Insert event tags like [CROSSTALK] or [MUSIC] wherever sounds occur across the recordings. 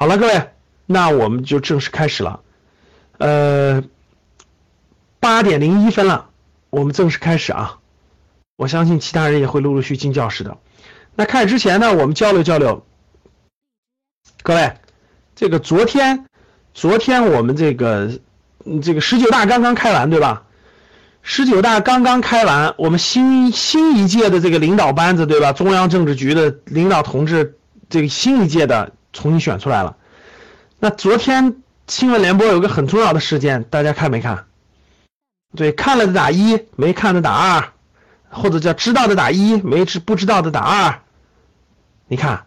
好了，各位，那我们就正式开始了。呃，八点零一分了，我们正式开始啊！我相信其他人也会陆陆续进教室的。那开始之前呢，我们交流交流。各位，这个昨天，昨天我们这个，这个十九大刚刚开完，对吧？十九大刚刚开完，我们新新一届的这个领导班子，对吧？中央政治局的领导同志，这个新一届的重新选出来了。那昨天新闻联播有个很重要的事件，大家看没看？对，看了的打一，没看的打二，或者叫知道的打一，没知不知道的打二。你看，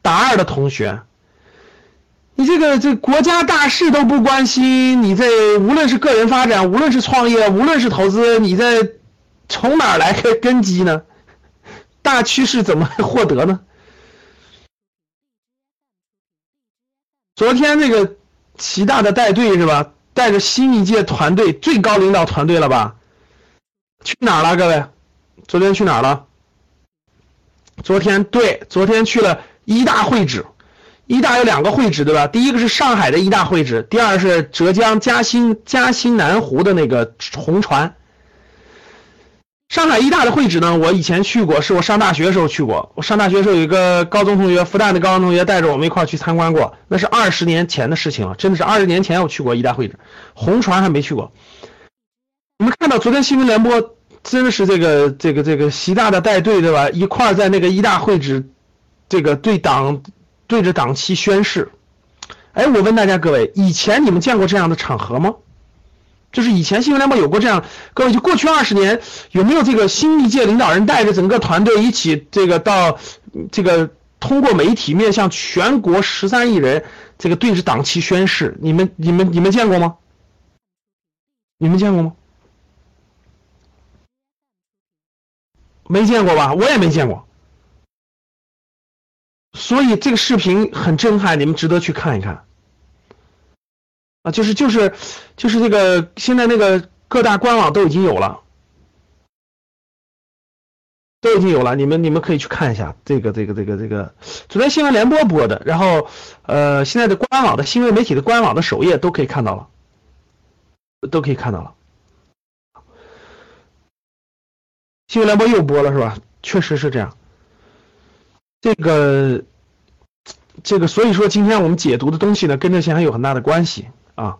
打二的同学。你这个这国家大事都不关心，你这无论是个人发展，无论是创业，无论是投资，你这从哪儿来个根基呢？大趋势怎么获得呢？昨天那个齐大的带队是吧？带着新一届团队最高领导团队了吧？去哪儿了，各位？昨天去哪儿了？昨天对，昨天去了一大会址。一大有两个会址，对吧？第一个是上海的一大会址，第二是浙江嘉兴嘉兴南湖的那个红船。上海一大的会址呢，我以前去过，是我上大学的时候去过。我上大学的时候有一个高中同学，复旦的高中同学带着我们一块去参观过，那是二十年前的事情了，真的是二十年前我去过一大会址，红船还没去过。你们看到昨天新闻联播，真的是这个这个这个习大大带队，对吧？一块在那个一大会址，这个对党。对着党旗宣誓，哎，我问大家各位，以前你们见过这样的场合吗？就是以前新闻联播有过这样，各位就过去二十年有没有这个新一届领导人带着整个团队一起这个到这个通过媒体面向全国十三亿人这个对着党旗宣誓？你们你们你们见过吗？你们见过吗？没见过吧？我也没见过。所以这个视频很震撼，你们值得去看一看。啊，就是就是就是这个现在那个各大官网都已经有了，都已经有了，你们你们可以去看一下这个这个这个这个昨天新闻联播播的，然后呃现在的官网的新闻媒体的官网的首页都可以看到了，都可以看到了。新闻联播又播了是吧？确实是这样。这个，这个，所以说今天我们解读的东西呢，跟这些还有很大的关系啊。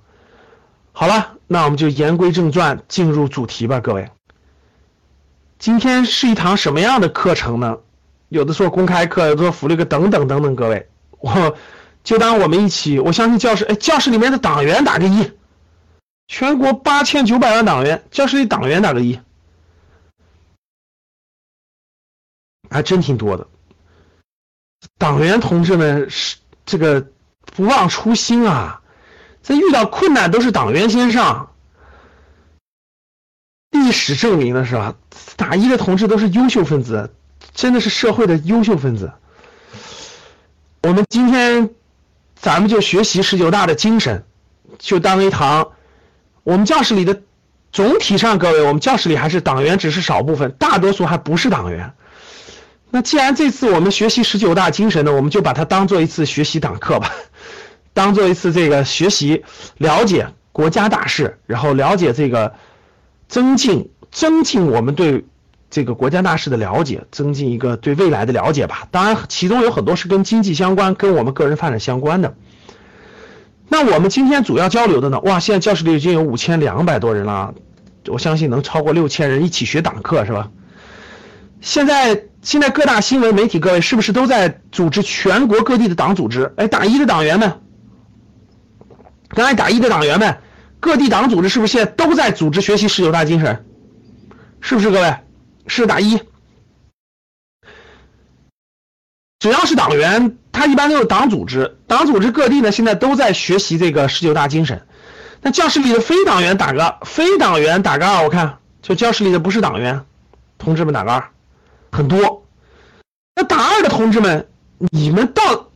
好了，那我们就言归正传，进入主题吧，各位。今天是一堂什么样的课程呢？有的说公开课，有的说福利课，等等等等。各位，我就当我们一起，我相信教室，哎，教室里面的党员打个一，全国八千九百万党员，教室里党员打个一，还真挺多的。党员同志们是这个不忘初心啊，在遇到困难都是党员先上。历史证明的是吧？打一的同志都是优秀分子，真的是社会的优秀分子。我们今天咱们就学习十九大的精神，就当一堂。我们教室里的总体上，各位，我们教室里还是党员只是少部分，大多数还不是党员。那既然这次我们学习十九大精神呢，我们就把它当做一次学习党课吧，当做一次这个学习了解国家大事，然后了解这个增进增进我们对这个国家大事的了解，增进一个对未来的了解吧。当然，其中有很多是跟经济相关，跟我们个人发展相关的。那我们今天主要交流的呢？哇，现在教室里已经有五千两百多人了，我相信能超过六千人一起学党课，是吧？现在。现在各大新闻媒体，各位是不是都在组织全国各地的党组织？哎，党一的党员们，刚才打一的党员们，各地党组织是不是现在都在组织学习十九大精神？是不是各位？是打一。只要是党员，他一般都有党组织，党组织各地呢现在都在学习这个十九大精神。那教室里的非党员打个非党员打个二，我看就教室里的不是党员，同志们打个二。很多，那打二的同志们，你们到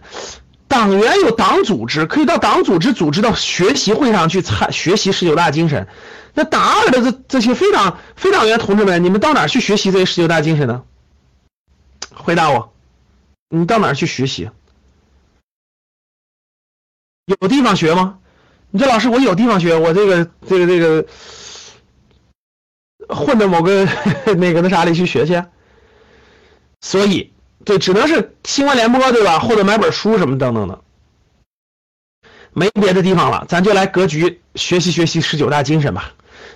党员有党组织，可以到党组织组织的学习会上去参学习十九大精神。那大二的这这些非党非党员同志们，你们到哪去学习这些十九大精神呢？回答我，你到哪去学习？有地方学吗？你说老师，我有地方学，我这个这个这个混到某个 [LAUGHS] 那个那啥里去学去。所以，对，只能是新闻联播，对吧？或者买本书什么等等的，没别的地方了，咱就来格局学习学习十九大精神吧。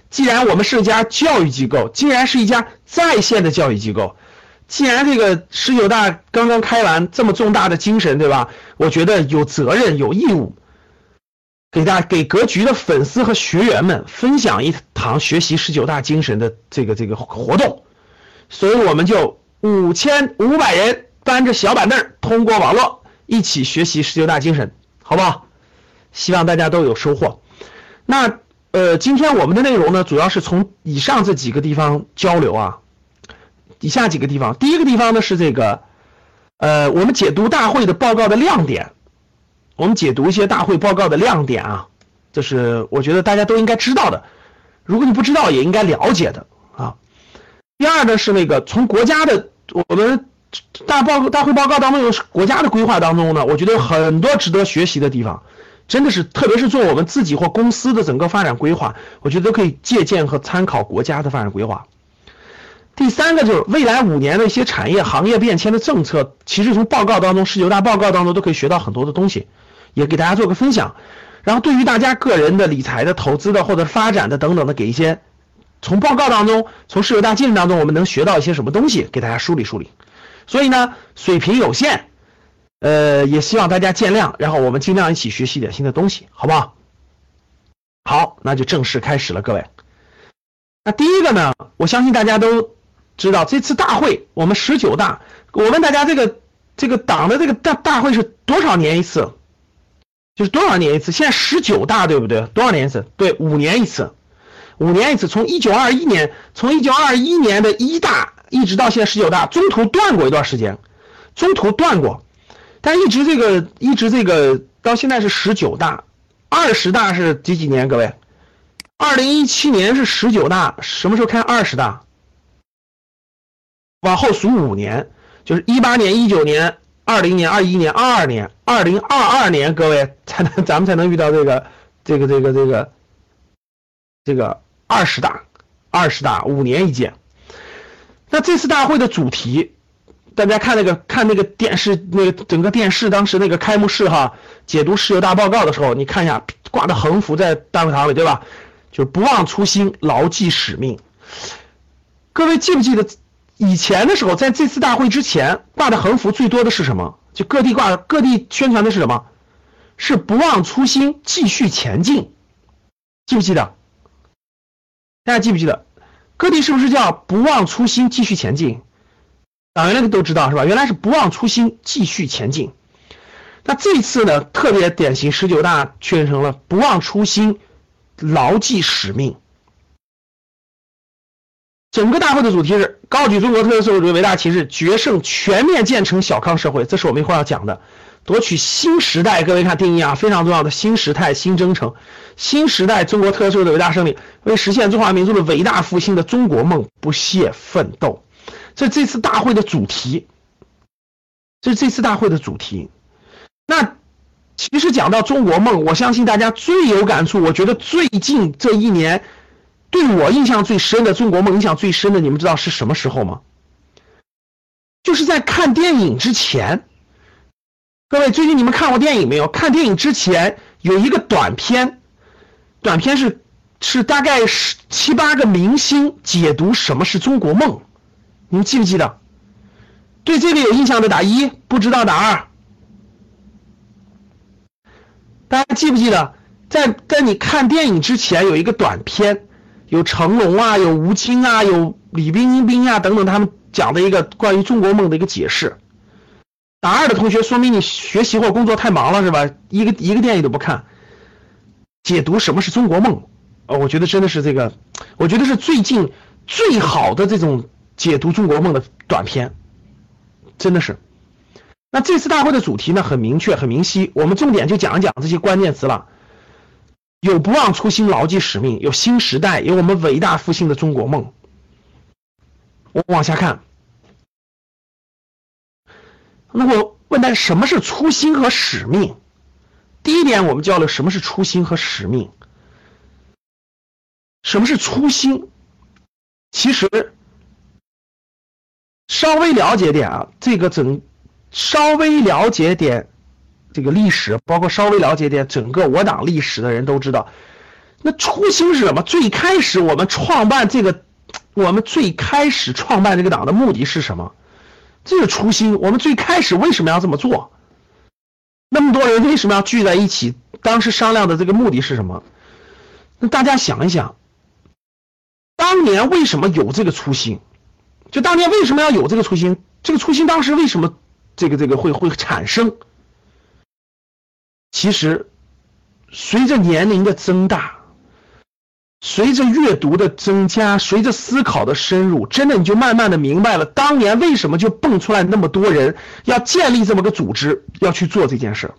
既然我们是一家教育机构，既然是一家在线的教育机构，既然这个十九大刚刚开完，这么重大的精神，对吧？我觉得有责任有义务，给大给格局的粉丝和学员们分享一堂学习十九大精神的这个这个活动，所以我们就。五千五百人搬着小板凳通过网络一起学习十九大精神，好不好？希望大家都有收获。那呃，今天我们的内容呢，主要是从以上这几个地方交流啊。以下几个地方，第一个地方呢是这个，呃，我们解读大会的报告的亮点。我们解读一些大会报告的亮点啊，这是我觉得大家都应该知道的。如果你不知道，也应该了解的啊。第二呢是那个从国家的。我们大报大会报告当中有国家的规划当中呢，我觉得很多值得学习的地方，真的是特别是做我们自己或公司的整个发展规划，我觉得都可以借鉴和参考国家的发展规划。第三个就是未来五年的一些产业行业变迁的政策，其实从报告当中十九大报告当中都可以学到很多的东西，也给大家做个分享。然后对于大家个人的理财的、投资的或者发展的等等的，给一些。从报告当中，从十九大精神当中，我们能学到一些什么东西？给大家梳理梳理。所以呢，水平有限，呃，也希望大家见谅。然后我们尽量一起学习点新的东西，好不好？好，那就正式开始了，各位。那第一个呢，我相信大家都知道，这次大会我们十九大，我问大家，这个这个党的这个大大会是多少年一次？就是多少年一次？现在十九大对不对？多少年一次？对，五年一次。五年一次，从一九二一年，从一九二一年的一大一直到现在十九大，中途断过一段时间，中途断过，但一直这个一直这个到现在是十九大，二十大是几几年？各位，二零一七年是十九大，什么时候开二十大？往后数五年，就是一八年、一九年、二零年、二一年、二二年、二零二二年，各位才能咱们才能遇到这个这个这个这个这个。二十大，二十大，五年一届。那这次大会的主题，大家看那个看那个电视，那个整个电视当时那个开幕式哈，解读十九大报告的时候，你看一下挂的横幅在大会堂里，对吧？就是不忘初心，牢记使命。各位记不记得以前的时候，在这次大会之前挂的横幅最多的是什么？就各地挂各地宣传的是什么？是不忘初心，继续前进。记不记得？大家记不记得，各地是不是叫不忘初心，继续前进？党员那个都知道是吧？原来是不忘初心，继续前进。那这次呢，特别典型，十九大确认成了不忘初心，牢记使命。整个大会的主题是高举中国特色社会主义伟大旗帜，决胜全面建成小康社会。这是我们一会儿要讲的。夺取新时代，各位看定义啊，非常重要的新时代新征程，新时代中国特色的伟大胜利，为实现中华民族的伟大复兴的中国梦不懈奋斗，这这次大会的主题，这是这次大会的主题。那其实讲到中国梦，我相信大家最有感触。我觉得最近这一年，对我印象最深的中国梦，印象最深的，你们知道是什么时候吗？就是在看电影之前。各位，最近你们看过电影没有？看电影之前有一个短片，短片是是大概十七八个明星解读什么是中国梦，你们记不记得？对这个有印象的打一，不知道打二。大家记不记得，在在你看电影之前有一个短片，有成龙啊，有吴京啊，有李冰冰啊等等，他们讲的一个关于中国梦的一个解释。大二的同学，说明你学习或工作太忙了，是吧？一个一个电影都不看，解读什么是中国梦，呃，我觉得真的是这个，我觉得是最近最好的这种解读中国梦的短片，真的是。那这次大会的主题呢，很明确，很明晰，我们重点就讲一讲这些关键词了。有不忘初心，牢记使命；有新时代，有我们伟大复兴的中国梦。我往下看。那我问大家，什么是初心和使命？第一点，我们教了什么是初心和使命。什么是初心？其实稍微了解点啊，这个整稍微了解点这个历史，包括稍微了解点整个我党历史的人都知道，那初心是什么？最开始我们创办这个，我们最开始创办这个党的目的是什么？这是初心。我们最开始为什么要这么做？那么多人为什么要聚在一起？当时商量的这个目的是什么？那大家想一想。当年为什么有这个初心？就当年为什么要有这个初心？这个初心当时为什么这个这个会会产生？其实，随着年龄的增大，随着阅读的增加，随着思考的深入，真的你就慢慢的明白了，当年为什么就蹦出来那么多人要建立这么个组织，要去做这件事。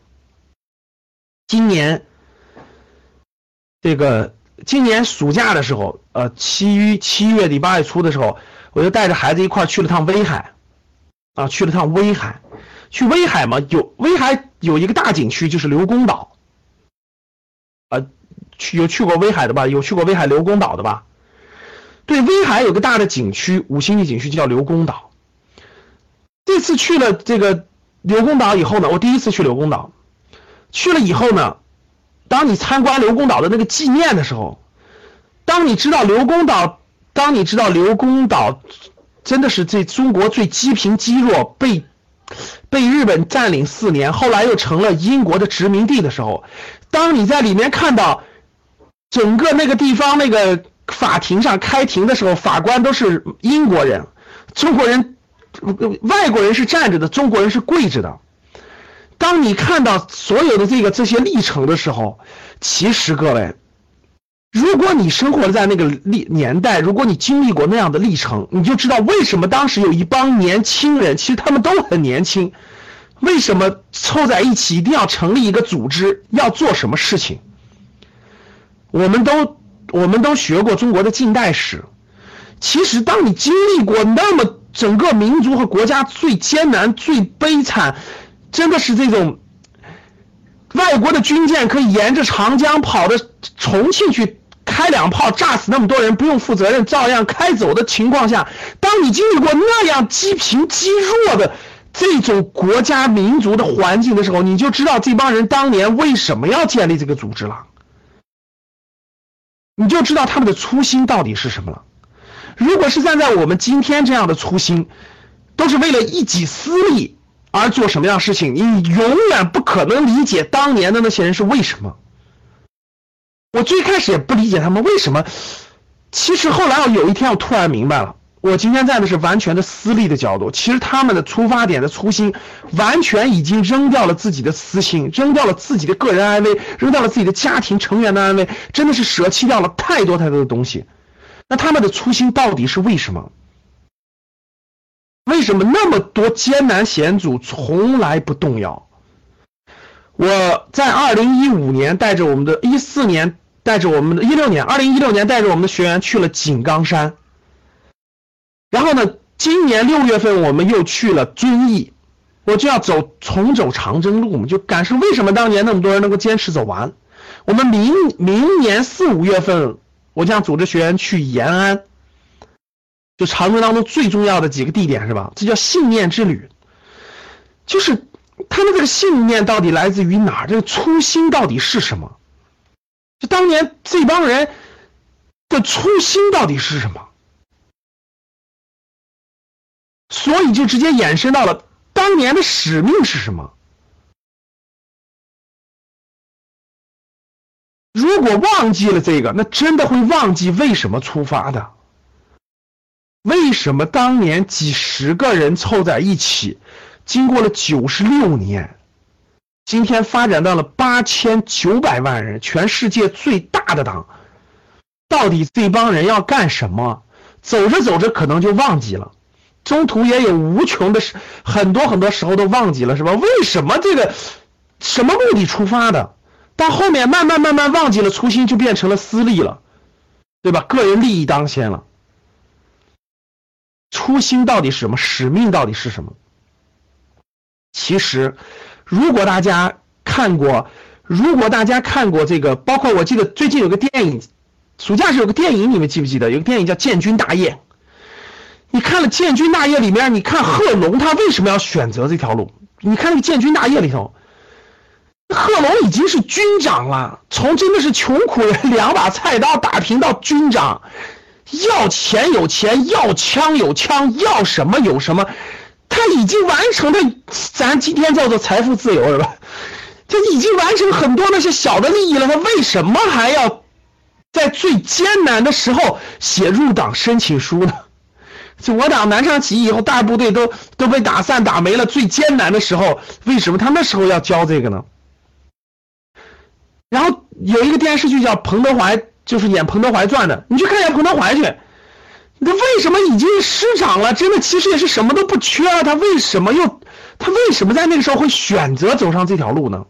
今年，这个。今年暑假的时候，呃，七七月底八月初的时候，我就带着孩子一块去了趟威海，啊，去了趟威海，去威海嘛，有威海有一个大景区就是刘公岛，去有去过威海的吧？有去过威海刘公岛的吧？对，威海有个大的景区，五星级景区就叫刘公岛。这次去了这个刘公岛以后呢，我第一次去刘公岛，去了以后呢。当你参观刘公岛的那个纪念的时候，当你知道刘公岛，当你知道刘公岛真的是这中国最积贫积弱，被被日本占领四年，后来又成了英国的殖民地的时候，当你在里面看到整个那个地方那个法庭上开庭的时候，法官都是英国人，中国人外国人是站着的，中国人是跪着的。当你看到所有的这个这些历程的时候，其实各位，如果你生活在那个历年代，如果你经历过那样的历程，你就知道为什么当时有一帮年轻人，其实他们都很年轻，为什么凑在一起一定要成立一个组织，要做什么事情？我们都我们都学过中国的近代史，其实当你经历过那么整个民族和国家最艰难、最悲惨。真的是这种，外国的军舰可以沿着长江跑到重庆去开两炮炸死那么多人，不用负责任照样开走的情况下，当你经历过那样积贫积弱的这种国家民族的环境的时候，你就知道这帮人当年为什么要建立这个组织了，你就知道他们的初心到底是什么了。如果是站在我们今天这样的初心，都是为了一己私利。而做什么样的事情，你永远不可能理解当年的那些人是为什么。我最开始也不理解他们为什么，其实后来我有一天我突然明白了，我今天站的是完全的私利的角度。其实他们的出发点的初心，完全已经扔掉了自己的私心，扔掉了自己的个人安危，扔掉了自己的家庭成员的安危，真的是舍弃掉了太多太多的东西。那他们的初心到底是为什么？为什么那么多艰难险阻从来不动摇？我在二零一五年带着我们的一四年带着我们的一六年二零一六年带着我们的学员去了井冈山，然后呢，今年六月份我们又去了遵义，我就要走重走长征路嘛，就感受为什么当年那么多人能够坚持走完。我们明明年四五月份，我将组织学员去延安。就长征当中最重要的几个地点是吧？这叫信念之旅，就是他们这个信念到底来自于哪？这个初心到底是什么？就当年这帮人的初心到底是什么？所以就直接延伸到了当年的使命是什么？如果忘记了这个，那真的会忘记为什么出发的。为什么当年几十个人凑在一起，经过了九十六年，今天发展到了八千九百万人，全世界最大的党，到底这帮人要干什么？走着走着可能就忘记了，中途也有无穷的时，很多很多时候都忘记了，是吧？为什么这个什么目的出发的？到后面慢慢慢慢忘记了初心，就变成了私利了，对吧？个人利益当先了。初心到底是什么？使命到底是什么？其实，如果大家看过如果大家看过这个，包括我记得最近有个电影，暑假是有个电影，你们记不记得？有个电影叫《建军大业》。你看了《建军大业》里面，你看贺龙他为什么要选择这条路？你看那个《建军大业》里头，贺龙已经是军长了，从真的是穷苦人两把菜刀打拼到军长，要钱有钱，要枪有枪，要什么有什么，他已经完成的咱今天叫做财富自由是吧？他已经完成很多那些小的利益了，他为什么还要在最艰难的时候写入党申请书呢？就我党南昌起义以后，大部队都都被打散打没了，最艰难的时候，为什么他那时候要教这个呢？然后有一个电视剧叫彭德怀，就是演彭德怀传的，你去看一下彭德怀去。他为什么已经师长了？真的其实也是什么都不缺啊，他为什么又他为什么在那个时候会选择走上这条路呢？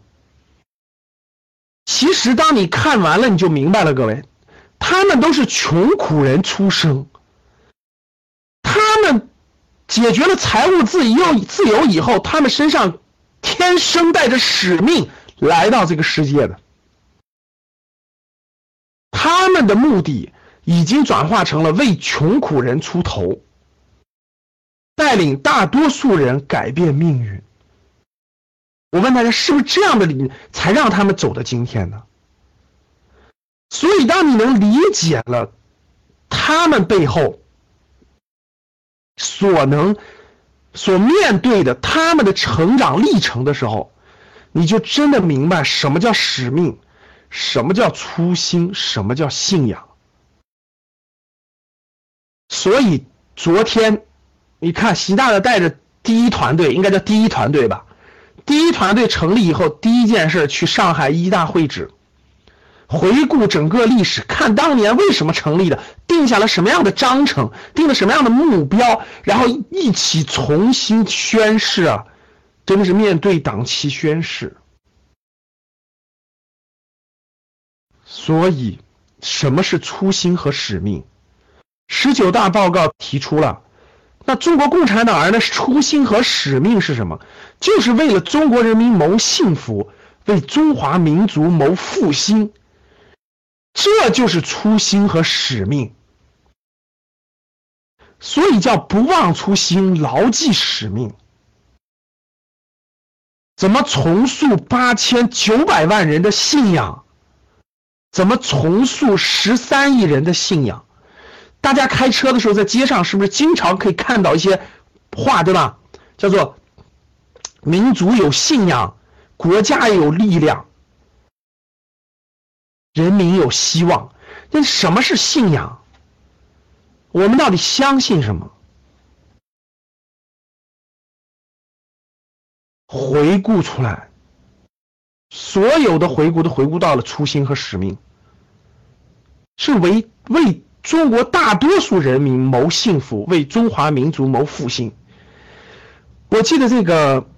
其实当你看完了，你就明白了，各位，他们都是穷苦人出生。解决了财务自由自由以后，他们身上天生带着使命来到这个世界的。他们的目的已经转化成了为穷苦人出头，带领大多数人改变命运。我问大家，是不是这样的理才让他们走到今天呢？所以，当你能理解了他们背后。所能所面对的他们的成长历程的时候，你就真的明白什么叫使命，什么叫初心，什么叫信仰。所以昨天你看习大大带着第一团队，应该叫第一团队吧？第一团队成立以后，第一件事去上海一大会址。回顾整个历史，看当年为什么成立的，定下了什么样的章程，定了什么样的目标，然后一起重新宣誓啊！真的是面对党旗宣誓。所以，什么是初心和使命？十九大报告提出了，那中国共产党人的初心和使命是什么？就是为了中国人民谋幸福，为中华民族谋复兴。这就是初心和使命，所以叫不忘初心，牢记使命。怎么重塑八千九百万人的信仰？怎么重塑十三亿人的信仰？大家开车的时候，在街上是不是经常可以看到一些话，对吧？叫做“民族有信仰，国家有力量”。人民有希望，那什么是信仰？我们到底相信什么？回顾出来，所有的回顾都回顾到了初心和使命，是为为中国大多数人民谋幸福，为中华民族谋复兴。我记得这个，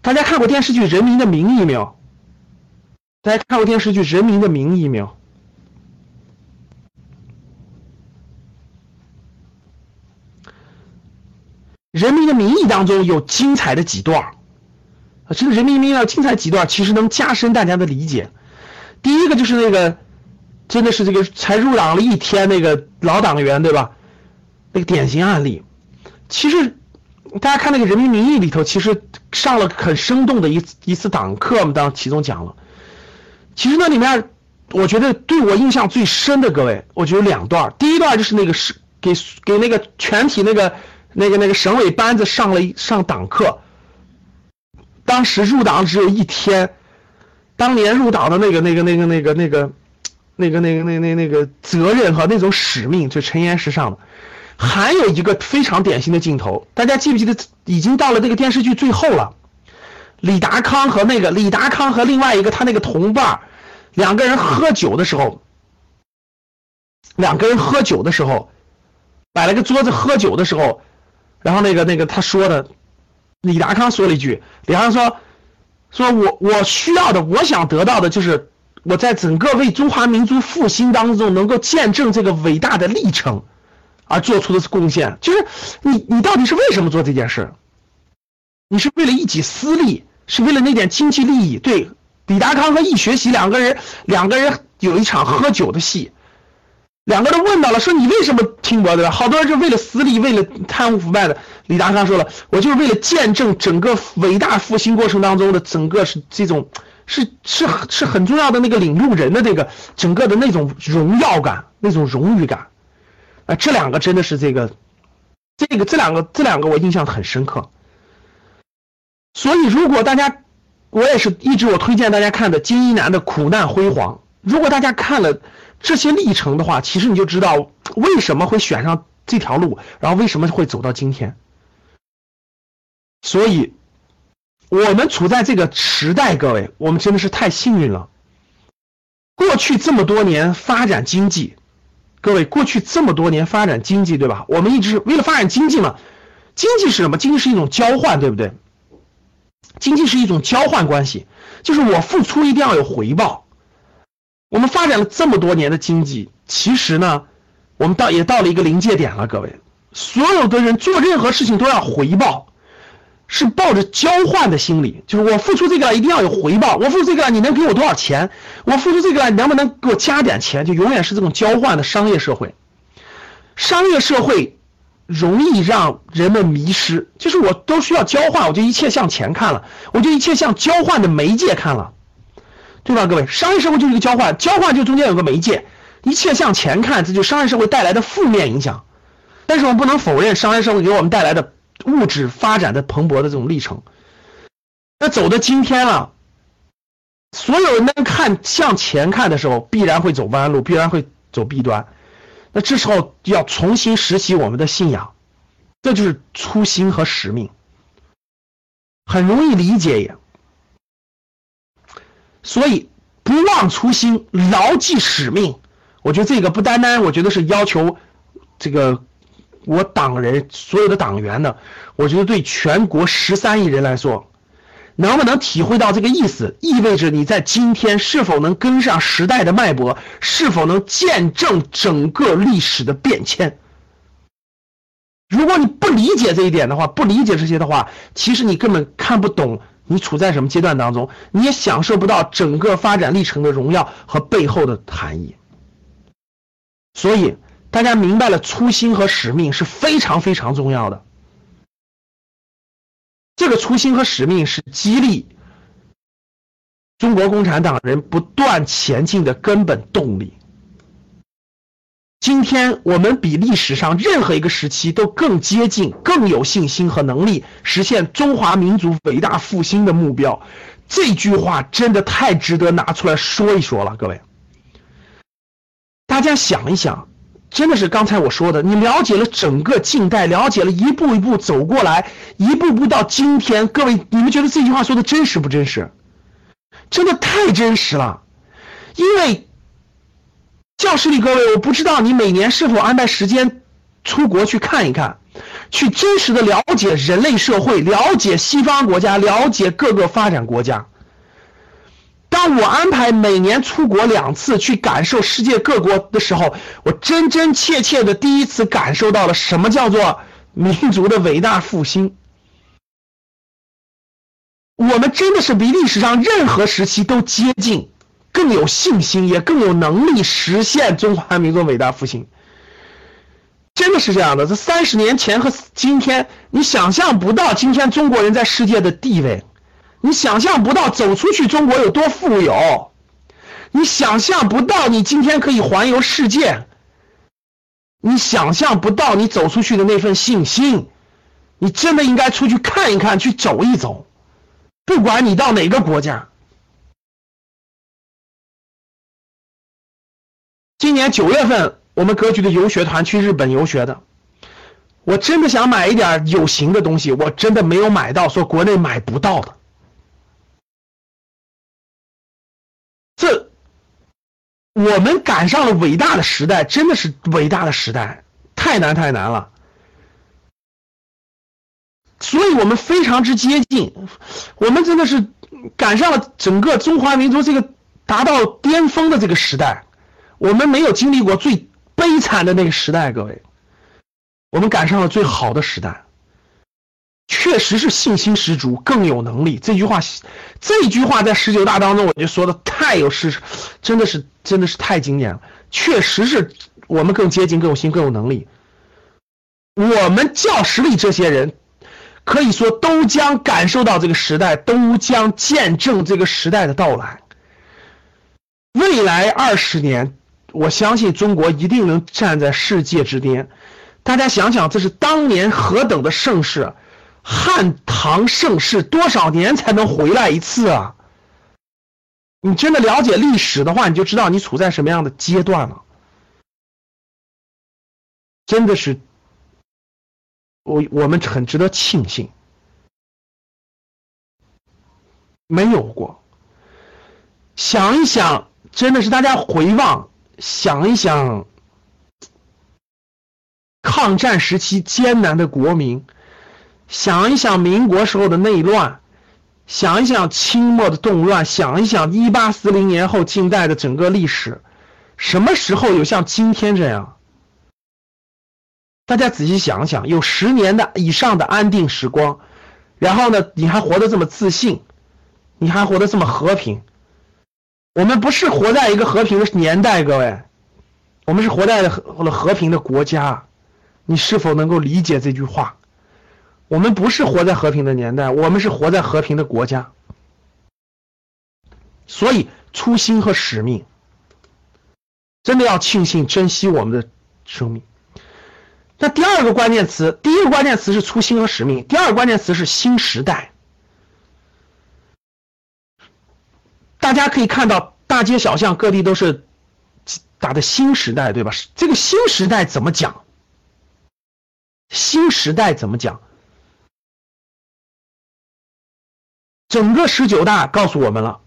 大家看过电视剧《人民的名义》没有？大家看过电视剧《人民的名义》没有？《人民的名义》当中有精彩的几段啊，这个《人民的名义》精彩几段，其实能加深大家的理解。第一个就是那个，真的是这个才入党了一天那个老党员，对吧？那个典型案例，其实大家看那个《人民名义》里头，其实上了很生动的一一次党课，我们当其中讲了。其实那里面，我觉得对我印象最深的各位，我觉得两段。第一段就是那个是给给那个全体那个那个那个省委班子上了上党课。当时入党只有一天，当年入党的那个那个那个那个那个那个那个那那那个责任和那种使命，就陈岩石上的。还有一个非常典型的镜头，大家记不记得？已经到了那个电视剧最后了。李达康和那个李达康和另外一个他那个同伴，两个人喝酒的时候，两个人喝酒的时候，摆了个桌子喝酒的时候，然后那个那个他说的，李达康说了一句，李达康说，说我我需要的，我想得到的就是我在整个为中华民族复兴当中能够见证这个伟大的历程，而做出的贡献，就是你你到底是为什么做这件事？你是为了一己私利？是为了那点经济利益，对，李达康和易学习两个人，两个人有一场喝酒的戏，两个人问到了，说你为什么拼搏对吧？好多人是为了私利，为了贪污腐败的。李达康说了，我就是为了见证整个伟大复兴过程当中的整个是这种，是是是很重要的那个领路人的这个整个的那种荣耀感，那种荣誉感。啊，这两个真的是这个，这个这两个这两个我印象很深刻。所以如果大家。我也是一直我推荐大家看的金一南的苦难辉煌。如果大家看了这些历程的话，其实你就知道为什么会选上这条路，然后为什么会走到今天。所以，我们处在这个时代，各位，我们真的是太幸运了。过去这么多年发展经济，各位，过去这么多年发展经济，对吧？我们一直为了发展经济嘛，经济是什么？经济是一种交换，对不对？经济是一种交换关系，就是我付出一定要有回报。我们发展了这么多年的经济，其实呢，我们到也到了一个临界点了。各位，所有的人做任何事情都要回报，是抱着交换的心理，就是我付出这个一定要有回报。我付出这个，你能给我多少钱？我付出这个，你能不能给我加点钱？就永远是这种交换的商业社会。商业社会。容易让人们迷失，就是我都需要交换，我就一切向钱看了，我就一切向交换的媒介看了，对吧？各位，商业社会就是一个交换，交换就中间有个媒介，一切向钱看，这就商业社会带来的负面影响。但是我们不能否认商业社会给我们带来的物质发展的蓬勃的这种历程。那走到今天了，所有人能看向钱看的时候，必然会走弯路，必然会走弊端。那这时候要重新拾起我们的信仰，这就是初心和使命，很容易理解也。所以不忘初心，牢记使命。我觉得这个不单单，我觉得是要求这个我党人所有的党员的，我觉得对全国十三亿人来说。能不能体会到这个意思？意味着你在今天是否能跟上时代的脉搏？是否能见证整个历史的变迁？如果你不理解这一点的话，不理解这些的话，其实你根本看不懂你处在什么阶段当中，你也享受不到整个发展历程的荣耀和背后的含义。所以，大家明白了初心和使命是非常非常重要的。这个初心和使命是激励中国共产党人不断前进的根本动力。今天我们比历史上任何一个时期都更接近、更有信心和能力实现中华民族伟大复兴的目标。这句话真的太值得拿出来说一说了，各位，大家想一想。真的是刚才我说的，你了解了整个近代，了解了一步一步走过来，一步步到今天。各位，你们觉得这句话说的真实不真实？真的太真实了。因为教室里各位，我不知道你每年是否安排时间出国去看一看，去真实的了解人类社会，了解西方国家，了解各个发展国家。当我安排每年出国两次去感受世界各国的时候，我真真切切的第一次感受到了什么叫做民族的伟大复兴。我们真的是比历史上任何时期都接近，更有信心，也更有能力实现中华民族伟大复兴。真的是这样的，这三十年前和今天，你想象不到今天中国人在世界的地位。你想象不到走出去中国有多富有，你想象不到你今天可以环游世界，你想象不到你走出去的那份信心，你真的应该出去看一看，去走一走，不管你到哪个国家。今年九月份，我们格局的游学团去日本游学的，我真的想买一点有形的东西，我真的没有买到，说国内买不到的。这，我们赶上了伟大的时代，真的是伟大的时代，太难太难了。所以我们非常之接近，我们真的是赶上了整个中华民族这个达到巅峰的这个时代。我们没有经历过最悲惨的那个时代，各位，我们赶上了最好的时代。确实是信心十足，更有能力。这句话，这句话在十九大当中，我就说的太有事实，真的是真的是太经典了。确实是我们更接近、更有心、更有能力。我们教室里这些人，可以说都将感受到这个时代，都将见证这个时代的到来。未来二十年，我相信中国一定能站在世界之巅。大家想想，这是当年何等的盛世，汉唐盛世，多少年才能回来一次啊？你真的了解历史的话，你就知道你处在什么样的阶段了。真的是，我我们很值得庆幸，没有过。想一想。真的是大家回望，想一想，抗战时期艰难的国民，想一想民国时候的内乱，想一想清末的动乱，想一想一八四零年后近代的整个历史，什么时候有像今天这样？大家仔细想想，有十年的以上的安定时光，然后呢，你还活得这么自信，你还活得这么和平。我们不是活在一个和平的年代，各位，我们是活在了和平的国家。你是否能够理解这句话？我们不是活在和平的年代，我们是活在和平的国家。所以，初心和使命，真的要庆幸、珍惜我们的生命。那第二个关键词，第一个关键词是初心和使命，第二个关键词是新时代。大家可以看到，大街小巷各地都是打的新时代，对吧？这个新时代怎么讲？新时代怎么讲？整个十九大告诉我们了，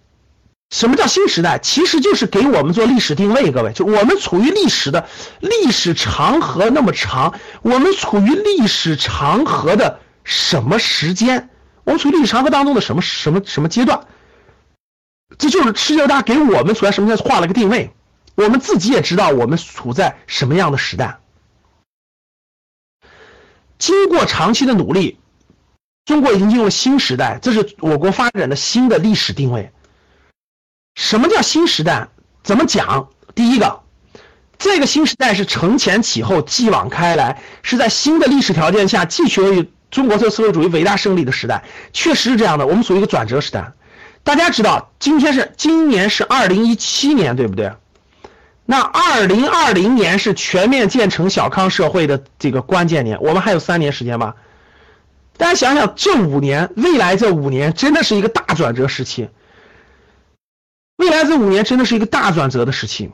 什么叫新时代？其实就是给我们做历史定位。各位，就我们处于历史的历史长河那么长，我们处于历史长河的什么时间？我们处于历史长河当中的什么什么什么阶段？这就是十九大给我们处在什么画了个定位，我们自己也知道我们处在什么样的时代。经过长期的努力，中国已经进入了新时代，这是我国发展的新的历史定位。什么叫新时代？怎么讲？第一个，这个新时代是承前启后、继往开来，是在新的历史条件下继续中国特色社会主义伟大胜利的时代，确实是这样的。我们属于一个转折时代。大家知道，今天是今年是二零一七年，对不对？那二零二零年是全面建成小康社会的这个关键年，我们还有三年时间吧？大家想想，这五年，未来这五年真的是一个大转折时期。未来这五年真的是一个大转折的时期，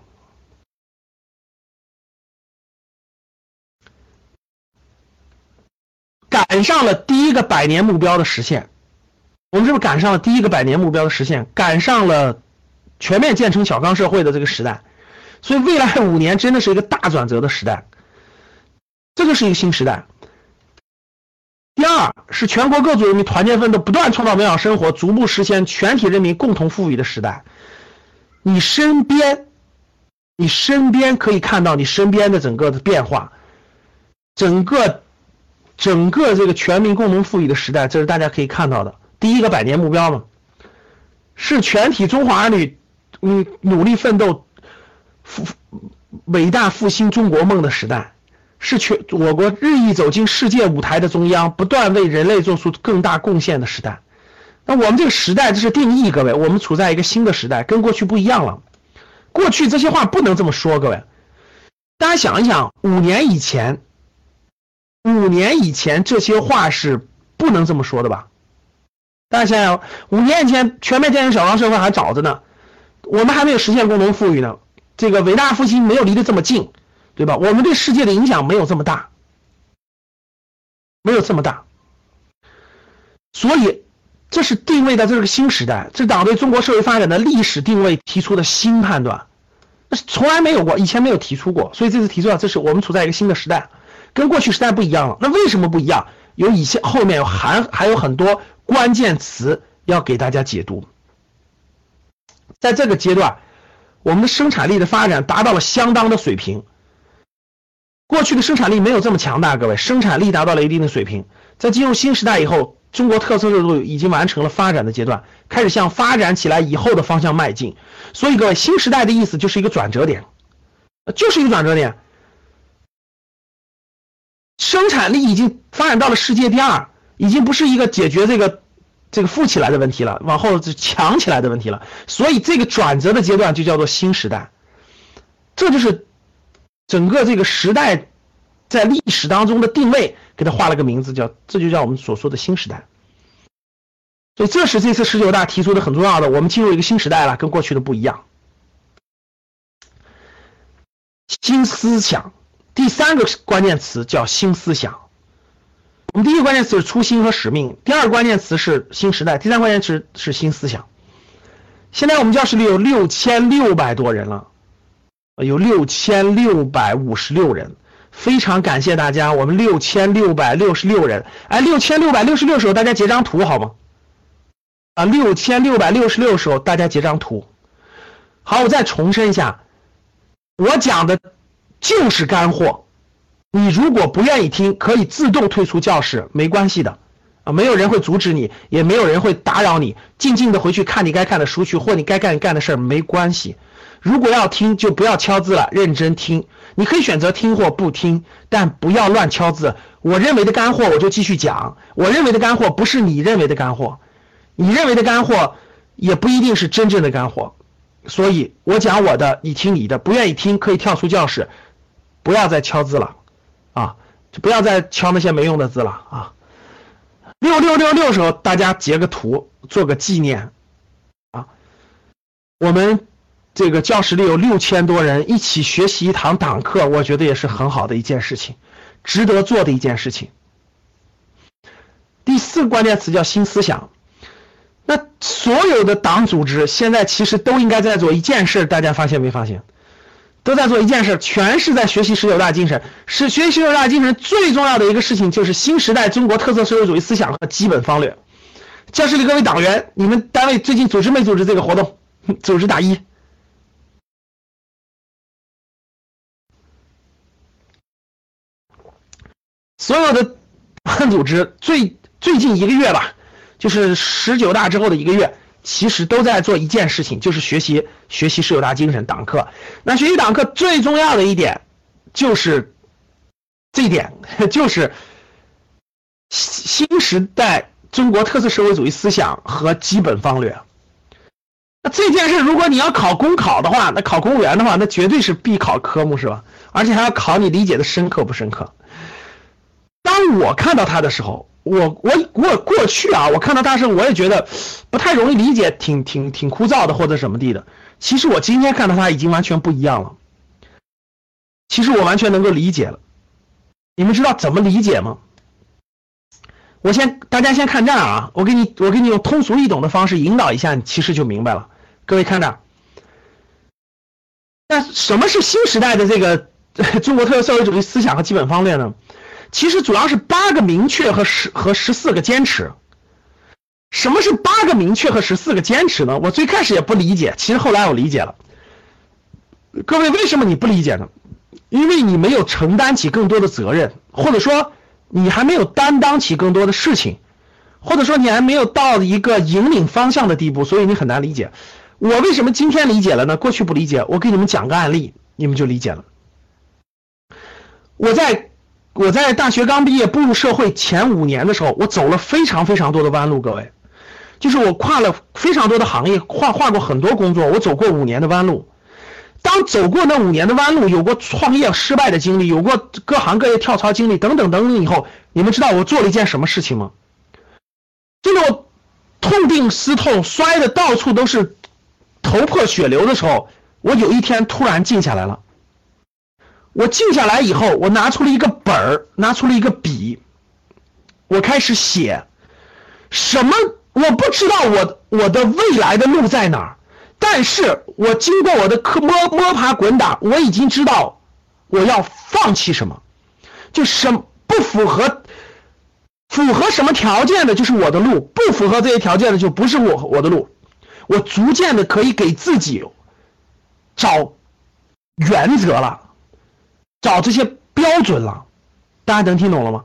赶上了第一个百年目标的实现。我们是不是赶上了第一个百年目标的实现？赶上了全面建成小康社会的这个时代，所以未来五年真的是一个大转折的时代，这就是一个新时代。第二是全国各族人民团结奋斗，不断创造美好生活，逐步实现全体人民共同富裕的时代。你身边，你身边可以看到你身边的整个的变化，整个整个这个全民共同富裕的时代，这是大家可以看到的。第一个百年目标嘛，是全体中华儿女，嗯，努力奋斗，复伟大复兴中国梦的时代，是全我国日益走进世界舞台的中央，不断为人类做出更大贡献的时代。那我们这个时代，这是定义，各位，我们处在一个新的时代，跟过去不一样了。过去这些话不能这么说，各位，大家想一想，五年以前，五年以前这些话是不能这么说的吧？大家想想，五年以前全面建成小康社会还早着呢，我们还没有实现共同富裕呢，这个伟大复兴没有离得这么近，对吧？我们对世界的影响没有这么大，没有这么大，所以这是定位的这是个新时代，这是党对中国社会发展的历史定位提出的新判断，那是从来没有过，以前没有提出过，所以这次提出了，这是我们处在一个新的时代，跟过去时代不一样了。那为什么不一样？有以前后面有还还有很多。关键词要给大家解读，在这个阶段，我们的生产力的发展达到了相当的水平。过去的生产力没有这么强大，各位，生产力达到了一定的水平。在进入新时代以后，中国特色社会已经完成了发展的阶段，开始向发展起来以后的方向迈进。所以各位，新时代的意思就是一个转折点，就是一个转折点。生产力已经发展到了世界第二，已经不是一个解决这个这个富起来的问题了，往后是强起来的问题了。所以这个转折的阶段就叫做新时代，这就是整个这个时代。在历史当中的定位，给他画了个名字，叫这就叫我们所说的新时代。所以这是这次十九大提出的很重要的，我们进入一个新时代了，跟过去的不一样。新思想，第三个关键词叫新思想。我们第一个关键词是初心和使命，第二个关键词是新时代，第三关键词是新思想。现在我们教室里有六千六百多人了，有六千六百五十六人。非常感谢大家，我们六千六百六十六人，哎，六千六百六十六时候大家截张图好吗？啊，六千六百六十六时候大家截张图。好，我再重申一下，我讲的就是干货。你如果不愿意听，可以自动退出教室，没关系的，啊，没有人会阻止你，也没有人会打扰你，静静的回去看你该看的书去，或你该干干的事儿，没关系。如果要听，就不要敲字了，认真听。你可以选择听或不听，但不要乱敲字。我认为的干货，我就继续讲。我认为的干货不是你认为的干货，你认为的干货也不一定是真正的干货。所以我讲我的，你听你的。不愿意听可以跳出教室，不要再敲字了，啊，就不要再敲那些没用的字了啊。六六六六时候，大家截个图做个纪念，啊，我们。这个教室里有六千多人一起学习一堂党课，我觉得也是很好的一件事情，值得做的一件事情。第四个关键词叫新思想。那所有的党组织现在其实都应该在做一件事，大家发现没发现？都在做一件事，全是在学习十九大精神。是学习十九大精神最重要的一个事情，就是新时代中国特色社会主义思想和基本方略。教室里各位党员，你们单位最近组织没组织这个活动？[LAUGHS] 组织打一。所有的班组织最最近一个月吧，就是十九大之后的一个月，其实都在做一件事情，就是学习学习十九大精神党课。那学习党课最重要的一点，就是这一点，[LAUGHS] 就是新时代中国特色社会主义思想和基本方略。那这件事，如果你要考公考的话，那考公务员的话，那绝对是必考科目，是吧？而且还要考你理解的深刻不深刻。当我看到他的时候，我我我过去啊，我看到他时，我也觉得不太容易理解，挺挺挺枯燥的或者什么地的。其实我今天看到他已经完全不一样了。其实我完全能够理解了。你们知道怎么理解吗？我先大家先看这儿啊，我给你我给你用通俗易懂的方式引导一下，你其实就明白了。各位看着，那什么是新时代的这个 [LAUGHS] 中国特色社会主义思想和基本方略呢？其实主要是八个明确和十和十四个坚持。什么是八个明确和十四个坚持呢？我最开始也不理解，其实后来我理解了。各位，为什么你不理解呢？因为你没有承担起更多的责任，或者说你还没有担当起更多的事情，或者说你还没有到一个引领方向的地步，所以你很难理解。我为什么今天理解了呢？过去不理解。我给你们讲个案例，你们就理解了。我在。我在大学刚毕业步入社会前五年的时候，我走了非常非常多的弯路。各位，就是我跨了非常多的行业，跨跨过很多工作，我走过五年的弯路。当走过那五年的弯路，有过创业失败的经历，有过各行各业跳槽经历等等等等以后，你们知道我做了一件什么事情吗？就在我痛定思痛，摔的到处都是头破血流的时候，我有一天突然静下来了。我静下来以后，我拿出了一个本儿，拿出了一个笔，我开始写。什么？我不知道我我的未来的路在哪儿，但是我经过我的摸摸爬滚打，我已经知道我要放弃什么，就什不符合符合什么条件的，就是我的路；不符合这些条件的，就不是我我的路。我逐渐的可以给自己找原则了。找这些标准了，大家能听懂了吗？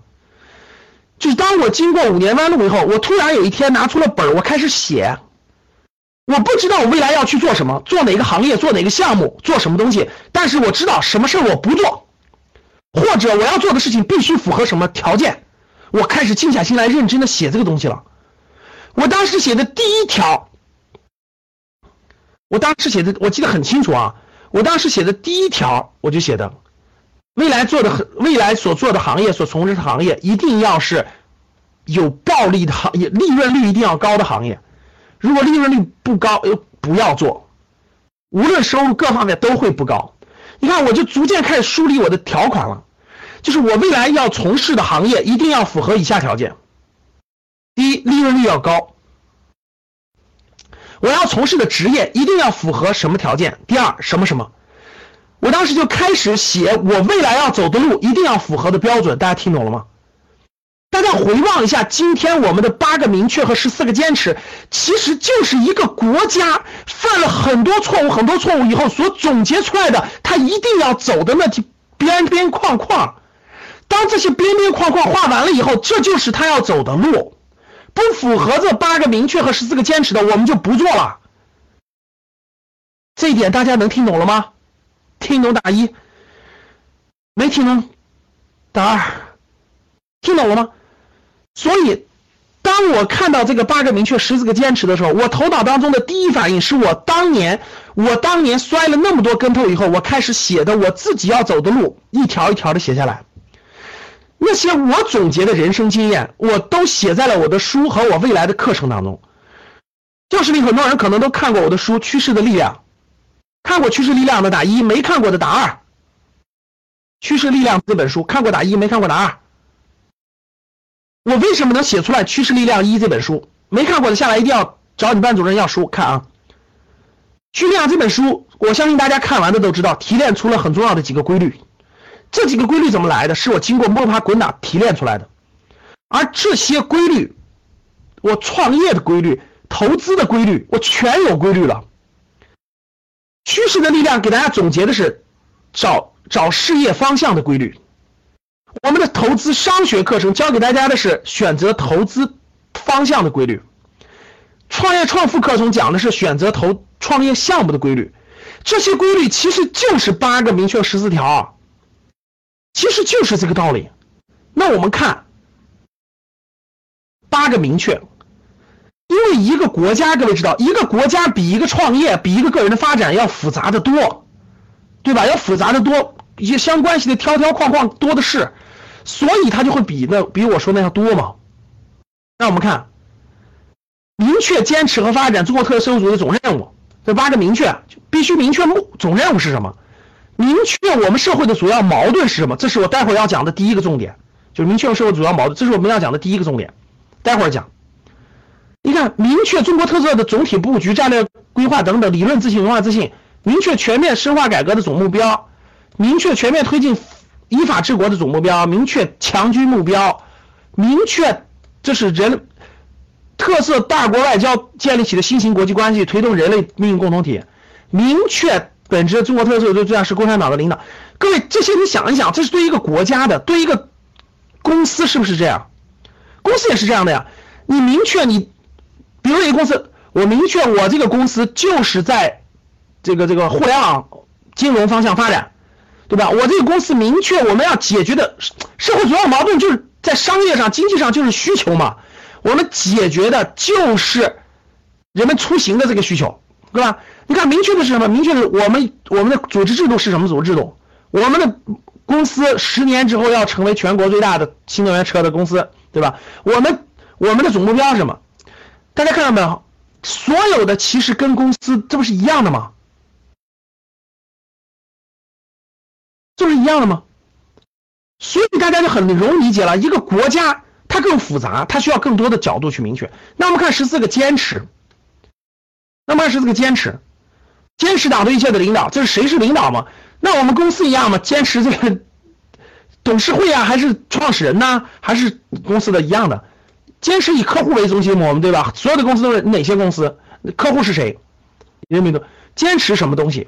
就是当我经过五年弯路以后，我突然有一天拿出了本儿，我开始写。我不知道我未来要去做什么，做哪个行业，做哪个项目，做什么东西。但是我知道什么事儿我不做，或者我要做的事情必须符合什么条件。我开始静下心来认真的写这个东西了。我当时写的第一条，我当时写的我记得很清楚啊。我当时写的第一条我就写的，未来做的未来所做的行业所从事的行业一定要是有暴利的行业，利润率一定要高的行业。如果利润率不高，又不要做，无论收入各方面都会不高。你看，我就逐渐开始梳理我的条款了，就是我未来要从事的行业一定要符合以下条件：第一，利润率要高；我要从事的职业一定要符合什么条件？第二，什么什么？我当时就开始写我未来要走的路一定要符合的标准，大家听懂了吗？大家回望一下，今天我们的八个明确和十四个坚持，其实就是一个国家犯了很多错误、很多错误以后所总结出来的，他一定要走的那几边边框框。当这些边边框框画完了以后，这就是他要走的路。不符合这八个明确和十四个坚持的，我们就不做了。这一点大家能听懂了吗？听懂打一，没听懂打二。听懂了吗？所以，当我看到这个八个明确、十四个坚持的时候，我头脑当中的第一反应是我当年，我当年摔了那么多跟头以后，我开始写的我自己要走的路，一条一条的写下来。那些我总结的人生经验，我都写在了我的书和我未来的课程当中。教室里很多人可能都看过我的书《趋势的力量》，看过《趋势力量》的打一，没看过的打二。《趋势力量》这本书看过打一，没看过打二。我为什么能写出来《趋势力量一》这本书？没看过的下来一定要找你班主任要书看啊！《趋势力量》这本书，我相信大家看完的都知道，提炼出了很重要的几个规律。这几个规律怎么来的？是我经过摸爬滚打提炼出来的。而这些规律，我创业的规律、投资的规律，我全有规律了。趋势的力量给大家总结的是找找事业方向的规律。我们的投资商学课程教给大家的是选择投资方向的规律，创业创富课程讲的是选择投创业项目的规律，这些规律其实就是八个明确十四条，其实就是这个道理。那我们看八个明确，因为一个国家，各位知道，一个国家比一个创业、比一个个人的发展要复杂的多，对吧？要复杂的多，一些相关系的条条框框多的是。所以它就会比那比我说那要多嘛？那我们看，明确坚持和发展中国特色社会主义的总任务，这八个明确必须明确目总任务是什么？明确我们社会的主要矛盾是什么？这是我待会儿要讲的第一个重点，就是明确社会主要矛盾，这是我们要讲的第一个重点，待会儿讲。你看，明确中国特色的总体布局、战略规划等等理论自信、文化自信，明确全面深化改革的总目标，明确全面推进。依法治国的总目标，明确强军目标，明确这是人特色大国外交建立起的新型国际关系，推动人类命运共同体，明确本质中国特色就这样是共产党的领导。各位，这些你想一想，这是对一个国家的，对一个公司是不是这样？公司也是这样的呀。你明确你，比如一个公司，我明确我这个公司就是在这个这个互联网金融方向发展。对吧？我这个公司明确我们要解决的社会主要矛盾，就是在商业上、经济上就是需求嘛。我们解决的就是人们出行的这个需求，对吧？你看，明确的是什么？明确的，我们我们的组织制度是什么组织制度？我们的公司十年之后要成为全国最大的新能源车的公司，对吧？我们我们的总目标是什么？大家看到没有？所有的其实跟公司这不是一样的吗？这不是一样的吗？所以大家就很容易理解了。一个国家它更复杂，它需要更多的角度去明确。那我们看十四个坚持，那么十四个坚持，坚持党对一切的领导，这是谁是领导嘛？那我们公司一样吗？坚持这个董事会啊，还是创始人呢？还是公司的一样的？坚持以客户为中心？我们对吧？所有的公司都是哪些公司？客户是谁？人民的坚持什么东西？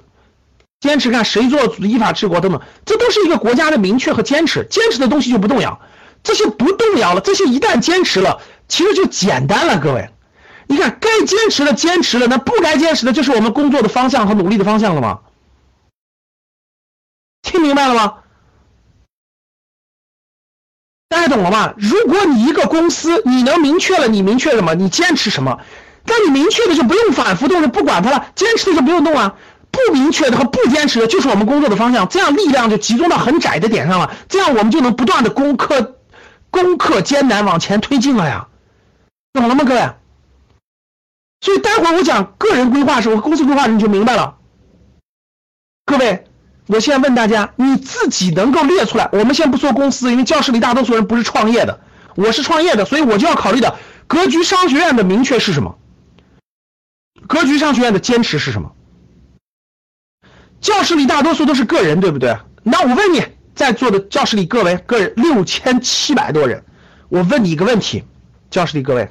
坚持看谁做依法治国等等，这都是一个国家的明确和坚持。坚持的东西就不动摇。这些不动摇了，这些一旦坚持了，其实就简单了，各位。你看，该坚持的坚持了，那不该坚持的，就是我们工作的方向和努力的方向了吗？听明白了吗？大家懂了吗？如果你一个公司，你能明确了，你明确什么？你坚持什么？那你明确的就不用反复动，就不管它了；坚持的就不用动啊。不明确的和不坚持的，就是我们工作的方向。这样力量就集中到很窄的点上了，这样我们就能不断的攻克、攻克艰难，往前推进了呀。懂了吗，各位？所以待会我讲个人规划时候，公司规划你就明白了。各位，我现在问大家，你自己能够列出来？我们先不说公司，因为教室里大多数人不是创业的，我是创业的，所以我就要考虑的格局商学院的明确是什么？格局商学院的坚持是什么？教室里大多数都是个人，对不对？那我问你，在座的教室里各位个人六千七百多人，我问你一个问题，教室里各位。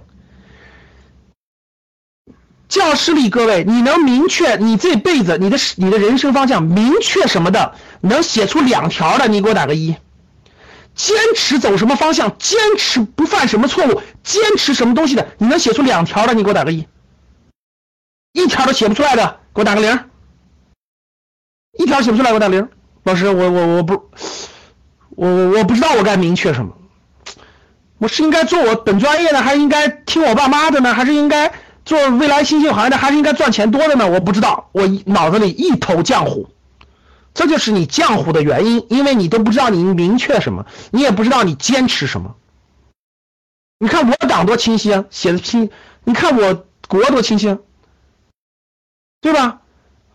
教室里各位，你能明确你这辈子你的你的人生方向明确什么的？能写出两条的，你给我打个一。坚持走什么方向？坚持不犯什么错误？坚持什么东西的？你能写出两条的，你给我打个一。一条都写不出来的，给我打个零。一条写不出来，给我打零。老师，我我我不，我我我不知道我该明确什么。我是应该做我本专业的，还是应该听我爸妈的呢？还是应该？做未来新兴行业的还是应该赚钱多的呢？我不知道，我脑子里一头浆糊，这就是你浆糊的原因，因为你都不知道你明确什么，你也不知道你坚持什么。你看我党多清晰啊，写的清，你看我国多清晰，对吧？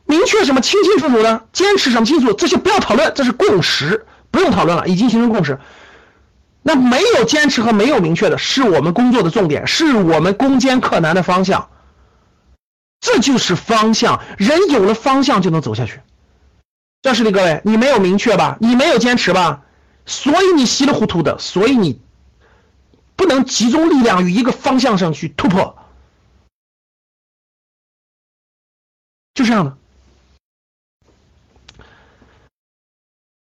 明确什么清清楚楚的，坚持什么清楚，这些不要讨论，这是共识，不用讨论了，已经形成共识。那没有坚持和没有明确的，是我们工作的重点，是我们攻坚克难的方向。这就是方向，人有了方向就能走下去。教室里各位，你没有明确吧？你没有坚持吧？所以你稀里糊涂的，所以你不能集中力量于一个方向上去突破，就这样的。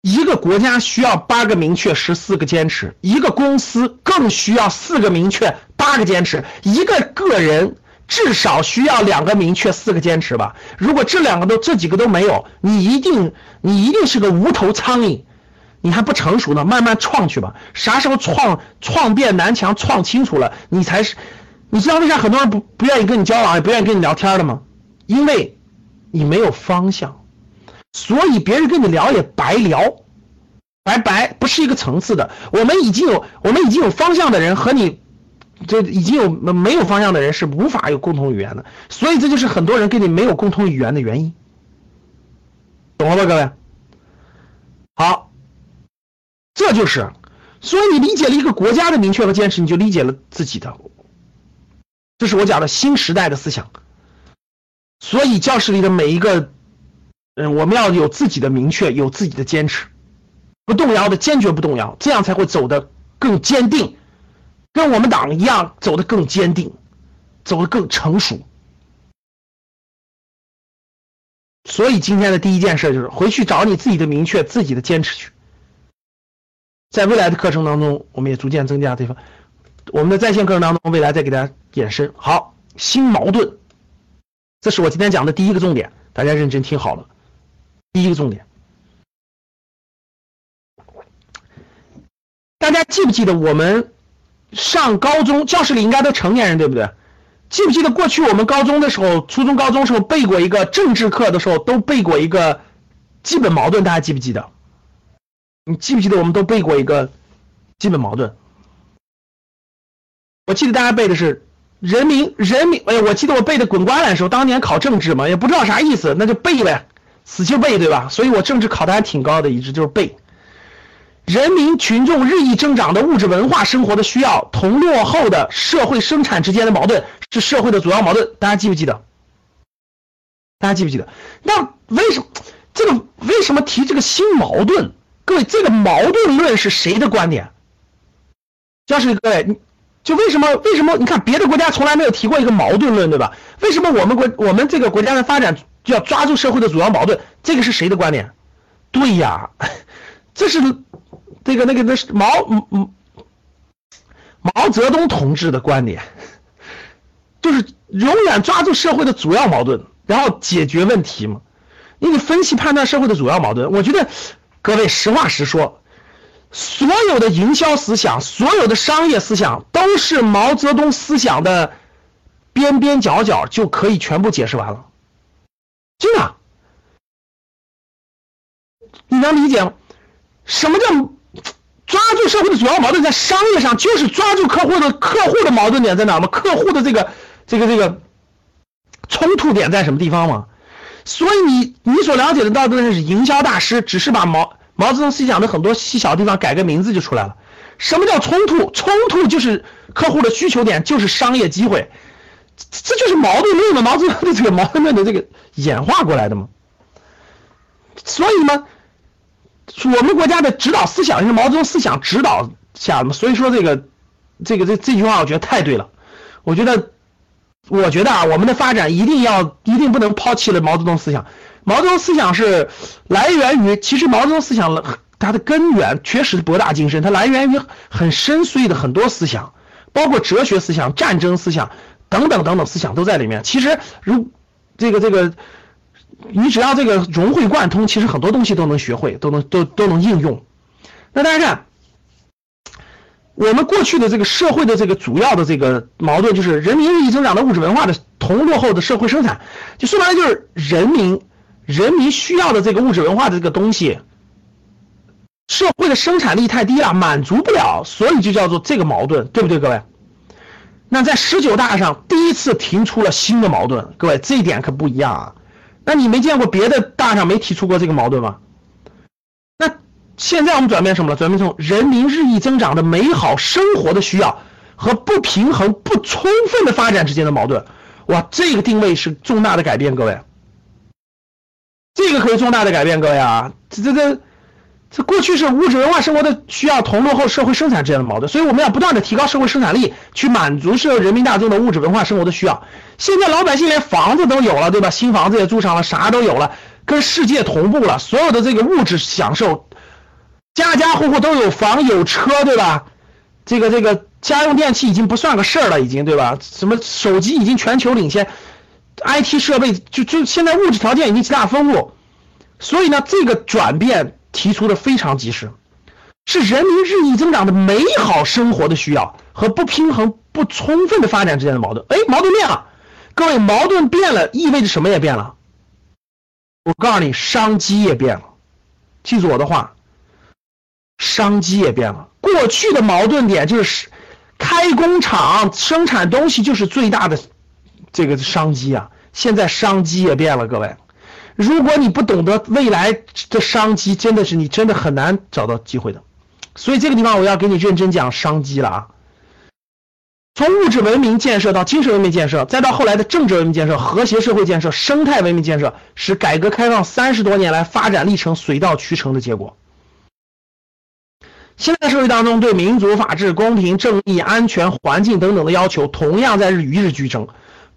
一个国家需要八个明确，十四个坚持；一个公司更需要四个明确，八个坚持；一个个人至少需要两个明确，四个坚持吧。如果这两个都这几个都没有，你一定你一定是个无头苍蝇，你还不成熟呢，慢慢创去吧。啥时候创创变南墙创清楚了，你才是。你知道为啥很多人不不愿意跟你交往，也不愿意跟你聊天的吗？因为你没有方向。所以别人跟你聊也白聊，白白不是一个层次的。我们已经有我们已经有方向的人和你，这已经有没有方向的人是无法有共同语言的。所以这就是很多人跟你没有共同语言的原因，懂了吧，各位？好，这就是，所以你理解了一个国家的明确和坚持，你就理解了自己的。这是我讲的新时代的思想。所以教室里的每一个。嗯，我们要有自己的明确，有自己的坚持，不动摇的，坚决不动摇，这样才会走得更坚定，跟我们党一样走得更坚定，走得更成熟。所以今天的第一件事就是回去找你自己的明确，自己的坚持去。在未来的课程当中，我们也逐渐增加这方，我们的在线课程当中，未来再给大家延伸。好，新矛盾，这是我今天讲的第一个重点，大家认真听好了。第一个重点，大家记不记得我们上高中教室里应该都成年人对不对？记不记得过去我们高中的时候，初中、高中时候背过一个政治课的时候都背过一个基本矛盾，大家记不记得？你记不记得我们都背过一个基本矛盾？我记得大家背的是人民人民，哎，我记得我背的滚瓜烂熟，当年考政治嘛，也不知道啥意思，那就背呗。死记背对吧？所以我政治考的还挺高的，一直就是背。人民群众日益增长的物质文化生活的需要，同落后的社会生产之间的矛盾是社会的主要矛盾。大家记不记得？大家记不记得？那为什么这个为什么提这个新矛盾？各位，这个矛盾论是谁的观点？就是各位，就为什么为什么？你看别的国家从来没有提过一个矛盾论，对吧？为什么我们国我们这个国家的发展？要抓住社会的主要矛盾，这个是谁的观点？对呀，[LAUGHS] 这是这个那个那是毛毛泽东同志的观点，就是永远抓住社会的主要矛盾，然后解决问题嘛。你得分析判断社会的主要矛盾。我觉得各位实话实说，所有的营销思想，所有的商业思想，都是毛泽东思想的边边角角就可以全部解释完了。真的，你能理解吗？什么叫抓住社会的主要矛盾？在商业上就是抓住客户的客户的矛盾点在哪吗？客户的这个这个这个冲突点在什么地方吗？所以你你所了解的到的是营销大师，只是把毛毛泽东思想的很多细小地方改个名字就出来了。什么叫冲突？冲突就是客户的需求点，就是商业机会。这就是矛盾论嘛？毛泽东的这个矛盾论的这个演化过来的嘛？所以嘛，我们国家的指导思想是毛泽东思想指导下嘛？所以说这个这个这这句话我觉得太对了。我觉得我觉得啊，我们的发展一定要一定不能抛弃了毛泽东思想。毛泽东思想是来源于，其实毛泽东思想它的根源确实博大精深，它来源于很深邃的很多思想，包括哲学思想、战争思想。等等等等思想都在里面。其实，如这个这个，你只要这个融会贯通，其实很多东西都能学会，都能都都能应用。那大家看，我们过去的这个社会的这个主要的这个矛盾，就是人民日益增长的物质文化的同落后的社会生产，就说白了就是人民人民需要的这个物质文化的这个东西，社会的生产力太低了，满足不了，所以就叫做这个矛盾，对不对，各位？那在十九大上第一次提出了新的矛盾，各位这一点可不一样啊。那你没见过别的大上没提出过这个矛盾吗？那现在我们转变什么了？转变成人民日益增长的美好生活的需要和不平衡、不充分的发展之间的矛盾。哇，这个定位是重大的改变，各位。这个可以重大的改变，各位啊，这这这。这过去是物质文化生活的需要同落后社会生产之间的矛盾，所以我们要不断的提高社会生产力，去满足社会人民大众的物质文化生活的需要。现在老百姓连房子都有了，对吧？新房子也住上了，啥都有了，跟世界同步了。所有的这个物质享受，家家户户都有房有车，对吧？这个这个家用电器已经不算个事儿了，已经对吧？什么手机已经全球领先，IT 设备就就现在物质条件已经极大丰富，所以呢，这个转变。提出的非常及时，是人民日益增长的美好生活的需要和不平衡、不充分的发展之间的矛盾。哎，矛盾变了，各位，矛盾变了，意味着什么也变了。我告诉你，商机也变了。记住我的话，商机也变了。过去的矛盾点就是开工厂生产东西就是最大的这个商机啊，现在商机也变了，各位。如果你不懂得未来的商机，真的是你真的很难找到机会的。所以这个地方我要给你认真讲商机了啊！从物质文明建设到精神文明建设，再到后来的政治文明建设、和谐社会建设、生态文明建设，是改革开放三十多年来发展历程水到渠成的结果。现在社会当中对民主、法治、公平、正义、安全、环境等等的要求，同样在日与日俱增。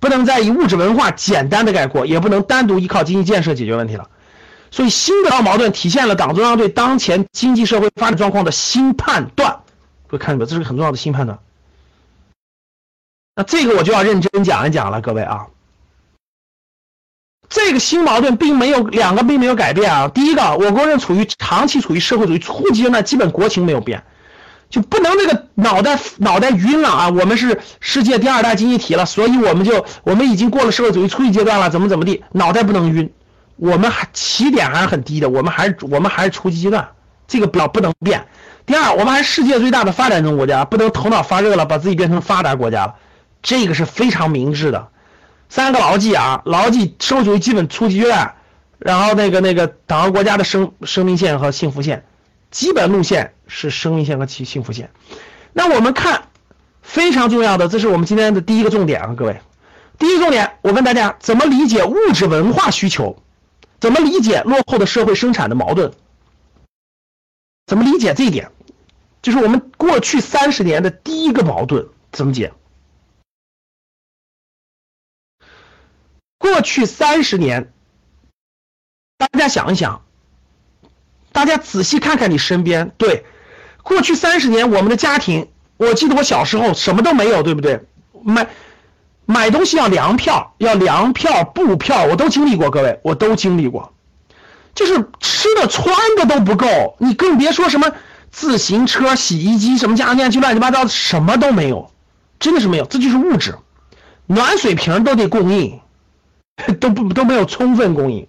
不能再以物质文化简单的概括，也不能单独依靠经济建设解决问题了。所以，新的矛盾体现了党中央对当前经济社会发展状况的新判断。各位看到没？这是个很重要的新判断。那这个我就要认真讲一讲了，各位啊。这个新矛盾并没有两个并没有改变啊。第一个，我国仍处于长期处于社会主义初级阶段，基本国情没有变。就不能那个脑袋脑袋晕了啊！我们是世界第二大经济体了，所以我们就我们已经过了社会主义初级阶段了，怎么怎么地，脑袋不能晕。我们还起点还是很低的，我们还是我们还是初级阶段，这个不要不能变。第二，我们还是世界最大的发展中国家，不能头脑发热了，把自己变成发达国家了，这个是非常明智的。三个牢记啊，牢记社会主义基本初级阶段，然后那个那个党和国家的生生命线和幸福线。基本路线是生命线和其幸福线。那我们看非常重要的，这是我们今天的第一个重点啊，各位。第一个重点，我问大家怎么理解物质文化需求？怎么理解落后的社会生产的矛盾？怎么理解这一点？就是我们过去三十年的第一个矛盾怎么解？过去三十年，大家想一想。大家仔细看看你身边，对，过去三十年，我们的家庭，我记得我小时候什么都没有，对不对？买买东西要粮票，要粮票、布票，我都经历过，各位，我都经历过。就是吃的、穿的都不够，你更别说什么自行车、洗衣机、什么家电，就乱七八糟，什么都没有，真的是没有。这就是物质，暖水瓶都得供应，[LAUGHS] 都不都没有充分供应。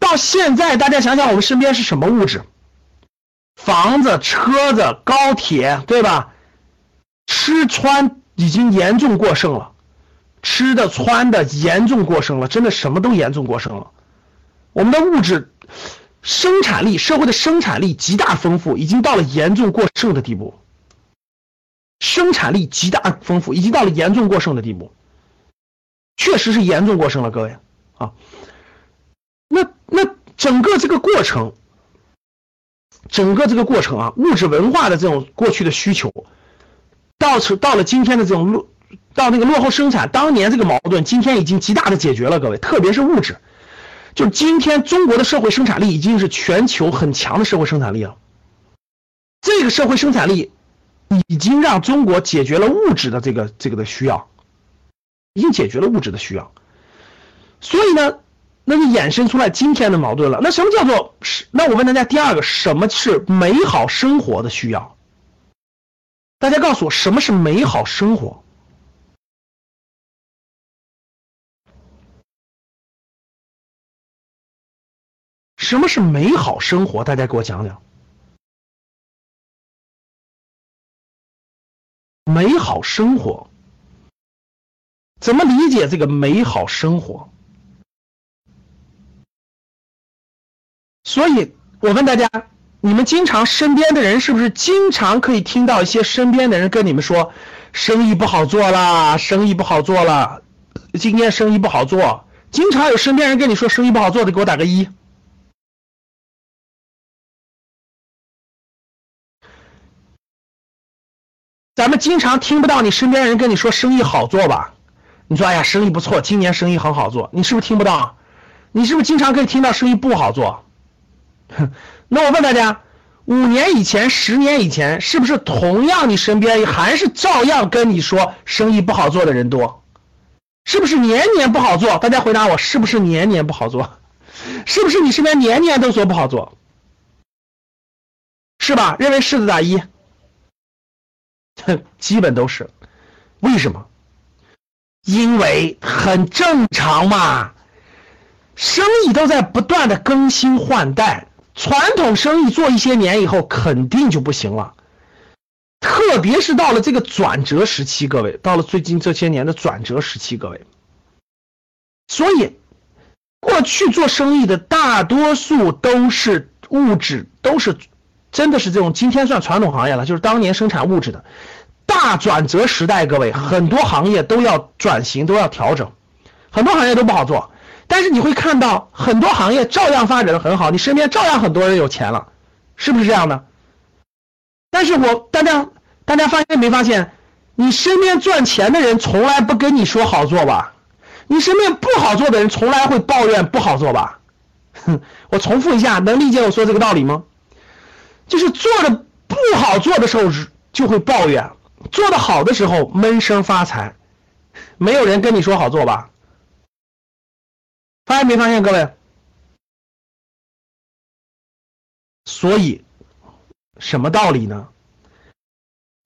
到现在，大家想想，我们身边是什么物质？房子、车子、高铁，对吧？吃穿已经严重过剩了，吃的、穿的严重过剩了，真的什么都严重过剩了。我们的物质生产力，社会的生产力极大丰富，已经到了严重过剩的地步。生产力极大丰富，已经到了严重过剩的地步，确实是严重过剩了，各位啊。整个这个过程，整个这个过程啊，物质文化的这种过去的需求，到到到了今天的这种落，到那个落后生产，当年这个矛盾，今天已经极大的解决了，各位，特别是物质。就今天，中国的社会生产力已经是全球很强的社会生产力了。这个社会生产力已经让中国解决了物质的这个这个的需要，已经解决了物质的需要。所以呢，那就衍生出来今天的矛盾了。那什么叫做是？那我问大家，第二个，什么是美好生活的需要？大家告诉我，什么是美好生活？什么是美好生活？大家给我讲讲。美好生活怎么理解这个美好生活？所以我问大家，你们经常身边的人是不是经常可以听到一些身边的人跟你们说，生意不好做啦，生意不好做了，今天生意不好做。经常有身边人跟你说生意不好做的，给我打个一。咱们经常听不到你身边人跟你说生意好做吧？你说哎呀，生意不错，今年生意很好做，你是不是听不到？你是不是经常可以听到生意不好做？[LAUGHS] 那我问大家，五年以前、十年以前，是不是同样你身边还是照样跟你说生意不好做的人多？是不是年年不好做？大家回答我，是不是年年不好做？[LAUGHS] 是不是你身边年年都说不好做？是吧？认为是的打一。[LAUGHS] 基本都是，为什么？因为很正常嘛，生意都在不断的更新换代，传统生意做一些年以后肯定就不行了，特别是到了这个转折时期，各位，到了最近这些年的转折时期，各位，所以过去做生意的大多数都是物质，都是。真的是这种，今天算传统行业了，就是当年生产物质的大转折时代。各位，很多行业都要转型，都要调整，很多行业都不好做。但是你会看到很多行业照样发展的很好，你身边照样很多人有钱了，是不是这样的？但是我大家大家发现没发现，你身边赚钱的人从来不跟你说好做吧？你身边不好做的人从来会抱怨不好做吧？哼，[LAUGHS] 我重复一下，能理解我说这个道理吗？就是做的不好做的时候就会抱怨，做的好的时候闷声发财，没有人跟你说好做吧？发现没发现各位？所以什么道理呢？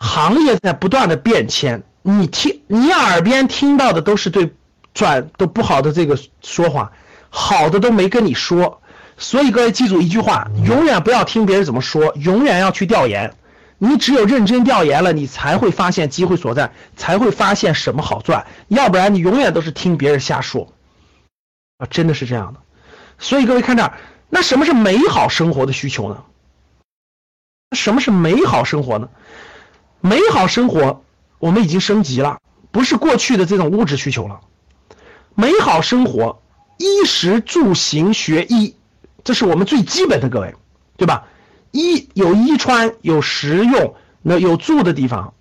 行业在不断的变迁，你听你耳边听到的都是对转都不好的这个说法，好的都没跟你说。所以各位记住一句话：永远不要听别人怎么说，永远要去调研。你只有认真调研了，你才会发现机会所在，才会发现什么好赚。要不然你永远都是听别人瞎说。真的是这样的。所以各位看这儿，那什么是美好生活的需求呢？什么是美好生活呢？美好生活我们已经升级了，不是过去的这种物质需求了。美好生活，衣食住行学医。这是我们最基本的，各位，对吧？衣有衣穿，有食用，那有住的地方，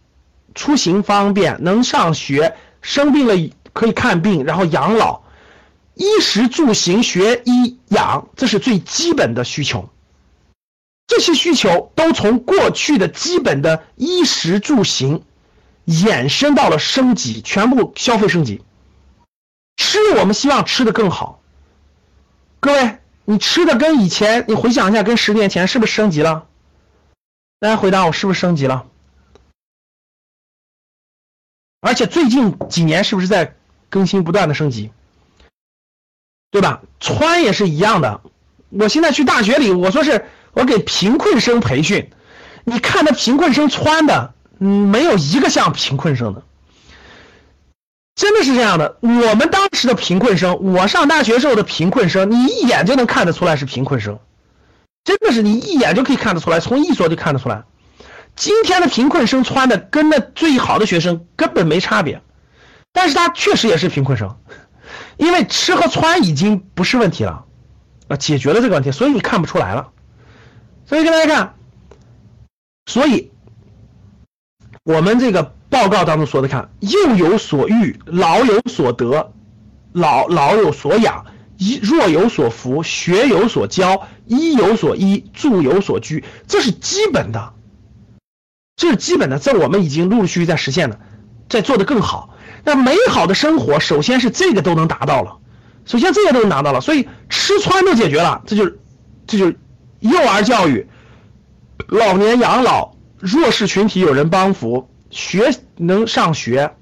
出行方便，能上学，生病了可以看病，然后养老，衣食住行学医养，这是最基本的需求。这些需求都从过去的基本的衣食住行，衍生到了升级，全部消费升级。吃我们希望吃的更好。各位，你吃的跟以前，你回想一下，跟十年前是不是升级了？大家回答我，是不是升级了？而且最近几年是不是在更新，不断的升级？对吧？穿也是一样的。我现在去大学里，我说是我给贫困生培训，你看那贫困生穿的，嗯，没有一个像贫困生的。真的是这样的。我们当时的贫困生，我上大学时候的贫困生，你一眼就能看得出来是贫困生，真的是你一眼就可以看得出来，从一说就看得出来。今天的贫困生穿的跟那最好的学生根本没差别，但是他确实也是贫困生，因为吃和穿已经不是问题了，啊，解决了这个问题，所以你看不出来了。所以跟大家看，所以我们这个报告当中说的，看幼有所育，老有所得，老老有所养，一若有所扶，学有所教，衣有所依，住有所居，这是基本的。这是基本的，在我们已经陆陆续续在实现的，在做的更好。那美好的生活，首先是这个都能达到了，首先这些都能达到了，所以吃穿都解决了，这就是，这就是幼儿教育、老年养老、弱势群体有人帮扶、学能上学、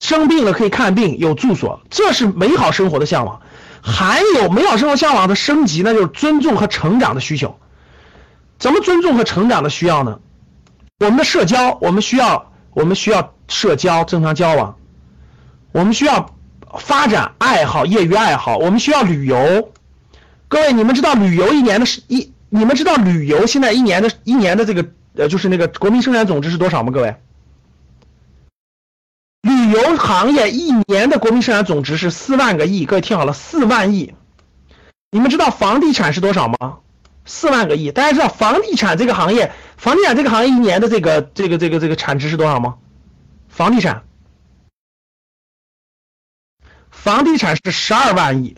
生病了可以看病、有住所，这是美好生活的向往。还有美好生活向往的升级，那就是尊重和成长的需求。怎么尊重和成长的需要呢？我们的社交，我们需要，我们需要社交，正常交往。我们需要发展爱好，业余爱好。我们需要旅游。各位，你们知道旅游一年的是一？你们知道旅游现在一年的一年的这个呃，就是那个国民生产总值是多少吗？各位，旅游行业一年的国民生产总值是四万个亿。各位听好了，四万亿。你们知道房地产是多少吗？四万个亿，大家知道房地产这个行业，房地产这个行业一年的这个这个这个这个产值是多少吗？房地产，房地产是十二万亿，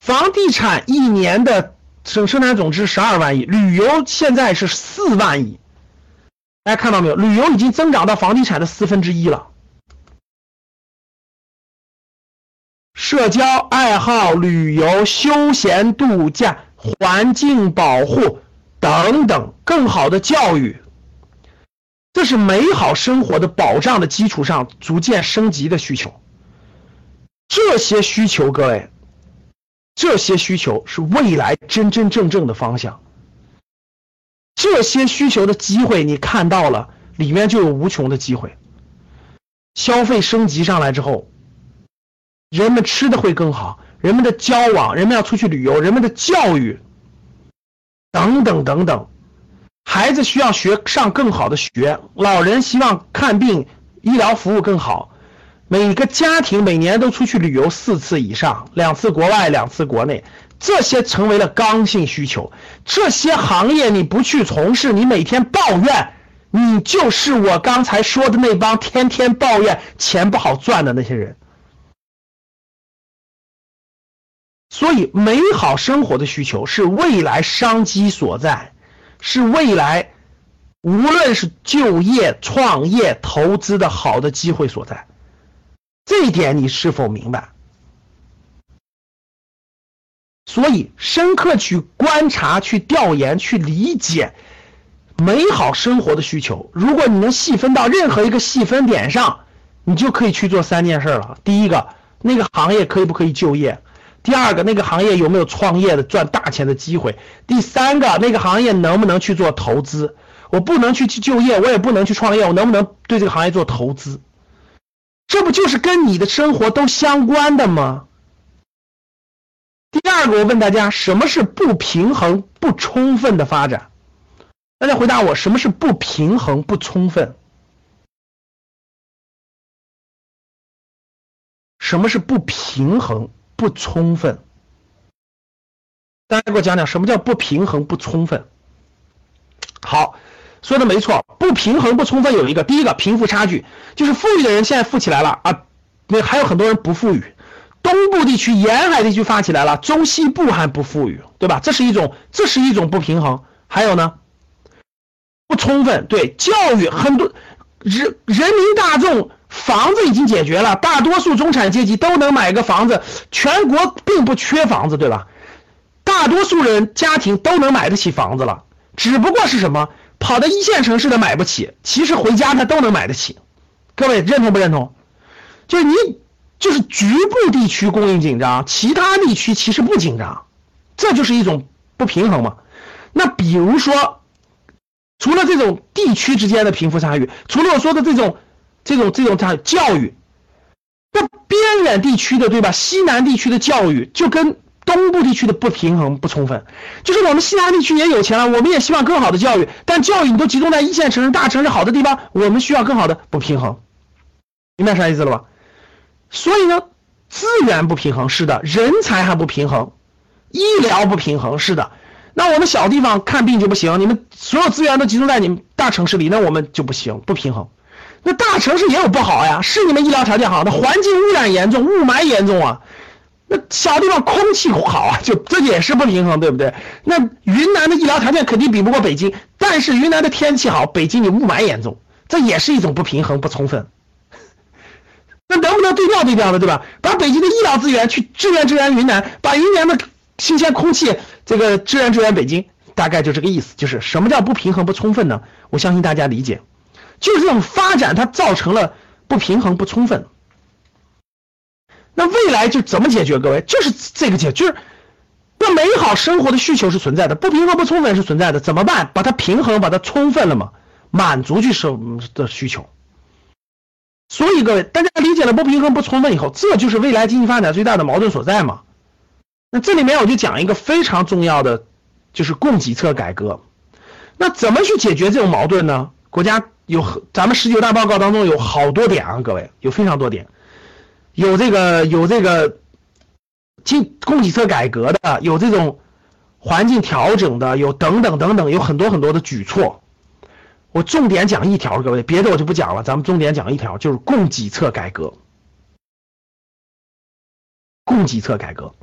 房地产一年的生生产总值十二万亿，旅游现在是四万亿，大家看到没有？旅游已经增长到房地产的四分之一了。社交爱好、旅游、休闲度假。环境保护等等，更好的教育，这是美好生活的保障的基础上逐渐升级的需求。这些需求，各位，这些需求是未来真真正正的方向。这些需求的机会你看到了，里面就有无穷的机会。消费升级上来之后，人们吃的会更好。人们的交往，人们要出去旅游，人们的教育，等等等等，孩子需要学上更好的学，老人希望看病，医疗服务更好，每个家庭每年都出去旅游四次以上，两次国外，两次国内，这些成为了刚性需求。这些行业你不去从事，你每天抱怨，你就是我刚才说的那帮天天抱怨钱不好赚的那些人。所以，美好生活的需求是未来商机所在，是未来无论是就业、创业、投资的好的机会所在。这一点你是否明白？所以，深刻去观察、去调研、去理解美好生活的需求。如果你能细分到任何一个细分点上，你就可以去做三件事了。第一个，那个行业可以不可以就业？第二个，那个行业有没有创业的赚大钱的机会？第三个，那个行业能不能去做投资？我不能去去就业，我也不能去创业，我能不能对这个行业做投资？这不就是跟你的生活都相关的吗？第二个，我问大家，什么是不平衡不充分的发展？大家回答我，什么是不平衡不充分？什么是不平衡？不充分，大家给我讲讲什么叫不平衡不充分？好，说的没错，不平衡不充分有一个，第一个贫富差距，就是富裕的人现在富起来了啊，那还有很多人不富裕，东部地区沿海地区发起来了，中西部还不富裕，对吧？这是一种，这是一种不平衡。还有呢，不充分。对教育，很多人人民大众房子已经解决了，大多数中产阶级都能买个房子，全国并不缺房子，对吧？大多数人家庭都能买得起房子了，只不过是什么跑到一线城市的买不起，其实回家他都能买得起。各位认同不认同？就是你。就是局部地区供应紧张，其他地区其实不紧张，这就是一种不平衡嘛。那比如说，除了这种地区之间的贫富差距，除了我说的这种、这种、这种差教育，那边远地区的对吧？西南地区的教育就跟东部地区的不平衡不充分。就是我们西南地区也有钱了，我们也希望更好的教育，但教育你都集中在一线城市、大城市好的地方，我们需要更好的不平衡，明白啥意思了吧？所以呢，资源不平衡是的，人才还不平衡，医疗不平衡是的。那我们小地方看病就不行，你们所有资源都集中在你们大城市里，那我们就不行，不平衡。那大城市也有不好呀，是你们医疗条件好，那环境污染严重，雾霾严重啊。那小地方空气好啊，就这也是不平衡，对不对？那云南的医疗条件肯定比不过北京，但是云南的天气好，北京你雾霾严重，这也是一种不平衡不充分。那能不能对调对调的，对吧？把北京的医疗资源去支援支援云南，把云南的新鲜空气这个支援支援北京，大概就这个意思。就是什么叫不平衡不充分呢？我相信大家理解，就是这种发展它造成了不平衡不充分。那未来就怎么解决？各位，就是这个解，就是那美好生活的需求是存在的，不平衡不充分是存在的，怎么办？把它平衡，把它充分了嘛，满足去生的需求。所以各位，大家理解了不平衡不充分以后，这就是未来经济发展最大的矛盾所在嘛？那这里面我就讲一个非常重要的，就是供给侧改革。那怎么去解决这种矛盾呢？国家有咱们十九大报告当中有好多点啊，各位有非常多点，有这个有这个经供给侧改革的，有这种环境调整的，有等等等等，有很多很多的举措。我重点讲一条，各位，别的我就不讲了。咱们重点讲一条，就是供给侧改革。供给侧改革，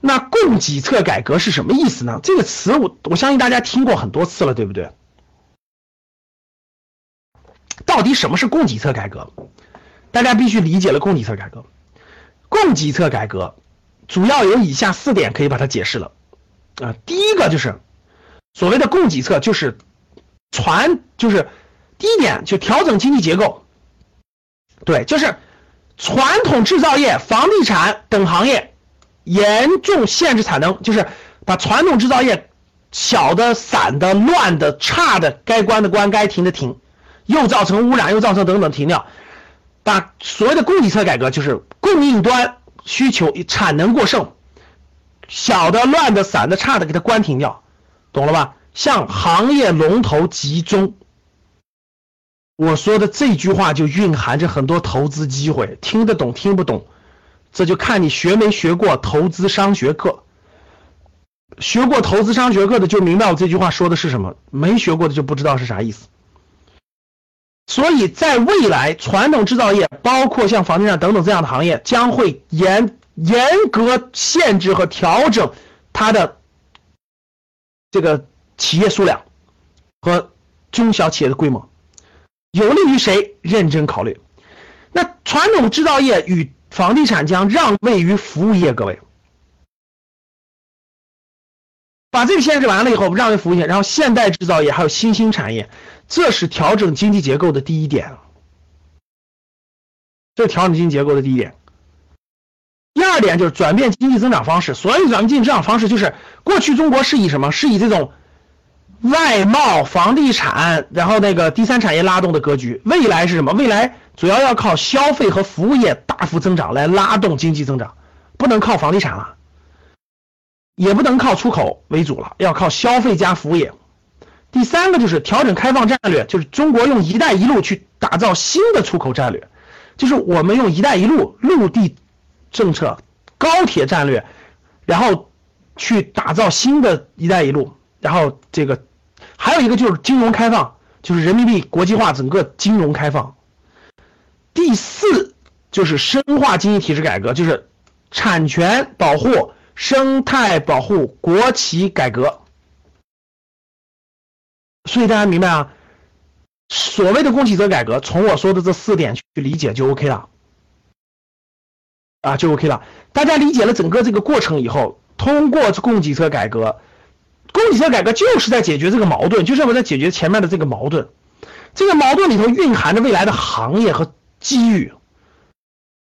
那供给侧改革是什么意思呢？这个词我我相信大家听过很多次了，对不对？到底什么是供给侧改革？大家必须理解了供给侧改革。供给侧改革主要有以下四点可以把它解释了啊。第一个就是所谓的供给侧，就是。传就是第一点，就调整经济结构，对，就是传统制造业、房地产等行业严重限制产能，就是把传统制造业小的、散的、乱的、差的，该关的关，该停的停，又造成污染，又造成等等停掉。把所谓的供给侧改革，就是供应端需求产能过剩，小的、乱的、散的、差的，给它关停掉，懂了吧？向行业龙头集中，我说的这句话就蕴含着很多投资机会，听得懂听不懂，这就看你学没学过投资商学课。学过投资商学课的就明白我这句话说的是什么，没学过的就不知道是啥意思。所以在未来，传统制造业，包括像房地产等等这样的行业，将会严严格限制和调整它的这个。企业数量和中小企业的规模，有利于谁？认真考虑。那传统制造业与房地产将让位于服务业，各位，把这个限制完了以后，我们让位服务业，然后现代制造业还有新兴产业，这是调整经济结构的第一点。这调整经济结构的第一点。第二点就是转变经济增长方式。所谓转变经济增长方式，就是过去中国是以什么？是以这种。外贸、房地产，然后那个第三产业拉动的格局，未来是什么？未来主要要靠消费和服务业大幅增长来拉动经济增长，不能靠房地产了，也不能靠出口为主了，要靠消费加服务业。第三个就是调整开放战略，就是中国用“一带一路”去打造新的出口战略，就是我们用“一带一路”陆地政策、高铁战略，然后去打造新的一带一路，然后这个。还有一个就是金融开放，就是人民币国际化，整个金融开放。第四就是深化经济体制改革，就是产权保护、生态保护、国企改革。所以大家明白啊？所谓的供给侧改革，从我说的这四点去理解就 OK 了，啊，就 OK 了。大家理解了整个这个过程以后，通过供给侧改革，供给侧改革就是在解决这个矛盾，就是我在解决前面的这个矛盾。这个矛盾里头蕴含着未来的行业和机遇，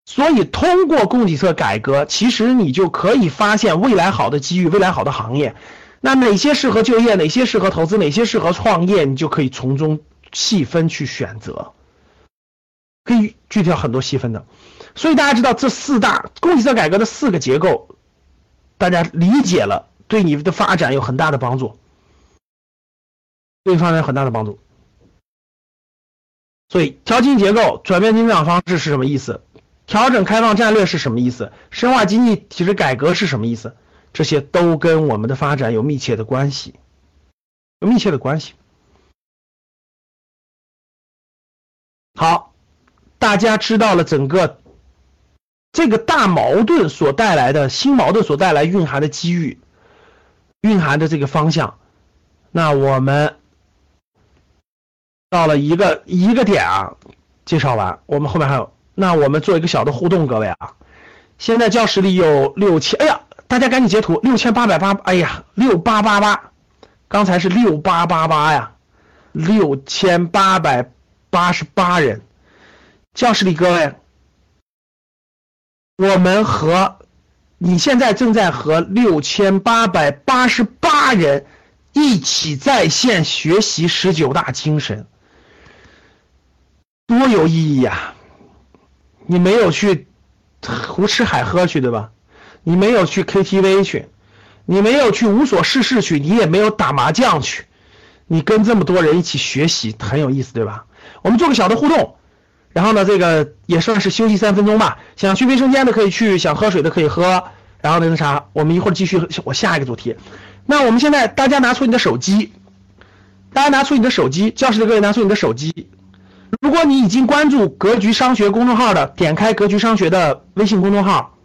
所以通过供给侧改革，其实你就可以发现未来好的机遇，未来好的行业。那哪些适合就业，哪些适合投资，哪些适合创业，你就可以从中细分去选择，可以具体到很多细分的。所以大家知道这四大供给侧改革的四个结构，大家理解了，对你的发展有很大的帮助，对你发展有很大的帮助。所以调经结构、转变增长方式是什么意思？调整开放战略是什么意思？深化经济体制改革是什么意思？这些都跟我们的发展有密切的关系，有密切的关系。好，大家知道了整个这个大矛盾所带来的新矛盾所带来蕴含的机遇，蕴含的这个方向，那我们到了一个一个点啊，介绍完，我们后面还有，那我们做一个小的互动，各位啊，现在教室里有六千，哎呀。大家赶紧截图，六千八百八，哎呀，六八八八，刚才是六八八八呀，六千八百八十八人，教室里各位，我们和你现在正在和六千八百八十八人一起在线学习十九大精神，多有意义呀！你没有去胡吃海喝去，对吧？你没有去 KTV 去，你没有去无所事事去，你也没有打麻将去，你跟这么多人一起学习很有意思，对吧？我们做个小的互动，然后呢，这个也算是休息三分钟吧。想去卫生间的可以去，想喝水的可以喝。然后那个啥，我们一会儿继续我下一个主题。那我们现在大家拿出你的手机，大家拿出你的手机，教室的各位拿出你的手机。如果你已经关注格局商学公众号的，点开格局商学的微信公众号。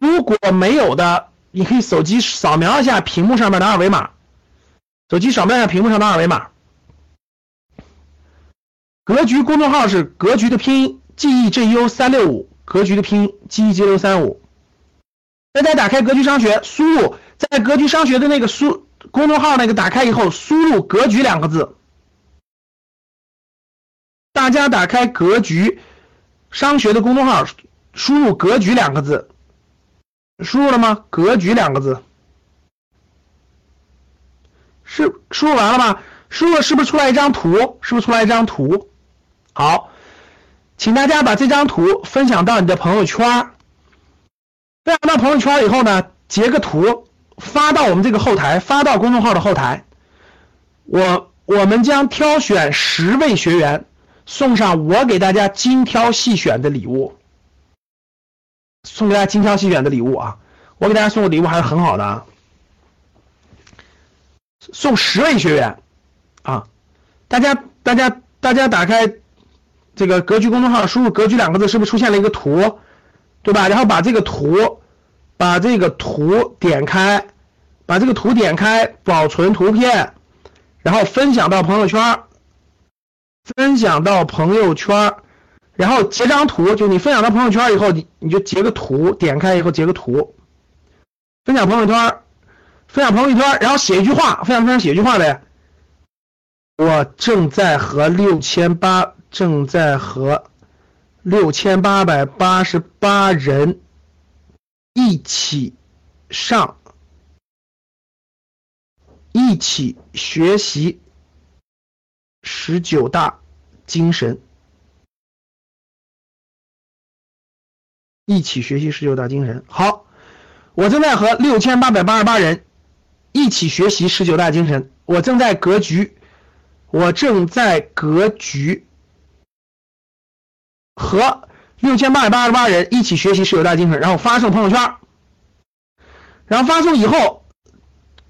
如果没有的，你可以手机扫描一下屏幕上面的二维码，手机扫描一下屏幕上的二维码。格局公众号是格局的拼音 G E G U 三六五，格局的拼音 G E G U 三五。大家打开格局商学，输入在格局商学的那个输公众号那个打开以后，输入格局两个字。大家打开格局商学的公众号，输入格局两个字。输入了吗？格局两个字，是输入完了吗？输入是不是出来一张图？是不是出来一张图？好，请大家把这张图分享到你的朋友圈，分享到朋友圈以后呢，截个图发到我们这个后台，发到公众号的后台。我我们将挑选十位学员，送上我给大家精挑细选的礼物。送给大家精挑细选的礼物啊！我给大家送的礼物还是很好的啊，送十位学员啊！大家大家大家打开这个格局公众号，输入“格局”两个字，是不是出现了一个图，对吧？然后把这个图，把这个图点开，把这个图点开，保存图片，然后分享到朋友圈，分享到朋友圈。然后截张图，就你分享到朋友圈以后，你你就截个图，点开以后截个图，分享朋友圈，分享朋友圈，然后写一句话，分享分享写一句话呗。我正在和六千八，正在和六千八百八十八人一起上，一起学习十九大精神。一起学习十九大精神。好，我正在和六千八百八十八人一起学习十九大精神。我正在格局，我正在格局和六千八百八十八人一起学习十九大精神。然后发送朋友圈，然后发送以后，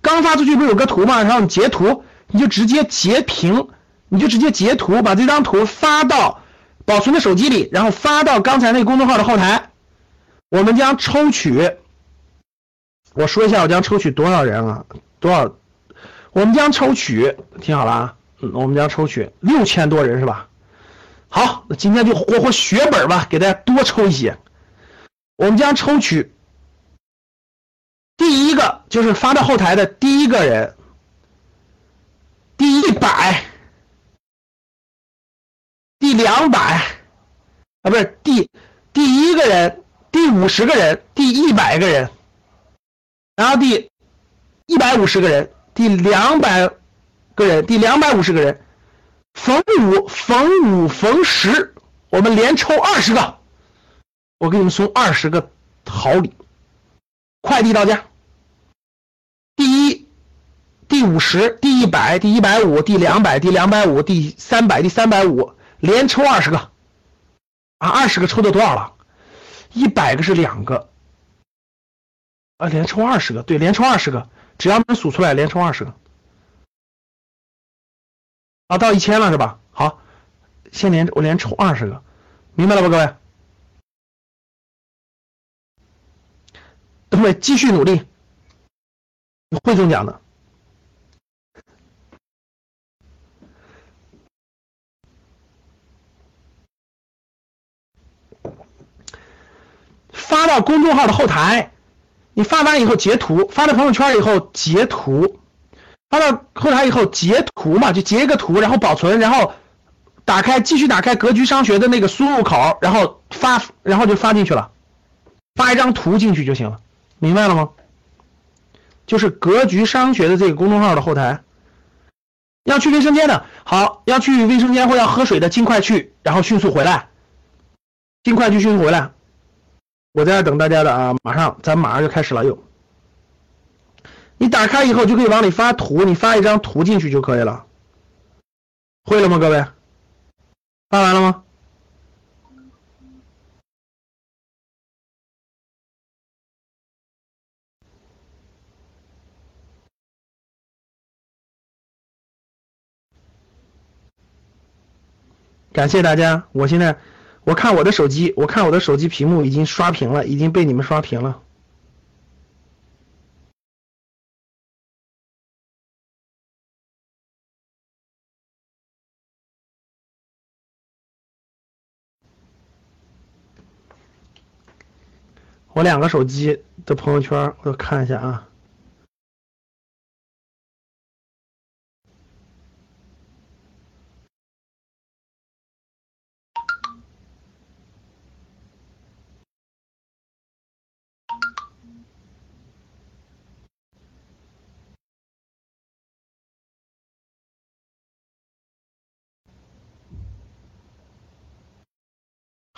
刚发出去不是有个图吗？然后你截图，你就直接截屏，你就直接截图，把这张图发到保存的手机里，然后发到刚才那个公众号的后台。我们将抽取，我说一下，我将抽取多少人啊？多少？我们将抽取，听好了啊，我们将抽取六千多人是吧？好，那今天就活活血本吧，给大家多抽一些。我们将抽取第一个，就是发到后台的第一个人，第一百，第两百，啊，不是第第一个人，第五十个人，第一百个人，然后第一百五十个人，第两百个人，第两百五十个人。逢五逢五逢十，我们连抽二十个，我给你们送二十个好礼，快递到家。第一、第五十、第一百、第一百五、第两百、第两百五、第三百、第三百五，连抽二十个，啊，二十个抽的多少了？一百个是两个，啊，连抽二十个，对，连抽二十个，只要能数出来，连抽二十个。啊，到一千了是吧？好，先连我连抽二十个，明白了吧，各位？各位继续努力，会中奖的。发到公众号的后台，你发完以后截图，发到朋友圈以后截图。发到后台以后截图嘛，就截一个图，然后保存，然后打开，继续打开格局商学的那个输入口，然后发，然后就发进去了，发一张图进去就行了，明白了吗？就是格局商学的这个公众号的后台，要去卫生间的，好，要去卫生间或要喝水的，尽快去，然后迅速回来，尽快去，迅速回来，我在这等大家的啊，马上，咱马上就开始了又。你打开以后就可以往里发图，你发一张图进去就可以了。会了吗，各位？发完了吗？感谢大家，我现在我看我的手机，我看我的手机屏幕已经刷屏了，已经被你们刷屏了。我两个手机的朋友圈，我看一下啊。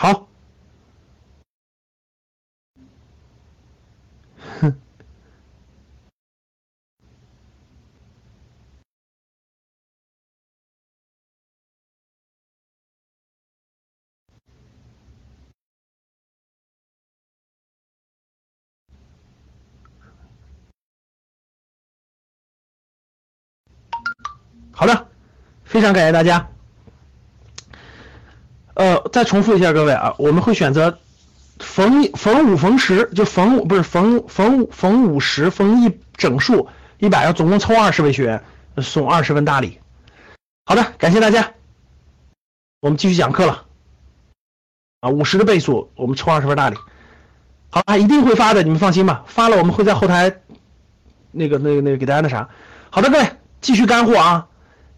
好。好的，非常感谢大家。呃，再重复一下各位啊，我们会选择逢逢五逢十，就逢不是逢逢逢五十逢一整数一百，要总共抽二十位学员送二十份大礼。好的，感谢大家，我们继续讲课了。啊，五十的倍数，我们抽二十份大礼。好啊，一定会发的，你们放心吧。发了，我们会在后台那个那个那个给大家那啥。好的，各位继续干货啊。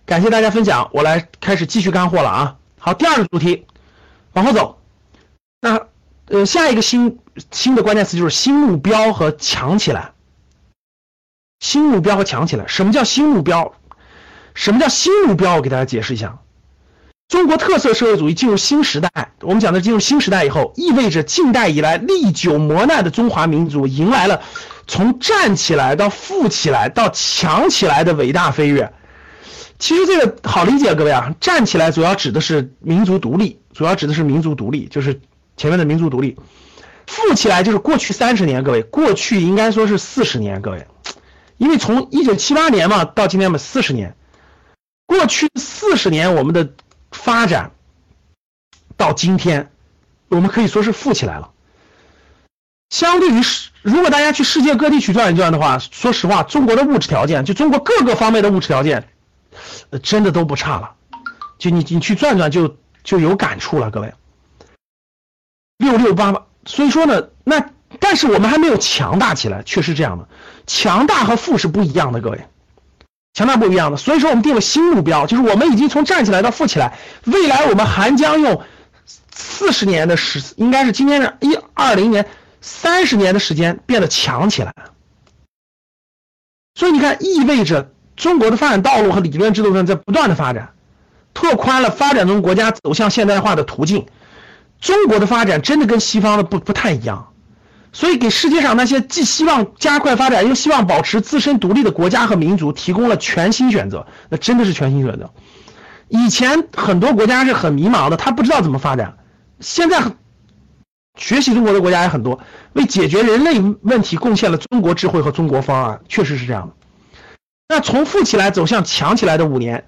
感谢大家分享，我来开始继续干货了啊！好，第二个主题，往后走。那呃，下一个新新的关键词就是新目标和强起来。新目标和强起来，什么叫新目标？什么叫新目标？我给大家解释一下。中国特色社会主义进入新时代，我们讲的进入新时代以后，意味着近代以来历久磨难的中华民族迎来了从站起来到富起来到强起来的伟大飞跃。其实这个好理解，各位啊，站起来主要指的是民族独立，主要指的是民族独立，就是前面的民族独立。富起来就是过去三十年，各位，过去应该说是四十年，各位，因为从一九七八年嘛到今天嘛四十年，过去四十年我们的发展到今天，我们可以说是富起来了。相对于世，如果大家去世界各地去转一转的话，说实话，中国的物质条件，就中国各个方面的物质条件，呃，真的都不差了。就你你去转转，就就有感触了，各位。六六八八，所以说呢，那但是我们还没有强大起来，确实这样的。强大和富是不一样的，各位，强大不一样的。所以说我们定了新目标，就是我们已经从站起来到富起来，未来我们还将用四十年的时，应该是今天是一二零年。三十年的时间变得强起来，所以你看，意味着中国的发展道路和理论制度上在不断的发展，拓宽了发展中国家走向现代化的途径。中国的发展真的跟西方的不不太一样，所以给世界上那些既希望加快发展又希望保持自身独立的国家和民族提供了全新选择。那真的是全新选择。以前很多国家是很迷茫的，他不知道怎么发展，现在。学习中国的国家也很多，为解决人类问题贡献了中国智慧和中国方案，确实是这样的。那从富起来走向强起来的五年，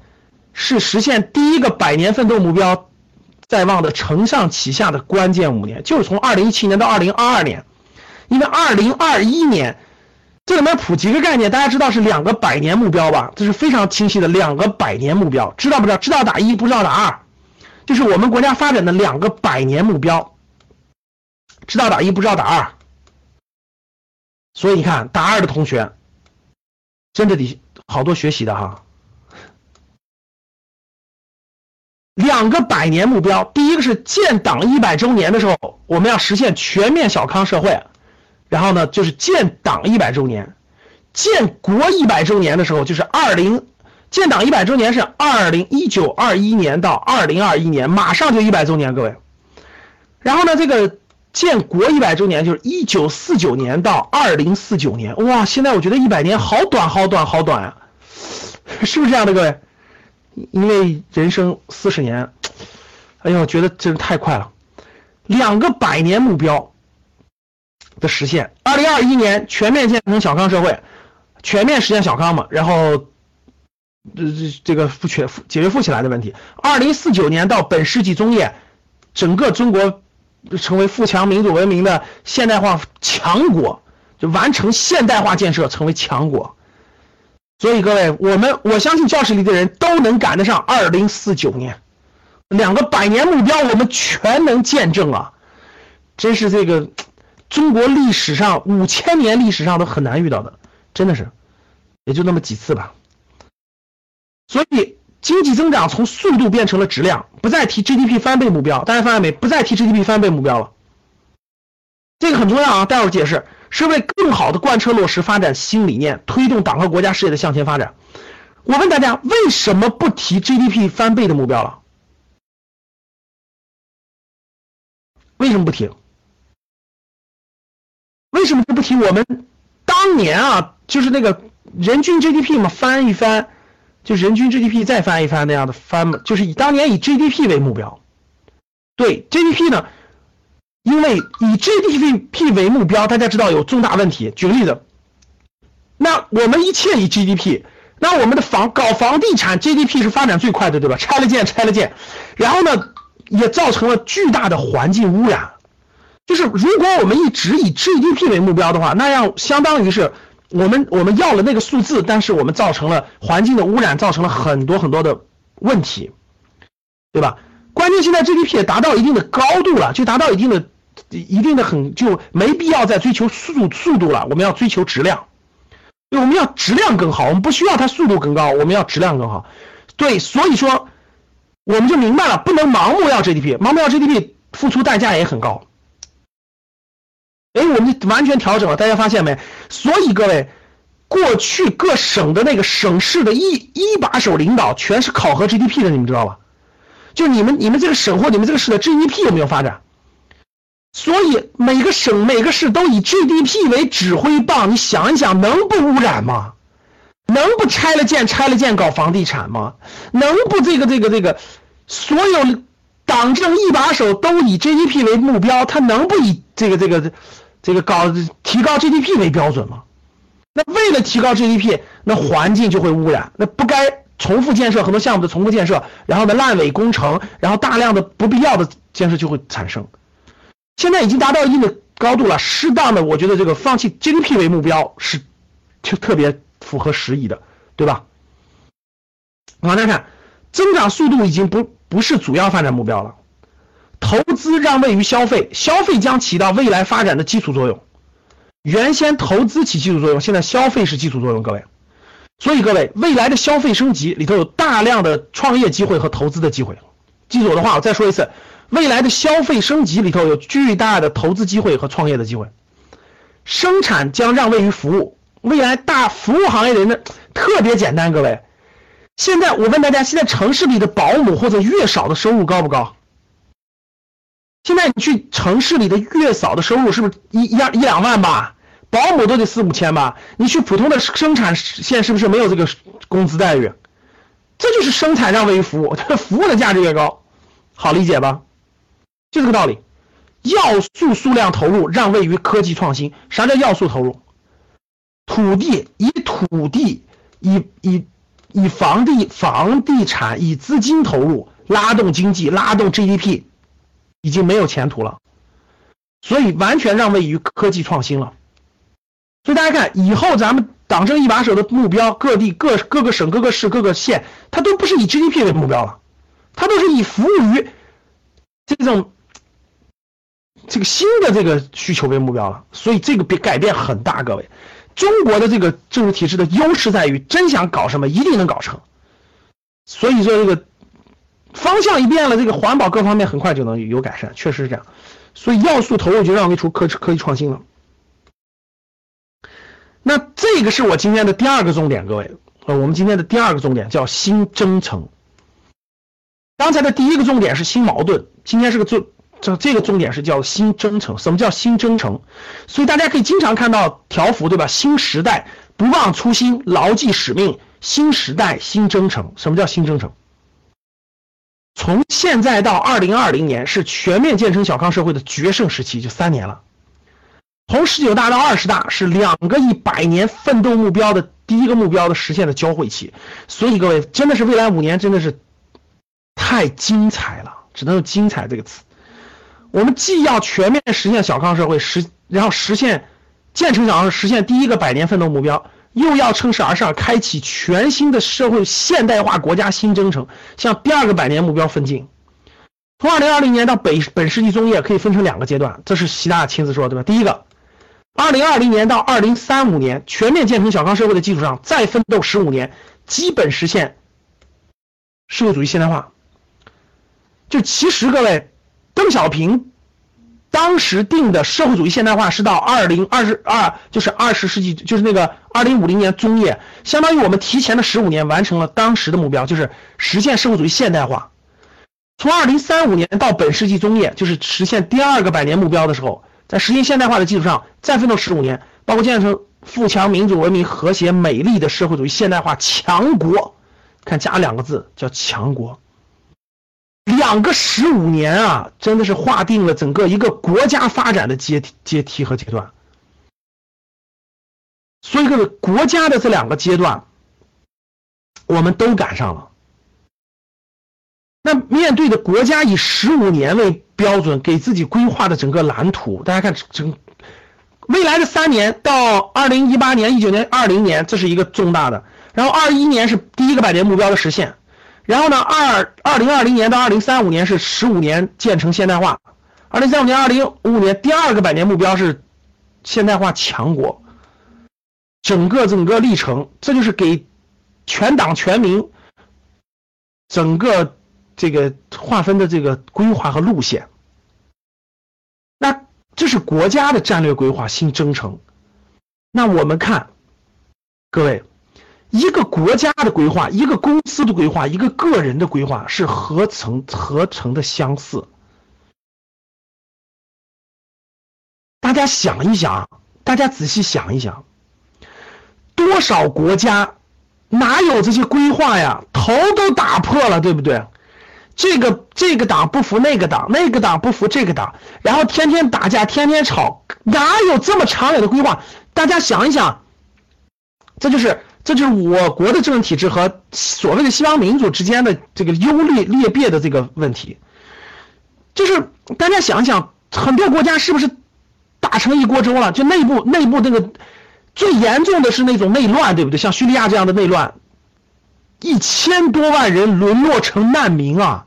是实现第一个百年奋斗目标在望的承上启下的关键五年，就是从二零一七年到二零二二年。因为二零二一年，这里面普及个概念，大家知道是两个百年目标吧？这是非常清晰的两个百年目标，知道不知道？知道打一，不知道打二，就是我们国家发展的两个百年目标。知道打一不知道打二，所以你看打二的同学，真的得好多学习的哈。两个百年目标，第一个是建党一百周年的时候，我们要实现全面小康社会，然后呢就是建党一百周年，建国一百周年的时候就是二零，建党一百周年是二零一九二一年到二零二一年，马上就一百周年，各位。然后呢这个。建国一百周年就是一九四九年到二零四九年，哇！现在我觉得一百年好短，好短，好短啊，[LAUGHS] 是不是这样的，各位？因为人生四十年，哎呦，我觉得真是太快了。两个百年目标的实现，二零二一年全面建成小康社会，全面实现小康嘛，然后这这这个富全解决富起来的问题。二零四九年到本世纪中叶，整个中国。就成为富强民主文明的现代化强国，就完成现代化建设，成为强国。所以各位，我们我相信教室里的人都能赶得上二零四九年，两个百年目标，我们全能见证啊！真是这个中国历史上五千年历史上都很难遇到的，真的是，也就那么几次吧。所以。经济增长从速度变成了质量，不再提 GDP 翻倍目标，大家发现没？不再提 GDP 翻倍目标了，这个很重要啊！待会儿解释，是为更好的贯彻落实发展新理念，推动党和国家事业的向前发展。我问大家，为什么不提 GDP 翻倍的目标了？为什么不提？为什么不提？我们当年啊，就是那个人均 GDP 嘛，翻一翻。就人均 GDP 再翻一翻那样的翻，就是以当年以 GDP 为目标，对 GDP 呢，因为以 GDP 为目标，大家知道有重大问题。举个例子，那我们一切以 GDP，那我们的房搞房地产 GDP 是发展最快的，对吧？拆了建，拆了建，然后呢，也造成了巨大的环境污染。就是如果我们一直以 GDP 为目标的话，那样相当于是。我们我们要了那个数字，但是我们造成了环境的污染，造成了很多很多的问题，对吧？关键现在 GDP 也达到一定的高度了，就达到一定的、一定的很，就没必要再追求速速度了。我们要追求质量，对我们要质量更好，我们不需要它速度更高，我们要质量更好。对，所以说我们就明白了，不能盲目要 GDP，盲目要 GDP 付出代价也很高。哎，我们完全调整了，大家发现没？所以各位，过去各省的那个省市的一一把手领导，全是考核 GDP 的，你们知道吧？就你们你们这个省或你们这个市的 GDP 有没有发展？所以每个省每个市都以 GDP 为指挥棒，你想一想，能不污染吗？能不拆了建拆了建搞房地产吗？能不这个这个这个所有党政一把手都以 GDP 为目标，他能不以这个这个？这个搞提高 GDP 为标准吗？那为了提高 GDP，那环境就会污染，那不该重复建设很多项目的重复建设，然后呢烂尾工程，然后大量的不必要的建设就会产生。现在已经达到一定的高度了，适当的我觉得这个放弃 GDP 为目标是就特别符合时宜的，对吧？往下看，增长速度已经不不是主要发展目标了，投资让位于消费，消费将起到未来发展的基础作用。原先投资起基础作用，现在消费是基础作用，各位。所以各位，未来的消费升级里头有大量的创业机会和投资的机会。记住我的话，我再说一次，未来的消费升级里头有巨大的投资机会和创业的机会。生产将让位于服务，未来大服务行业的人呢特别简单，各位。现在我问大家，现在城市里的保姆或者月嫂的收入高不高？现在你去城市里的月嫂的收入是不是一一一两万吧？保姆都得四五千吧？你去普通的生产线是不是没有这个工资待遇？这就是生产让位于服务，这 [LAUGHS] 服务的价值越高，好理解吧？就这个道理。要素数量投入让位于科技创新。啥叫要素投入？土地以土地以以。以房地房地产以资金投入拉动经济拉动 GDP，已经没有前途了，所以完全让位于科技创新了。所以大家看，以后咱们党政一把手的目标，各地各各个省、各个市、各个县，它都不是以 GDP 为目标了，它都是以服务于这种这个新的这个需求为目标了。所以这个变改变很大，各位。中国的这个政治体制的优势在于，真想搞什么一定能搞成。所以说这个方向一变了，这个环保各方面很快就能有改善，确实是这样。所以要素投入就让位出科科技创新了。那这个是我今天的第二个重点，各位，呃，我们今天的第二个重点叫新征程。刚才的第一个重点是新矛盾，今天是个重。这这个重点是叫新征程。什么叫新征程？所以大家可以经常看到条幅，对吧？新时代，不忘初心，牢记使命。新时代，新征程。什么叫新征程？从现在到二零二零年是全面建成小康社会的决胜时期，就三年了。从十九大到二十大是两个一百年奋斗目标的第一个目标的实现的交汇期。所以各位，真的是未来五年真的是太精彩了，只能用“精彩”这个词。我们既要全面实现小康社会，实然后实现建成小康，实现第一个百年奋斗目标，又要乘势而上，开启全新的社会现代化国家新征程，向第二个百年目标奋进。从二零二零年到本本世纪中叶，可以分成两个阶段，这是习大大亲自说的，对吧？第一个，二零二零年到二零三五年，全面建成小康社会的基础上，再奋斗十五年，基本实现社会主义现代化。就其实各位。邓小平当时定的社会主义现代化是到二零二十二，就是二十世纪，就是那个二零五零年中叶，相当于我们提前的十五年完成了当时的目标，就是实现社会主义现代化。从二零三五年到本世纪中叶，就是实现第二个百年目标的时候，在实现现代化的基础上再奋斗十五年，包括建成富强、民主、文明、和谐、美丽的社会主义现代化强国，看加两个字叫强国。两个十五年啊，真的是划定了整个一个国家发展的阶阶梯和阶段。所以，各位国家的这两个阶段，我们都赶上了。那面对的国家以十五年为标准给自己规划的整个蓝图，大家看整未来的三年到二零一八年、一九年、二零年，这是一个重大的。然后二一年是第一个百年目标的实现。然后呢，二二零二零年到二零三五年是十五年建成现代化，二零三五年、二零五五年第二个百年目标是现代化强国。整个整个历程，这就是给全党全民整个这个划分的这个规划和路线。那这是国家的战略规划新征程。那我们看，各位。一个国家的规划，一个公司的规划，一个个人的规划是合成合成的相似。大家想一想，大家仔细想一想，多少国家哪有这些规划呀？头都打破了，对不对？这个这个党不服那个党，那个党不服这个党，然后天天打架，天天吵，哪有这么长远的规划？大家想一想，这就是。这就是我国的政治体制和所谓的西方民主之间的这个优劣劣别的这个问题，就是大家想想，很多国家是不是打成一锅粥了，就内部内部那个最严重的是那种内乱，对不对？像叙利亚这样的内乱，一千多万人沦落成难民啊！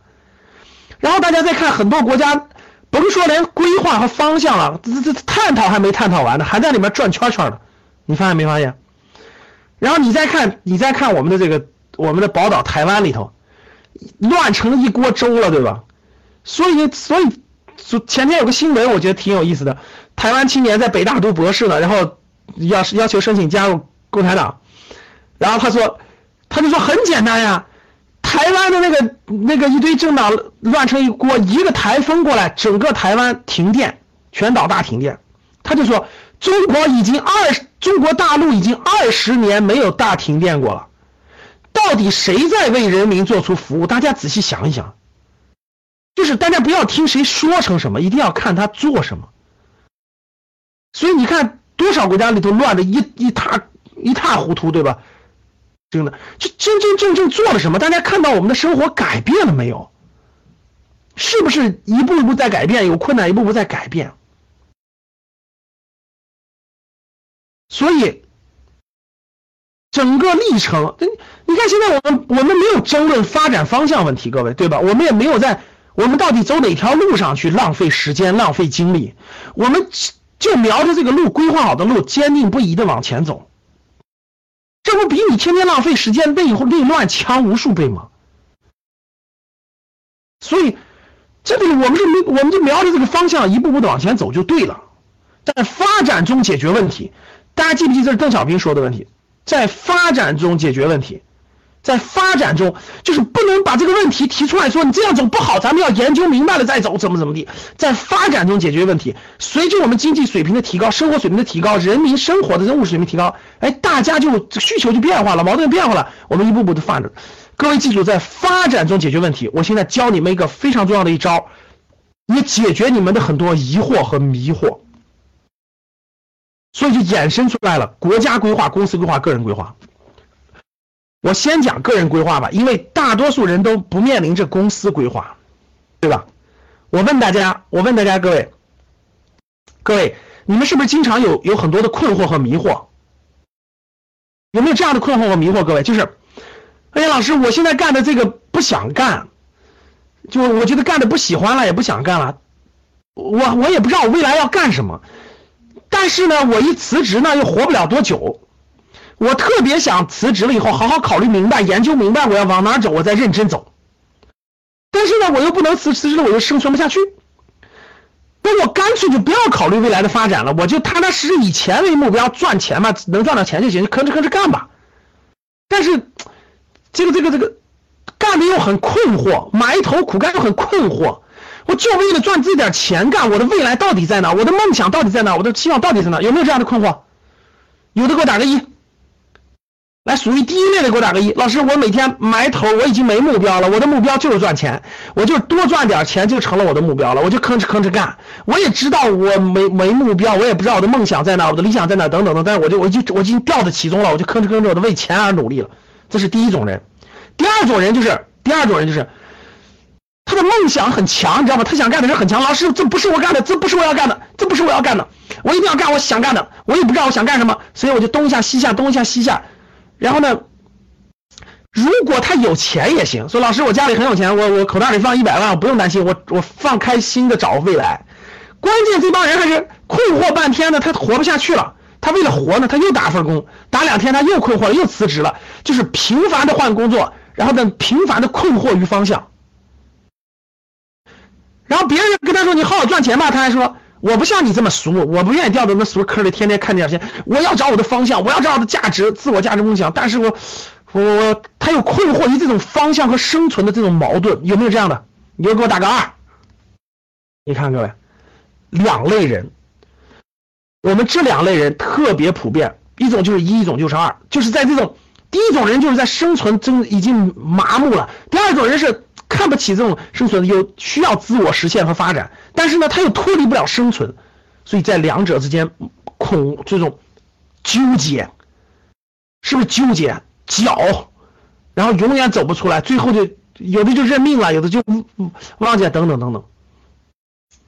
然后大家再看很多国家，甭说连规划和方向了，这这探讨还没探讨完呢，还在里面转圈圈呢。你发现没发现？然后你再看，你再看我们的这个我们的宝岛台湾里头，乱成一锅粥了，对吧？所以，所以，昨前天有个新闻，我觉得挺有意思的。台湾青年在北大读博士呢，然后要要求申请加入共产党，然后他说，他就说很简单呀，台湾的那个那个一堆政党乱成一锅，一个台风过来，整个台湾停电，全岛大停电。他就说，中国已经二中国大陆已经二十年没有大停电过了，到底谁在为人民做出服务？大家仔细想一想。就是大家不要听谁说成什么，一定要看他做什么。所以你看多少国家里头乱的一一塌一塌糊涂，对吧？真的，就真真正正做了什么？大家看到我们的生活改变了没有？是不是一步一步在改变？有困难一步步在改变。所以整个历程，你看现在我们我们没有争论发展方向问题，各位对吧？我们也没有在。我们到底走哪条路上去浪费时间、浪费精力？我们就瞄着这个路，规划好的路，坚定不移的往前走。这不比你天天浪费时间、内内乱强无数倍吗？所以，这里我们就没，我们就瞄着这个方向，一步步的往前走就对了。在发展中解决问题，大家记不记？这是邓小平说的问题，在发展中解决问题。在发展中，就是不能把这个问题提出来说你这样走不好，咱们要研究明白了再走，怎么怎么地。在发展中解决问题，随着我们经济水平的提高，生活水平的提高，人民生活的这物质水平提高，哎，大家就需求就变化了，矛盾变化了，我们一步步的发展。各位记住，在发展中解决问题。我现在教你们一个非常重要的一招，也解决你们的很多疑惑和迷惑。所以就衍生出来了国家规划、公司规划、个人规划。我先讲个人规划吧，因为大多数人都不面临着公司规划，对吧？我问大家，我问大家各位，各位，你们是不是经常有有很多的困惑和迷惑？有没有这样的困惑和迷惑？各位，就是，哎呀，老师，我现在干的这个不想干，就我觉得干的不喜欢了，也不想干了，我我也不知道我未来要干什么，但是呢，我一辞职呢，又活不了多久。我特别想辞职了以后好好考虑明白、研究明白我要往哪走，我再认真走。但是呢，我又不能辞辞职了，我又生存不下去。那我干脆就不要考虑未来的发展了，我就踏踏实实以钱为目标赚钱嘛，能赚到钱就行，吭哧吭哧干吧。但是这个这个这个干的又很困惑，埋头苦干又很困惑。我就为了赚这点钱干，我的未来到底在哪？我的梦想到底在哪？我的期望到底在哪？有没有这样的困惑？有的给我打个一。来，属于第一类的给我打个一。老师，我每天埋头，我已经没目标了。我的目标就是赚钱，我就多赚点钱就成了我的目标了。我就吭哧吭哧干。我也知道我没没目标，我也不知道我的梦想在哪，我的理想在哪，等等等。但是我就我就我已经掉在其中了，我就吭哧吭哧，我的为钱而努力了。这是第一种人。第二种人就是第二种人就是他的梦想很强，你知道吗？他想干的事很强。老师，这不是我干的，这不是我要干的，这不是我要干的。我一定要干我想干的，我也不知道我想干什么，所以我就东一下西下，东一下西下。然后呢？如果他有钱也行，说老师我家里很有钱，我我口袋里放一百万，我不用担心，我我放开心的找未来。关键这帮人还是困惑半天呢，他活不下去了。他为了活呢，他又打份工，打两天他又困惑了，又辞职了，就是频繁的换工作，然后呢频繁的困惑于方向。然后别人跟他说你好好赚钱吧，他还说。我不像你这么俗，我不愿意掉到那俗坑里，天天看这些。我要找我的方向，我要找我的价值、自我价值梦想。但是我，我他又困惑于这种方向和生存的这种矛盾，有没有这样的？你就给我打个二。你看各位，两类人，我们这两类人特别普遍，一种就是一，一种就是二，就是在这种第一种人就是在生存中已经麻木了，第二种人是。看不起这种生存，又需要自我实现和发展，但是呢，他又脱离不了生存，所以在两者之间恐这种纠结，是不是纠结搅，然后永远走不出来，最后就有的就认命了，有的就忘记等等等等。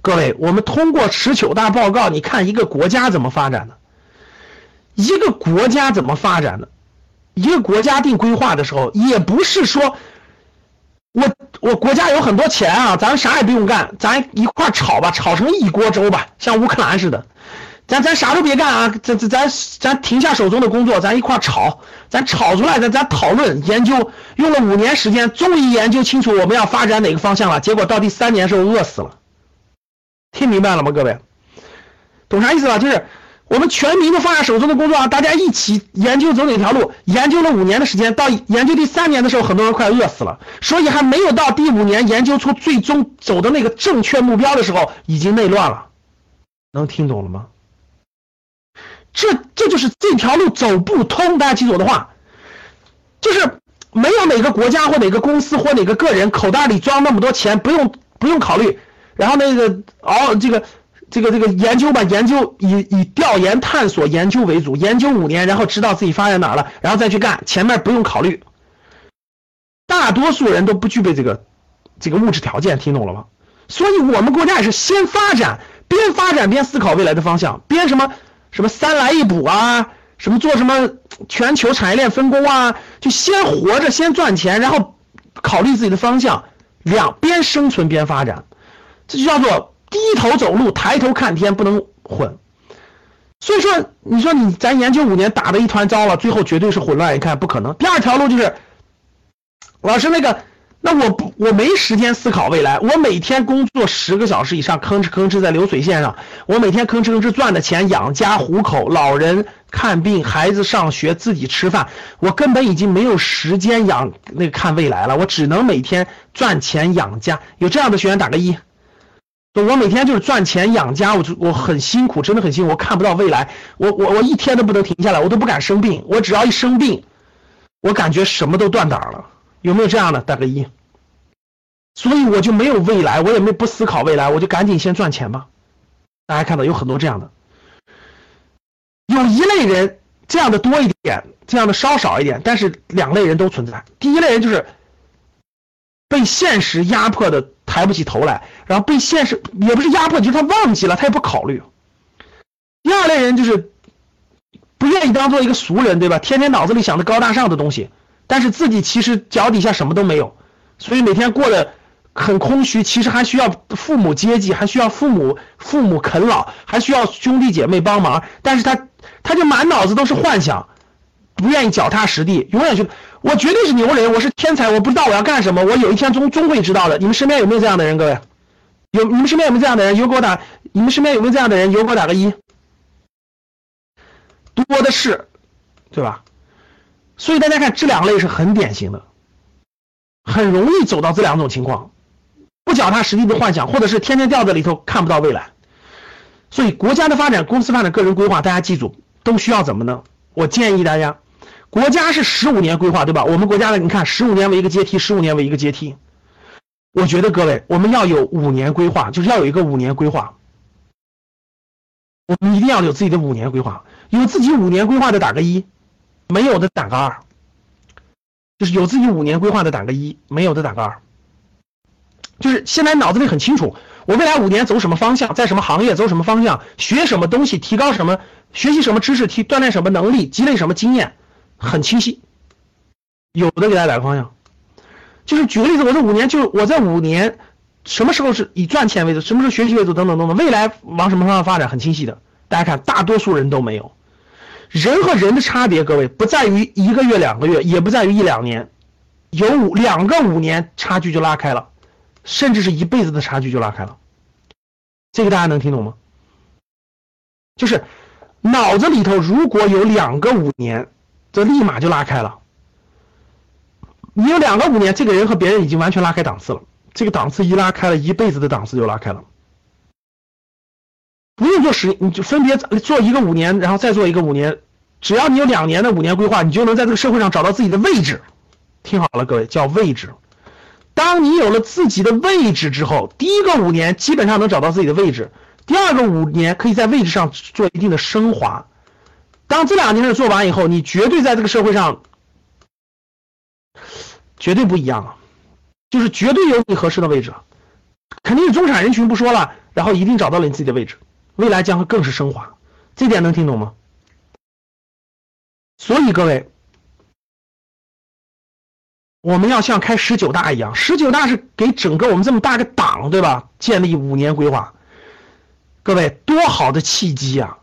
各位，我们通过十九大报告，你看一个国家怎么发展的？一个国家怎么发展的？一个国家定规划的时候，也不是说，我我国家有很多钱啊，咱啥也不用干，咱一块炒吧，炒成一锅粥吧，像乌克兰似的，咱咱啥都别干啊，咱咱咱咱停下手中的工作，咱一块炒，咱炒出来，咱咱讨论研究，用了五年时间，终于研究清楚我们要发展哪个方向了，结果到第三年时候饿死了，听明白了吗，各位？懂啥意思吧？就是。我们全民都放下手中的工作啊，大家一起研究走哪条路。研究了五年的时间，到研究第三年的时候，很多人快饿死了。所以还没有到第五年研究出最终走的那个正确目标的时候，已经内乱了。能听懂了吗？这这就是这条路走不通。大家记住我的话，就是没有哪个国家或哪个公司或哪个个人口袋里装那么多钱，不用不用考虑。然后那个熬这个。这个这个研究吧，研究以以调研探索研究为主，研究五年，然后知道自己发展哪了，然后再去干，前面不用考虑。大多数人都不具备这个这个物质条件，听懂了吗？所以我们国家也是先发展，边发展边思考未来的方向，边什么什么三来一补啊，什么做什么全球产业链分工啊，就先活着，先赚钱，然后考虑自己的方向，两边生存边发展，这就叫做。低头走路，抬头看天，不能混。所以说，你说你咱研究五年打的一团糟了，最后绝对是混乱。一看不可能。第二条路就是，老师那个，那我不我没时间思考未来，我每天工作十个小时以上，吭哧吭哧在流水线上，我每天吭哧吭哧赚的钱养家糊口，老人看病，孩子上学，自己吃饭，我根本已经没有时间养那个看未来了，我只能每天赚钱养家。有这样的学员打个一。我每天就是赚钱养家，我就我很辛苦，真的很辛苦，我看不到未来，我我我一天都不能停下来，我都不敢生病，我只要一生病，我感觉什么都断档了，有没有这样的？打个一。所以我就没有未来，我也没不思考未来，我就赶紧先赚钱吧。大家看到有很多这样的，有一类人这样的多一点，这样的稍少一点，但是两类人都存在。第一类人就是被现实压迫的。抬不起头来，然后被现实也不是压迫，就是他忘记了，他也不考虑。第二类人就是不愿意当做一个俗人，对吧？天天脑子里想着高大上的东西，但是自己其实脚底下什么都没有，所以每天过得很空虚。其实还需要父母接济，还需要父母父母啃老，还需要兄弟姐妹帮忙，但是他他就满脑子都是幻想。不愿意脚踏实地，永远就我绝对是牛人，我是天才，我不知道我要干什么，我有一天终终会知道的。你们身边有没有这样的人？各位，有你们身边有没有这样的人？有给我打，你们身边有没有这样的人？有给我打个一，多的是，对吧？所以大家看这两类是很典型的，很容易走到这两种情况，不脚踏实地的幻想，或者是天天掉在里头看不到未来。所以国家的发展、公司发展、个人规划，大家记住都需要怎么呢？我建议大家。国家是十五年规划，对吧？我们国家的，你看，十五年为一个阶梯，十五年为一个阶梯。我觉得各位，我们要有五年规划，就是要有一个五年规划。我们一定要有自己的五年规划，有自己五年规划的打个一，没有的打个二。就是有自己五年规划的打个一，没有的打个二。就是现在脑子里很清楚，我未来五年走什么方向，在什么行业走什么方向，学什么东西，提高什么，学习什么知识，提锻炼什么能力，积累什么经验。很清晰，有的给大家打个方向，就是举个例子，我这五年就是我在五年，什么时候是以赚钱为主，什么时候学习为主，等等等等，未来往什么方向发展，很清晰的。大家看，大多数人都没有。人和人的差别，各位不在于一个月、两个月，也不在于一两年，有五两个五年差距就拉开了，甚至是一辈子的差距就拉开了。这个大家能听懂吗？就是脑子里头如果有两个五年。这立马就拉开了。你有两个五年，这个人和别人已经完全拉开档次了。这个档次一拉开了，一辈子的档次就拉开了。不用做十，你就分别做一个五年，然后再做一个五年。只要你有两年的五年规划，你就能在这个社会上找到自己的位置。听好了，各位，叫位置。当你有了自己的位置之后，第一个五年基本上能找到自己的位置，第二个五年可以在位置上做一定的升华。当这两件事做完以后，你绝对在这个社会上绝对不一样了，就是绝对有你合适的位置，肯定是中产人群不说了，然后一定找到了你自己的位置，未来将会更是升华。这点能听懂吗？所以各位，我们要像开十九大一样，十九大是给整个我们这么大个党，对吧？建立五年规划。各位，多好的契机啊！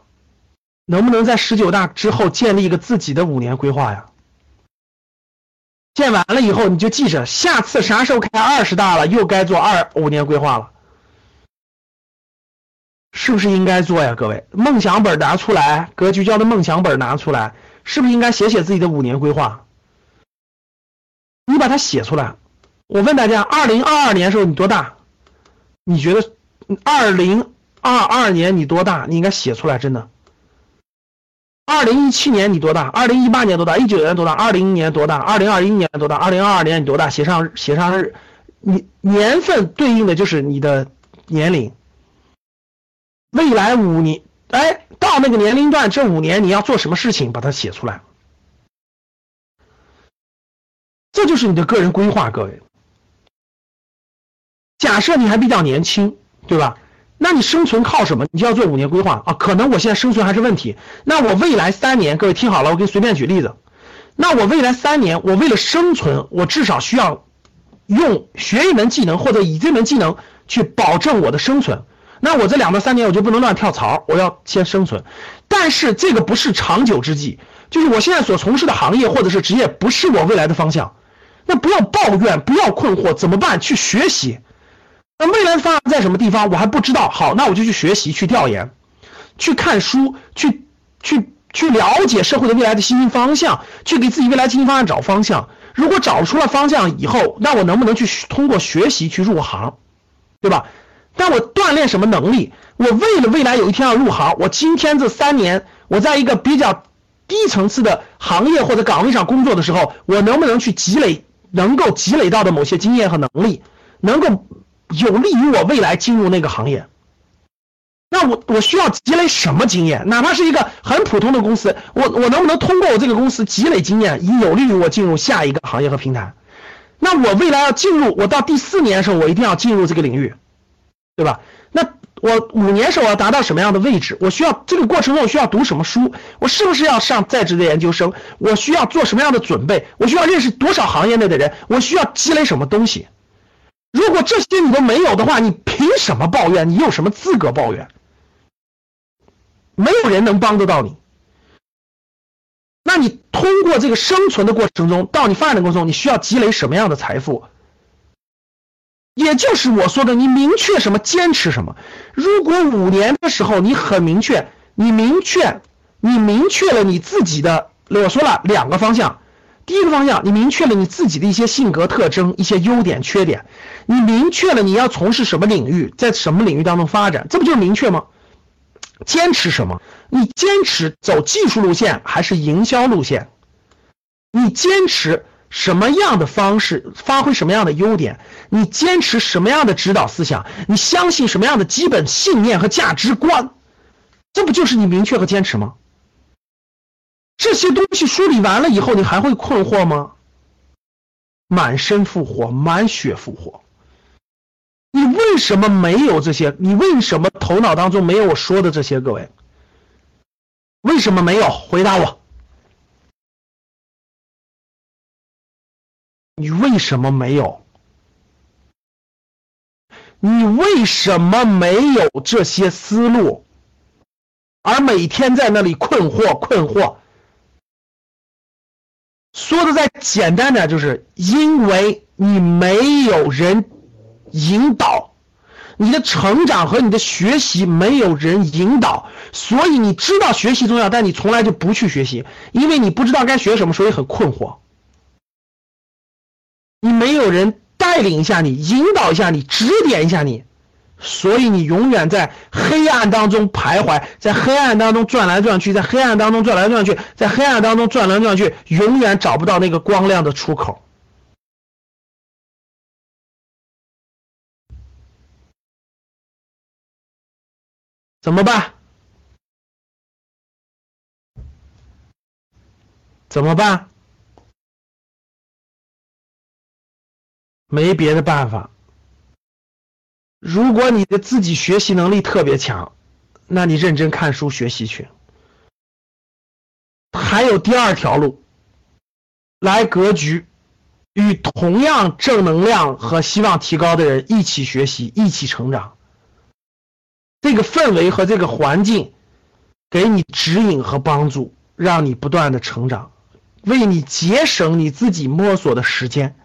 能不能在十九大之后建立一个自己的五年规划呀？建完了以后，你就记着，下次啥时候开二十大了，又该做二五年规划了。是不是应该做呀？各位，梦想本拿出来，格局教的梦想本拿出来，是不是应该写写自己的五年规划？你把它写出来。我问大家，二零二二年的时候你多大？你觉得二零二二年你多大？你应该写出来，真的。二零一七年你多大？二零一八年多大？一九年多大？二零年多大？二零二一年多大？二零二二年你多大？写上写上日，你年份对应的就是你的年龄。未来五年，哎，到那个年龄段，这五年你要做什么事情，把它写出来，这就是你的个人规划。各位，假设你还比较年轻，对吧？那你生存靠什么？你就要做五年规划啊。可能我现在生存还是问题，那我未来三年，各位听好了，我给你随便举例子。那我未来三年，我为了生存，我至少需要用学一门技能，或者以这门技能去保证我的生存。那我这两到三年我就不能乱跳槽，我要先生存。但是这个不是长久之计，就是我现在所从事的行业或者是职业不是我未来的方向。那不要抱怨，不要困惑，怎么办？去学习。那未来的方向在什么地方？我还不知道。好，那我就去学习，去调研，去看书，去去去了解社会的未来的新兴方向，去给自己未来经营方向找方向。如果找出了方向以后，那我能不能去通过学习去入行，对吧？但我锻炼什么能力？我为了未来有一天要入行，我今天这三年我在一个比较低层次的行业或者岗位上工作的时候，我能不能去积累能够积累到的某些经验和能力，能够有利于我未来进入那个行业？那我我需要积累什么经验？哪怕是一个很普通的公司，我我能不能通过我这个公司积累经验，以有利于我进入下一个行业和平台？那我未来要进入，我到第四年的时候，我一定要进入这个领域。对吧？那我五年时候我要达到什么样的位置？我需要这个过程中我需要读什么书？我是不是要上在职的研究生？我需要做什么样的准备？我需要认识多少行业内的人？我需要积累什么东西？如果这些你都没有的话，你凭什么抱怨？你有什么资格抱怨？没有人能帮得到你。那你通过这个生存的过程中，到你发展的过程中，你需要积累什么样的财富？也就是我说的，你明确什么，坚持什么。如果五年的时候你很明确，你明确，你明确了你自己的，我说了两个方向。第一个方向，你明确了你自己的一些性格特征、一些优点、缺点，你明确了你要从事什么领域，在什么领域当中发展，这不就是明确吗？坚持什么？你坚持走技术路线还是营销路线？你坚持？什么样的方式发挥什么样的优点？你坚持什么样的指导思想？你相信什么样的基本信念和价值观？这不就是你明确和坚持吗？这些东西梳理完了以后，你还会困惑吗？满身复活，满血复活。你为什么没有这些？你为什么头脑当中没有我说的这些？各位，为什么没有？回答我。你为什么没有？你为什么没有这些思路？而每天在那里困惑困惑。说的再简单点，就是因为你没有人引导，你的成长和你的学习没有人引导，所以你知道学习重要，但你从来就不去学习，因为你不知道该学什么，所以很困惑。你没有人带领一下你，引导一下你，指点一下你，所以你永远在黑暗当中徘徊，在黑暗当中转来转去，在黑暗当中转来转去，在黑暗当中转来转去，永远找不到那个光亮的出口。怎么办？怎么办？没别的办法，如果你的自己学习能力特别强，那你认真看书学习去。还有第二条路，来格局，与同样正能量和希望提高的人一起学习，一起成长。这个氛围和这个环境，给你指引和帮助，让你不断的成长，为你节省你自己摸索的时间。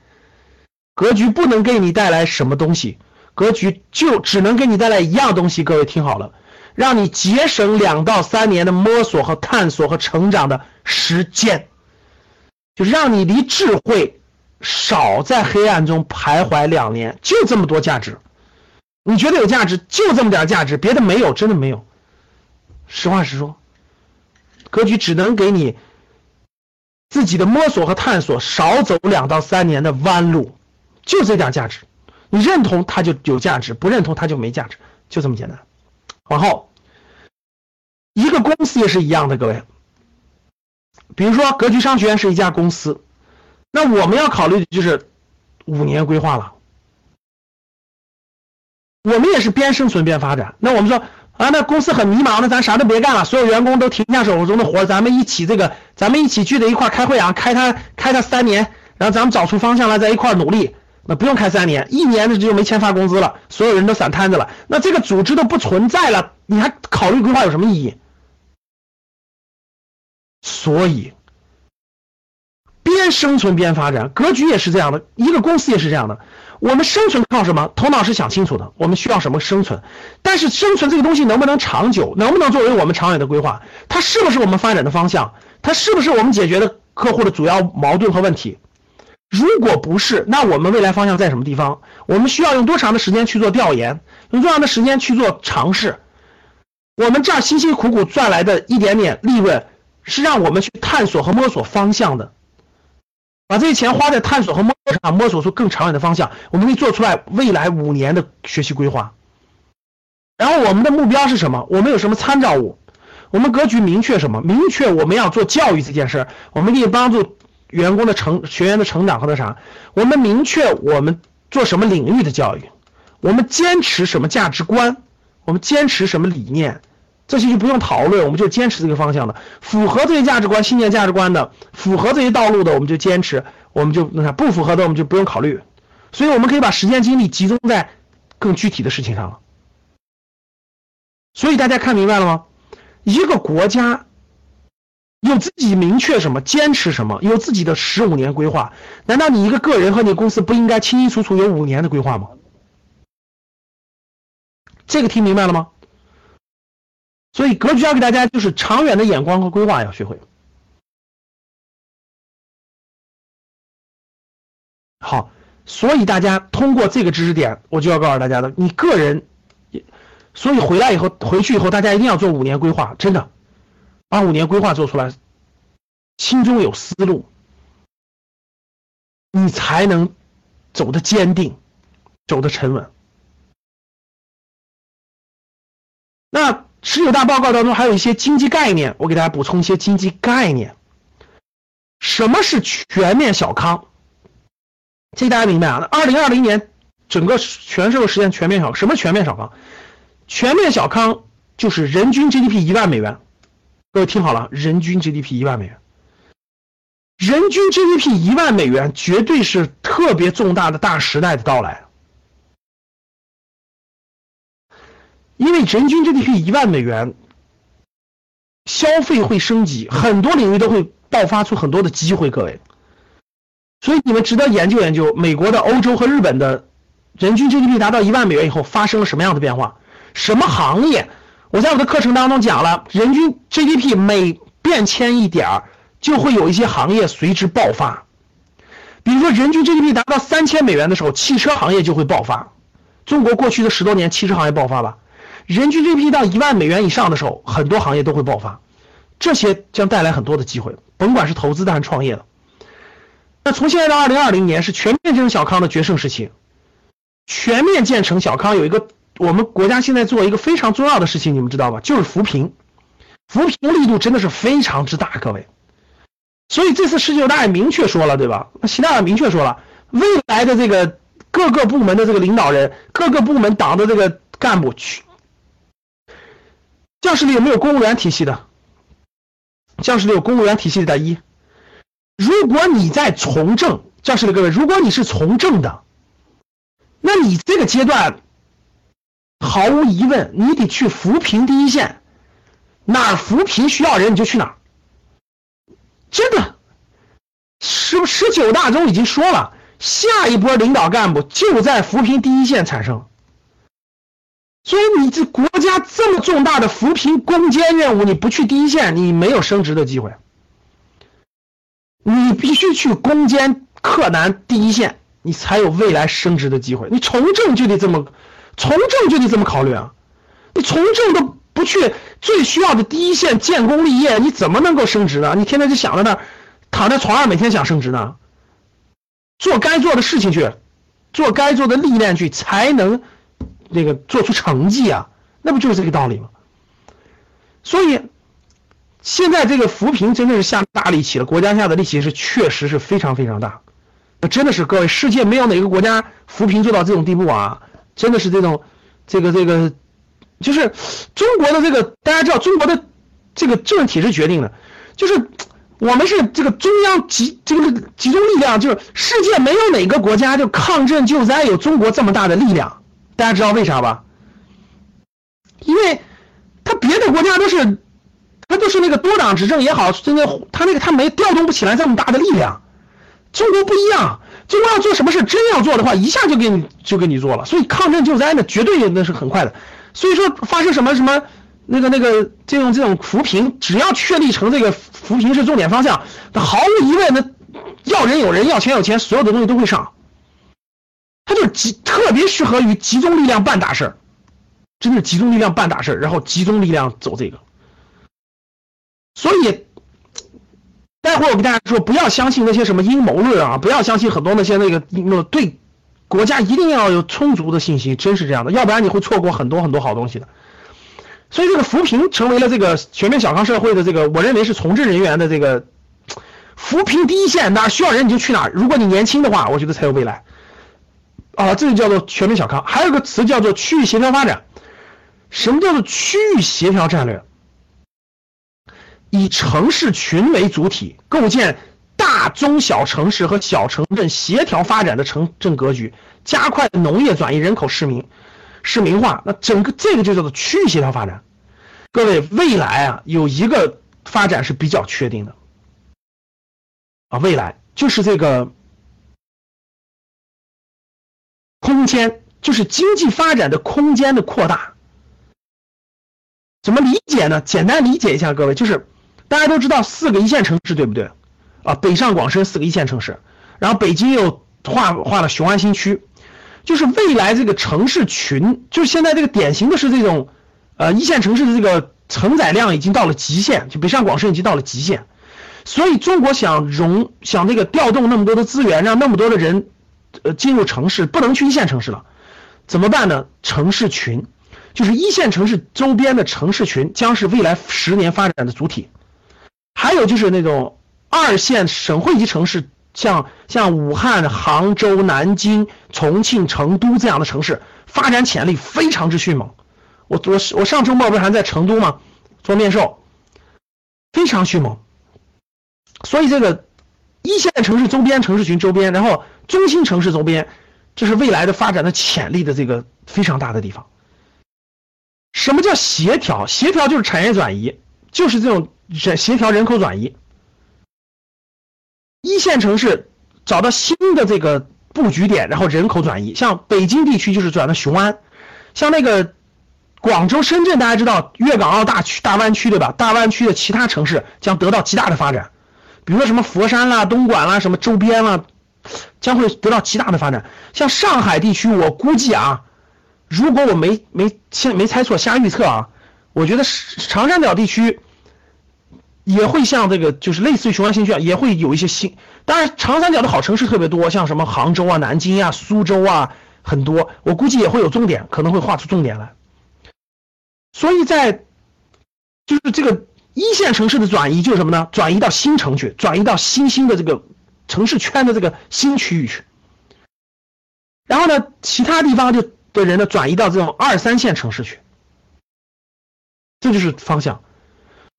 格局不能给你带来什么东西，格局就只能给你带来一样东西。各位听好了，让你节省两到三年的摸索和探索和成长的时间，就让你离智慧少在黑暗中徘徊两年，就这么多价值。你觉得有价值，就这么点价值，别的没有，真的没有。实话实说，格局只能给你自己的摸索和探索少走两到三年的弯路，就这点价值。你认同它就有价值，不认同它就没价值，就这么简单。往后，一个公司也是一样的，各位。比如说，格局商学院是一家公司，那我们要考虑的就是五年规划了。我们也是边生存边发展。那我们说啊，那公司很迷茫，那咱啥都别干了，所有员工都停下手中的活，咱们一起这个，咱们一起聚在一块开会啊，开它开它三年，然后咱们找出方向来，在一块努力。那不用开三年，一年的就没钱发工资了，所有人都散摊子了，那这个组织都不存在了，你还考虑规划有什么意义？所以。边生存边发展，格局也是这样的，一个公司也是这样的。我们生存靠什么？头脑是想清楚的，我们需要什么生存？但是生存这个东西能不能长久？能不能作为我们长远的规划？它是不是我们发展的方向？它是不是我们解决的客户的主要矛盾和问题？如果不是，那我们未来方向在什么地方？我们需要用多长的时间去做调研？用多长的时间去做尝试？我们这儿辛辛苦苦赚来的一点点利润，是让我们去探索和摸索方向的。把这些钱花在探索和摸索上，摸索出更长远的方向，我们可以做出来未来五年的学习规划。然后我们的目标是什么？我们有什么参照物？我们格局明确什么？明确我们要做教育这件事，我们可以帮助员工的成学员的成长和那啥。我们明确我们做什么领域的教育，我们坚持什么价值观，我们坚持什么理念。这些就不用讨论，我们就坚持这个方向的，符合这些价值观、信念、价值观的，符合这些道路的，我们就坚持，我们就那啥；不符合的，我们就不用考虑。所以，我们可以把时间精力集中在更具体的事情上了。所以，大家看明白了吗？一个国家有自己明确什么、坚持什么，有自己的十五年规划，难道你一个个人和你公司不应该清清楚楚有五年的规划吗？这个听明白了吗？所以格局要给大家就是长远的眼光和规划要学会。好，所以大家通过这个知识点，我就要告诉大家的，你个人，所以回来以后回去以后，大家一定要做五年规划，真的，把五年规划做出来，心中有思路，你才能走得坚定，走得沉稳。那。十九大报告当中还有一些经济概念，我给大家补充一些经济概念。什么是全面小康？这大家明白啊？二零二零年整个全社会实现全面小康，什么全面小康？全面小康就是人均 GDP 一万美元。各位听好了，人均 GDP 一万美元，人均 GDP 一万美元绝对是特别重大的大时代的到来。因为人均 GDP 一万美元，消费会升级，很多领域都会爆发出很多的机会，各位。所以你们值得研究研究，美国的、欧洲和日本的人均 GDP 达到一万美元以后发生了什么样的变化？什么行业？我在我的课程当中讲了，人均 GDP 每变迁一点儿，就会有一些行业随之爆发。比如说，人均 GDP 达到三千美元的时候，汽车行业就会爆发。中国过去的十多年，汽车行业爆发吧。人均 GDP 到一万美元以上的时候，很多行业都会爆发，这些将带来很多的机会，甭管是投资的还是创业的。那从现在到二零二零年是全面建成小康的决胜时期，全面建成小康有一个我们国家现在做一个非常重要的事情，你们知道吗？就是扶贫，扶贫力度真的是非常之大，各位。所以这次十九大也明确说了，对吧？那习大大明确说了，未来的这个各个部门的这个领导人，各个部门党的这个干部去。教室里有没有公务员体系的？教室里有公务员体系的一。如果你在从政，教室里各位，如果你是从政的，那你这个阶段，毫无疑问，你得去扶贫第一线，哪儿扶贫需要人你就去哪儿。真的，十十九大中已经说了，下一波领导干部就在扶贫第一线产生。所以你这国家这么重大的扶贫攻坚任务，你不去第一线，你没有升职的机会。你必须去攻坚克难第一线，你才有未来升职的机会。你从政就得这么，从政就得这么考虑啊！你从政都不去最需要的第一线建功立业，你怎么能够升职呢？你天天就想着那，躺在床上每天想升职呢？做该做的事情去，做该做的历练去，才能。那个做出成绩啊，那不就是这个道理吗？所以，现在这个扶贫真的是下大力气了，国家下的力气是确实是非常非常大。那真的是各位，世界没有哪个国家扶贫做到这种地步啊！真的是这种，这个这个，就是中国的这个，大家知道中国的这个政治体制决定的，就是我们是这个中央集这个集中力量，就是世界没有哪个国家就抗震救灾有中国这么大的力量。大家知道为啥吧？因为他别的国家都是，他都是那个多党执政也好，真的他那个他没调动不起来这么大的力量。中国不一样，中国要做什么事真要做的话，一下就给你就给你做了。所以抗震救灾呢，绝对那是很快的。所以说发生什么什么那个那个这种这种扶贫，只要确立成这个扶贫是重点方向，那毫无疑问，那要人有人，要钱有钱，所有的东西都会上。他就集特别适合于集中力量办大事儿，真的集中力量办大事儿，然后集中力量走这个。所以，待会儿我跟大家说，不要相信那些什么阴谋论啊，不要相信很多那些那个那对国家一定要有充足的信心，真是这样的，要不然你会错过很多很多好东西的。所以，这个扶贫成为了这个全面小康社会的这个，我认为是从政人员的这个扶贫第一线，哪需要人你就去哪。如果你年轻的话，我觉得才有未来。啊，这就叫做全面小康。还有个词叫做区域协调发展。什么叫做区域协调战略？以城市群为主体，构建大中小城市和小城镇协调发展的城镇格局，加快农业转移、人口市民市民化。那整个这个就叫做区域协调发展。各位，未来啊，有一个发展是比较确定的。啊，未来就是这个。空间就是经济发展的空间的扩大，怎么理解呢？简单理解一下，各位，就是大家都知道四个一线城市，对不对？啊，北上广深四个一线城市，然后北京又划划了雄安新区，就是未来这个城市群，就是现在这个典型的是这种，呃，一线城市的这个承载量已经到了极限，就北上广深已经到了极限，所以中国想融想这个调动那么多的资源，让那么多的人。呃，进入城市不能去一线城市了，怎么办呢？城市群，就是一线城市周边的城市群，将是未来十年发展的主体。还有就是那种二线省会级城市，像像武汉、杭州、南京、重庆、成都这样的城市，发展潜力非常之迅猛。我我我上周末不是还在成都吗？做面授，非常迅猛。所以这个一线城市周边城市群周边，然后。中心城市周边，这是未来的发展的潜力的这个非常大的地方。什么叫协调？协调就是产业转移，就是这种协协调人口转移。一线城市找到新的这个布局点，然后人口转移。像北京地区就是转到雄安，像那个广州、深圳，大家知道粤港澳大区大湾区对吧？大湾区的其他城市将得到极大的发展，比如说什么佛山啦、东莞啦、什么周边啦。将会得到极大的发展。像上海地区，我估计啊，如果我没没现没猜错，瞎预测啊，我觉得长三角地区也会像这个，就是类似于雄安新区啊，也会有一些新。当然，长三角的好城市特别多，像什么杭州啊、南京啊、苏州啊，很多。我估计也会有重点，可能会画出重点来。所以在就是这个一线城市的转移，就是什么呢？转移到新城去，转移到新兴的这个。城市圈的这个新区域去，然后呢，其他地方就的人呢转移到这种二三线城市去，这就是方向。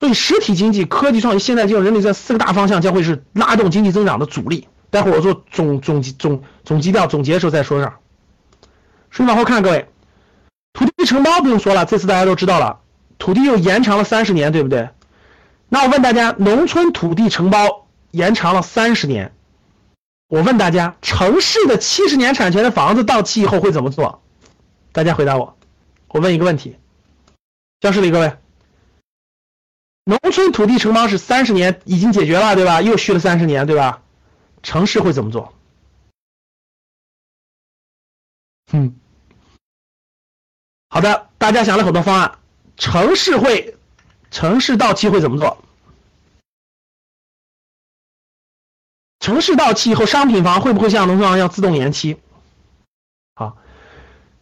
所以实体经济、科技创新、现代金融、人力这四个大方向将会是拉动经济增长的主力。待会儿我做总总总总基调总结的时候再说上。顺往后看，各位，土地承包不用说了，这次大家都知道了，土地又延长了三十年，对不对？那我问大家，农村土地承包延长了三十年，我问大家，城市的七十年产权的房子到期以后会怎么做？大家回答我。我问一个问题，教室里各位。农村土地承包是三十年已经解决了，对吧？又续了三十年，对吧？城市会怎么做？嗯，好的，大家想了很多方案。城市会，城市到期会怎么做？城市到期以后，商品房会不会像农村房一样自动延期？好，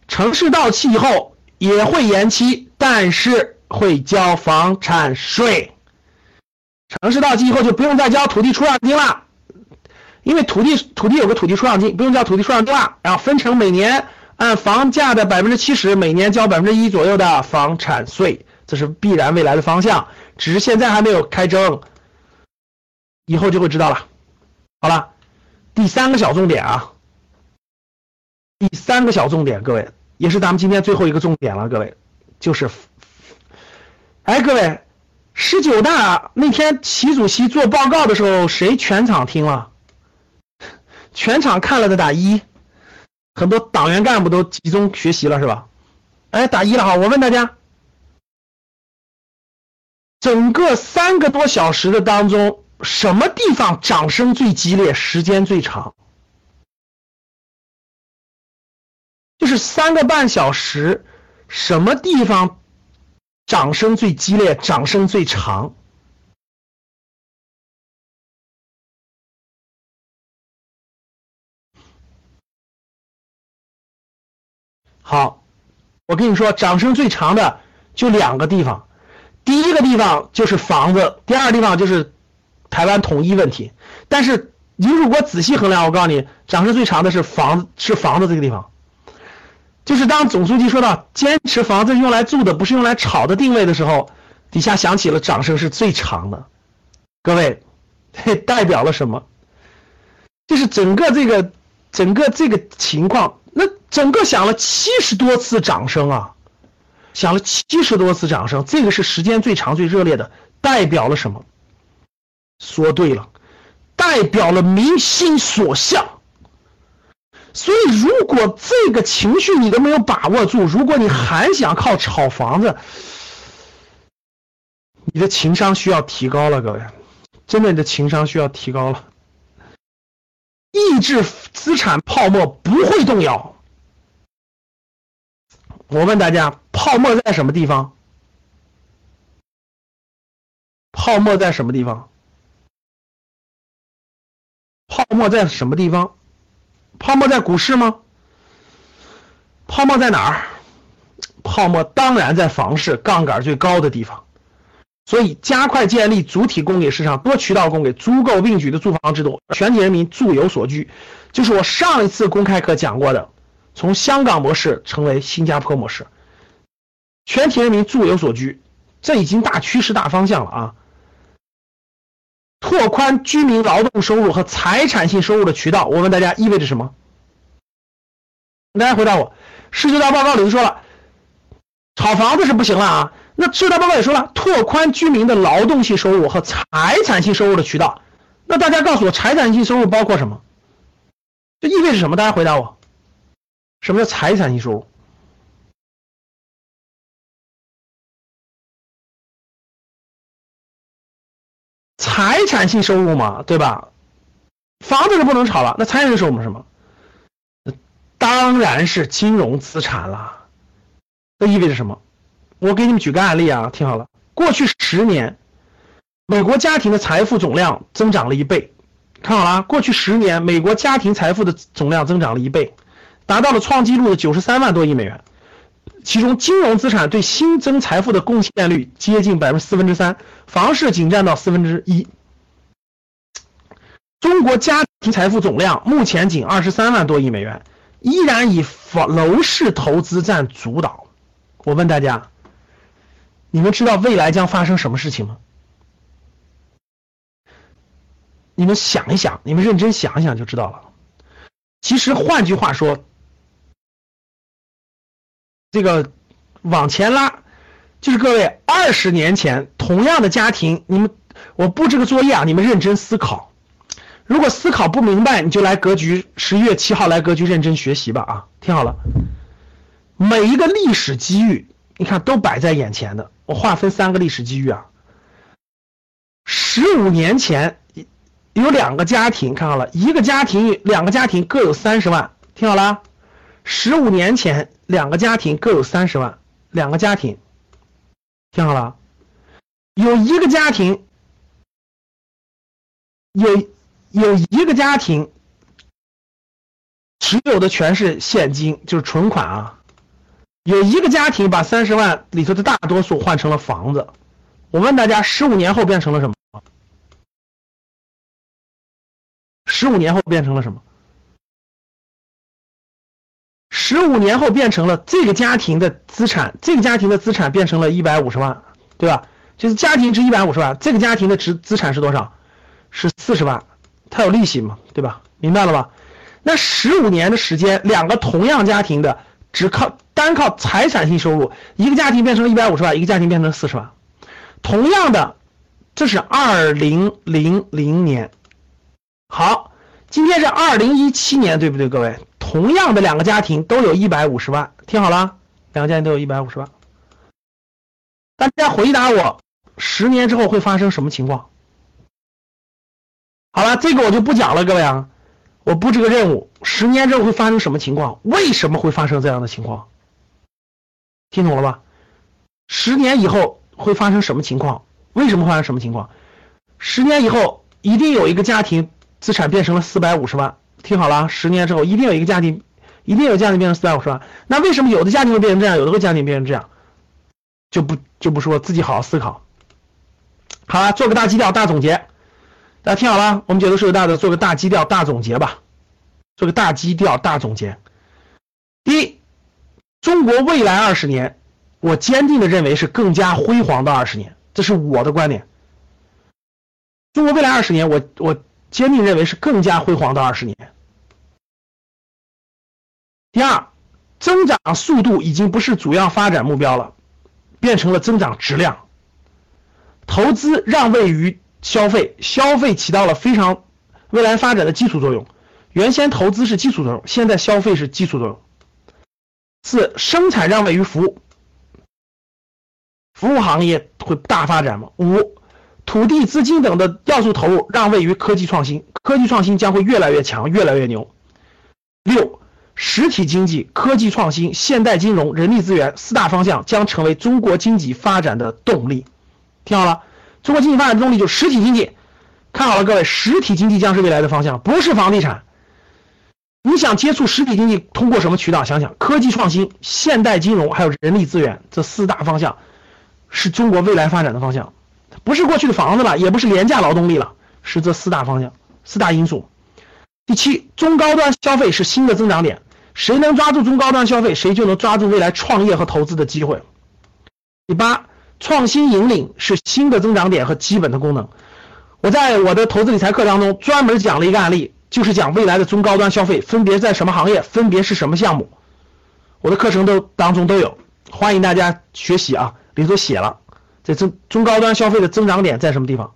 城市到期以后也会延期，但是。会交房产税，城市到期以后就不用再交土地出让金了，因为土地土地有个土地出让金，不用交土地出让金了，然后分成每年按房价的百分之七十，每年交百分之一左右的房产税，这是必然未来的方向，只是现在还没有开征，以后就会知道了。好了，第三个小重点啊，第三个小重点，各位也是咱们今天最后一个重点了，各位就是。哎，各位，十九大那天习主席做报告的时候，谁全场听了？全场看了的打一，很多党员干部都集中学习了，是吧？哎，打一了哈！我问大家，整个三个多小时的当中，什么地方掌声最激烈，时间最长？就是三个半小时，什么地方？掌声最激烈，掌声最长。好，我跟你说，掌声最长的就两个地方，第一个地方就是房子，第二个地方就是台湾统一问题。但是你如果仔细衡量，我告诉你，掌声最长的是房子，是房子这个地方。就是当总书记说到坚持房子用来住的，不是用来炒的定位的时候，底下响起了掌声是最长的。各位，[LAUGHS] 代表了什么？就是整个这个整个这个情况，那整个响了七十多次掌声啊，响了七十多次掌声，这个是时间最长最热烈的，代表了什么？说对了，代表了民心所向。所以，如果这个情绪你都没有把握住，如果你还想靠炒房子，你的情商需要提高了，各位，真的，你的情商需要提高了。抑制资产泡沫不会动摇。我问大家，泡沫在什么地方？泡沫在什么地方？泡沫在什么地方？泡沫在股市吗？泡沫在哪儿？泡沫当然在房市，杠杆最高的地方。所以，加快建立主体供给市场、多渠道供给、租购并举的住房制度，全体人民住有所居，就是我上一次公开课讲过的，从香港模式成为新加坡模式，全体人民住有所居，这已经大趋势、大方向了啊。拓宽居民劳动收入和财产性收入的渠道，我问大家意味着什么？大家回答我。十九大报告里头说了，炒房子是不行了啊。那十九大报告也说了，拓宽居民的劳动性收入和财产性收入的渠道。那大家告诉我，财产性收入包括什么？这意味着什么？大家回答我。什么叫财产性收入？财产性收入嘛，对吧？房子是不能炒了，那财产性收入是什么？当然是金融资产了。这意味着什么？我给你们举个案例啊，听好了。过去十年，美国家庭的财富总量增长了一倍。看好了，过去十年，美国家庭财富的总量增长了一倍，达到了创纪录的九十三万多亿美元。其中，金融资产对新增财富的贡献率接近百分之四分之三，房市仅占到四分之一。中国家庭财富总量目前仅二十三万多亿美元，依然以房楼市投资占主导。我问大家，你们知道未来将发生什么事情吗？你们想一想，你们认真想一想就知道了。其实换句话说，这个往前拉，就是各位二十年前同样的家庭，你们我布置个作业啊，你们认真思考。如果思考不明白，你就来格局，十一月七号来格局认真学习吧啊！听好了，每一个历史机遇，你看都摆在眼前的。我划分三个历史机遇啊。十五年前有两个家庭，看好了，一个家庭两个家庭各有三十万，听好了。十五年前两个家庭各有三十万，两个家庭，听好了，有一个家庭有。有一个家庭持有的全是现金，就是存款啊。有一个家庭把三十万里头的大多数换成了房子。我问大家，十五年后变成了什么？十五年后变成了什么？十五年后变成了这个家庭的资产，这个家庭的资产变成了一百五十万，对吧？就是家庭值一百五十万，这个家庭的值资产是多少？是四十万。它有利息嘛，对吧？明白了吧？那十五年的时间，两个同样家庭的，只靠单靠财产性收入，一个家庭变成了一百五十万，一个家庭变成了四十万。同样的，这是二零零零年。好，今天是二零一七年，对不对，各位？同样的两个家庭都有一百五十万，听好了，两个家庭都有一百五十万。大家回答我，十年之后会发生什么情况？好了，这个我就不讲了，各位啊，我布置个任务，十年之后会发生什么情况？为什么会发生这样的情况？听懂了吧？十年以后会发生什么情况？为什么发生什么情况？十年以后一定有一个家庭资产变成了四百五十万，听好了，十年之后一定有一个家庭，一定有家庭变成四百五十万。那为什么有的家庭会变成这样，有的会家庭变成这样？就不就不说，自己好好思考。好了，做个大基调，大总结。大家听好了，我们解读数学大的做个大基调大总结吧，做个大基调大总结。第一，中国未来二十年，我坚定的认为是更加辉煌的二十年，这是我的观点。中国未来二十年，我我坚定认为是更加辉煌的二十年。第二，增长速度已经不是主要发展目标了，变成了增长质量，投资让位于。消费，消费起到了非常未来发展的基础作用。原先投资是基础作用，现在消费是基础作用。四，生产让位于服务，服务行业会大发展吗？五，土地、资金等的要素投入让位于科技创新，科技创新将会越来越强，越来越牛。六，实体经济、科技创新、现代金融、人力资源四大方向将成为中国经济发展的动力。听好了。中国经济发展的动力就是实体经济，看好了，各位，实体经济将是未来的方向，不是房地产。你想接触实体经济，通过什么渠道？想想科技创新、现代金融，还有人力资源这四大方向，是中国未来发展的方向，不是过去的房子了，也不是廉价劳动力了，是这四大方向、四大因素。第七，中高端消费是新的增长点，谁能抓住中高端消费，谁就能抓住未来创业和投资的机会。第八。创新引领是新的增长点和基本的功能。我在我的投资理财课当中专门讲了一个案例，就是讲未来的中高端消费分别在什么行业，分别是什么项目。我的课程都当中都有，欢迎大家学习啊！里头写了，这中中高端消费的增长点在什么地方？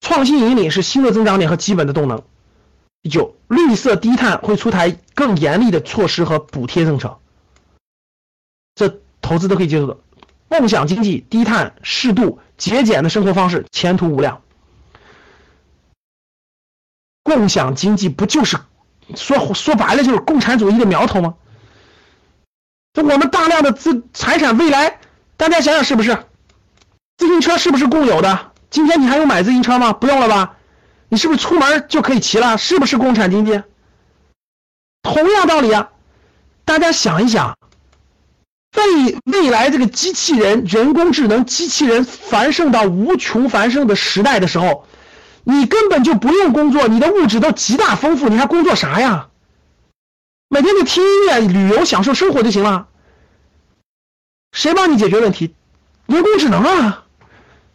创新引领是新的增长点和基本的动能。第九，绿色低碳会出台更严厉的措施和补贴政策，这投资都可以接受的。共享经济、低碳、适度、节俭的生活方式，前途无量。共享经济不就是说说白了就是共产主义的苗头吗？就我们大量的资财产，未来大家想想是不是？自行车是不是共有的？今天你还用买自行车吗？不用了吧？你是不是出门就可以骑了？是不是共产经济？同样道理啊，大家想一想。未未来这个机器人、人工智能、机器人繁盛到无穷繁盛的时代的时候，你根本就不用工作，你的物质都极大丰富，你还工作啥呀？每天就听音乐、旅游、享受生活就行了。谁帮你解决问题？人工智能啊！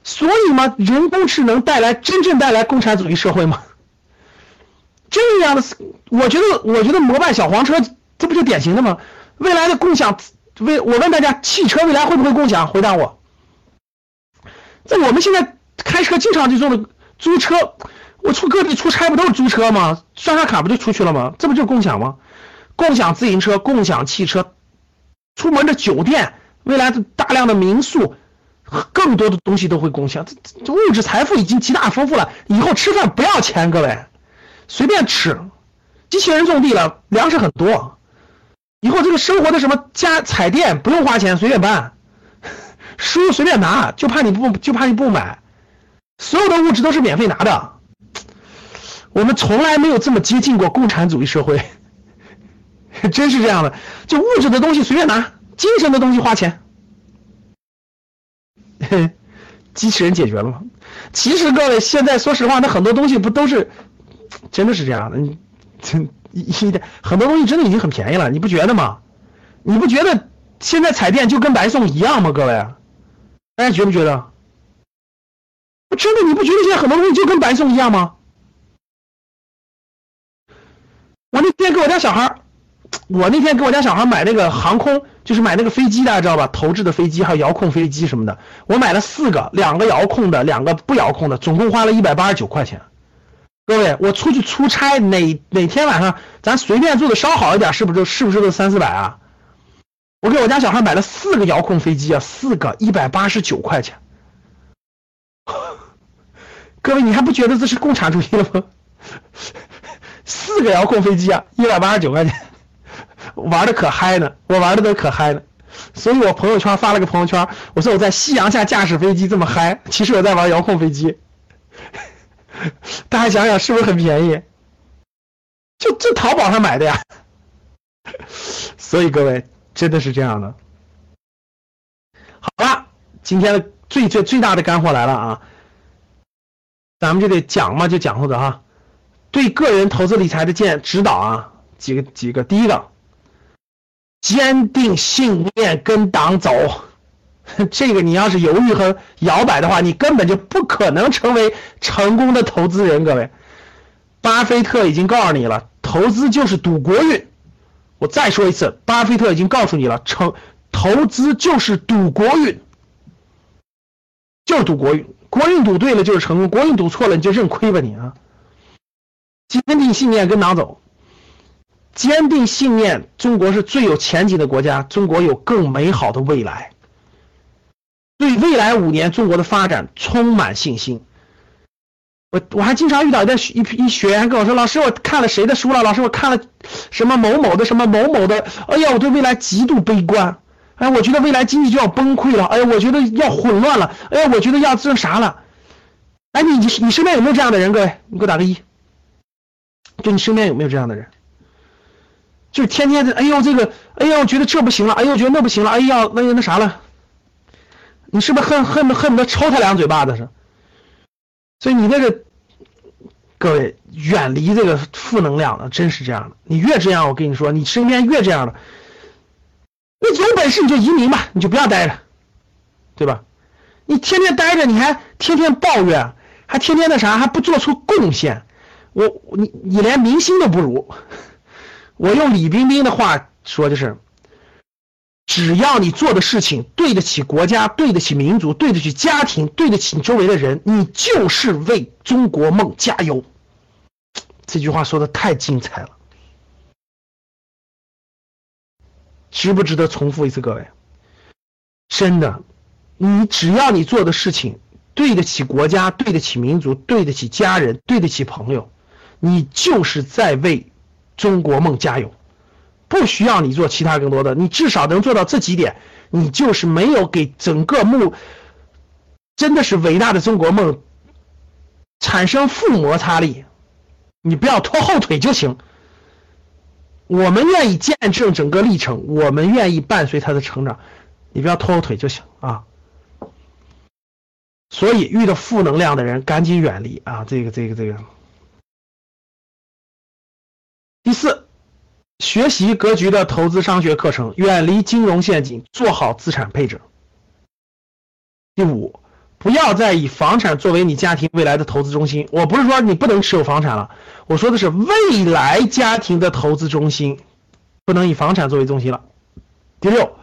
所以嘛，人工智能带来真正带来共产主义社会吗？这样的，我觉得，我觉得摩拜小黄车，这不就典型的吗？未来的共享，未我问大家，汽车未来会不会共享？回答我。在我们现在开车经常就做的租车，我出各地出差不都是租车吗？刷刷卡不就出去了吗？这不就共享吗？共享自行车、共享汽车，出门的酒店，未来的大量的民宿，更多的东西都会共享。这这物质财富已经极大丰富了，以后吃饭不要钱，各位。随便吃，机器人种地了，粮食很多。以后这个生活的什么家彩电不用花钱，随便搬，[LAUGHS] 书随便拿，就怕你不就怕你不买，所有的物质都是免费拿的。我们从来没有这么接近过共产主义社会，[LAUGHS] 真是这样的。就物质的东西随便拿，精神的东西花钱。[LAUGHS] 机器人解决了吗？其实各位现在说实话，那很多东西不都是。真的是这样的，你真 [LAUGHS] 一点很多东西真的已经很便宜了，你不觉得吗？你不觉得现在彩电就跟白送一样吗？各位，大家觉不觉得？真的你不觉得现在很多东西就跟白送一样吗？我那天给我家小孩我那天给我家小孩买那个航空，就是买那个飞机，大家知道吧？投掷的飞机还有遥控飞机什么的，我买了四个，两个遥控的，两个不遥控的，总共花了一百八十九块钱。各位，我出去出差，哪哪天晚上咱随便做的稍好一点，是不是是不是都三四百啊？我给我家小孩买了四个遥控飞机啊，四个一百八十九块钱。[LAUGHS] 各位，你还不觉得这是共产主义了吗？[LAUGHS] 四个遥控飞机啊，一百八十九块钱，玩的可嗨呢，我玩的都可嗨呢。所以我朋友圈发了个朋友圈，我说我在夕阳下驾驶飞机这么嗨，其实我在玩遥控飞机。[LAUGHS] 大家想想是不是很便宜？就就淘宝上买的呀。所以各位真的是这样的。好了，今天的最最最大的干货来了啊！咱们就得讲嘛，就讲或者哈，对个人投资理财的建指导啊，几个几个，第一个，坚定信念跟党走。[LAUGHS] 这个你要是犹豫和摇摆的话，你根本就不可能成为成功的投资人。各位，巴菲特已经告诉你了，投资就是赌国运。我再说一次，巴菲特已经告诉你了，成投资就是赌国运，就是赌国运。国运赌对了就是成功，国运赌错了你就认亏吧你啊！坚定信念跟党走，坚定信念，中国是最有前景的国家，中国有更美好的未来。对未来五年中国的发展充满信心。我我还经常遇到一一一学员跟我说：“老师，我看了谁的书了？老师，我看了什么某某的什么某某的。哎呀，我对未来极度悲观。哎，我觉得未来经济就要崩溃了。哎呀，我觉得要混乱了。哎呀，我觉得要这啥了？哎，你你你身边有没有这样的人？各位，你给我打个一。就你身边有没有这样的人？就是天天的，哎呦这个，哎呦，我觉得这不行了，哎呦，觉得那不行了，哎呀，那那啥了？”你是不是恨恨不恨不得抽他两嘴巴子是？所以你那个各位远离这个负能量的，真是这样的。你越这样，我跟你说，你身边越这样的，你有本事你就移民吧，你就不要待着，对吧？你天天待着，你还天天抱怨，还天天那啥，还不做出贡献，我你你连明星都不如。我用李冰冰的话说就是。只要你做的事情对得起国家，对得起民族，对得起家庭，对得起你周围的人，你就是为中国梦加油。这句话说的太精彩了，值不值得重复一次？各位，真的，你只要你做的事情对得起国家，对得起民族，对得起家人，对得起朋友，你就是在为中国梦加油。不需要你做其他更多的，你至少能做到这几点，你就是没有给整个目，真的是伟大的中国梦产生负摩擦力，你不要拖后腿就行。我们愿意见证整个历程，我们愿意伴随他的成长，你不要拖后腿就行啊。所以遇到负能量的人赶紧远离啊！这个这个这个。第四。学习格局的投资商学课程，远离金融陷阱，做好资产配置。第五，不要再以房产作为你家庭未来的投资中心。我不是说你不能持有房产了，我说的是未来家庭的投资中心，不能以房产作为中心了。第六，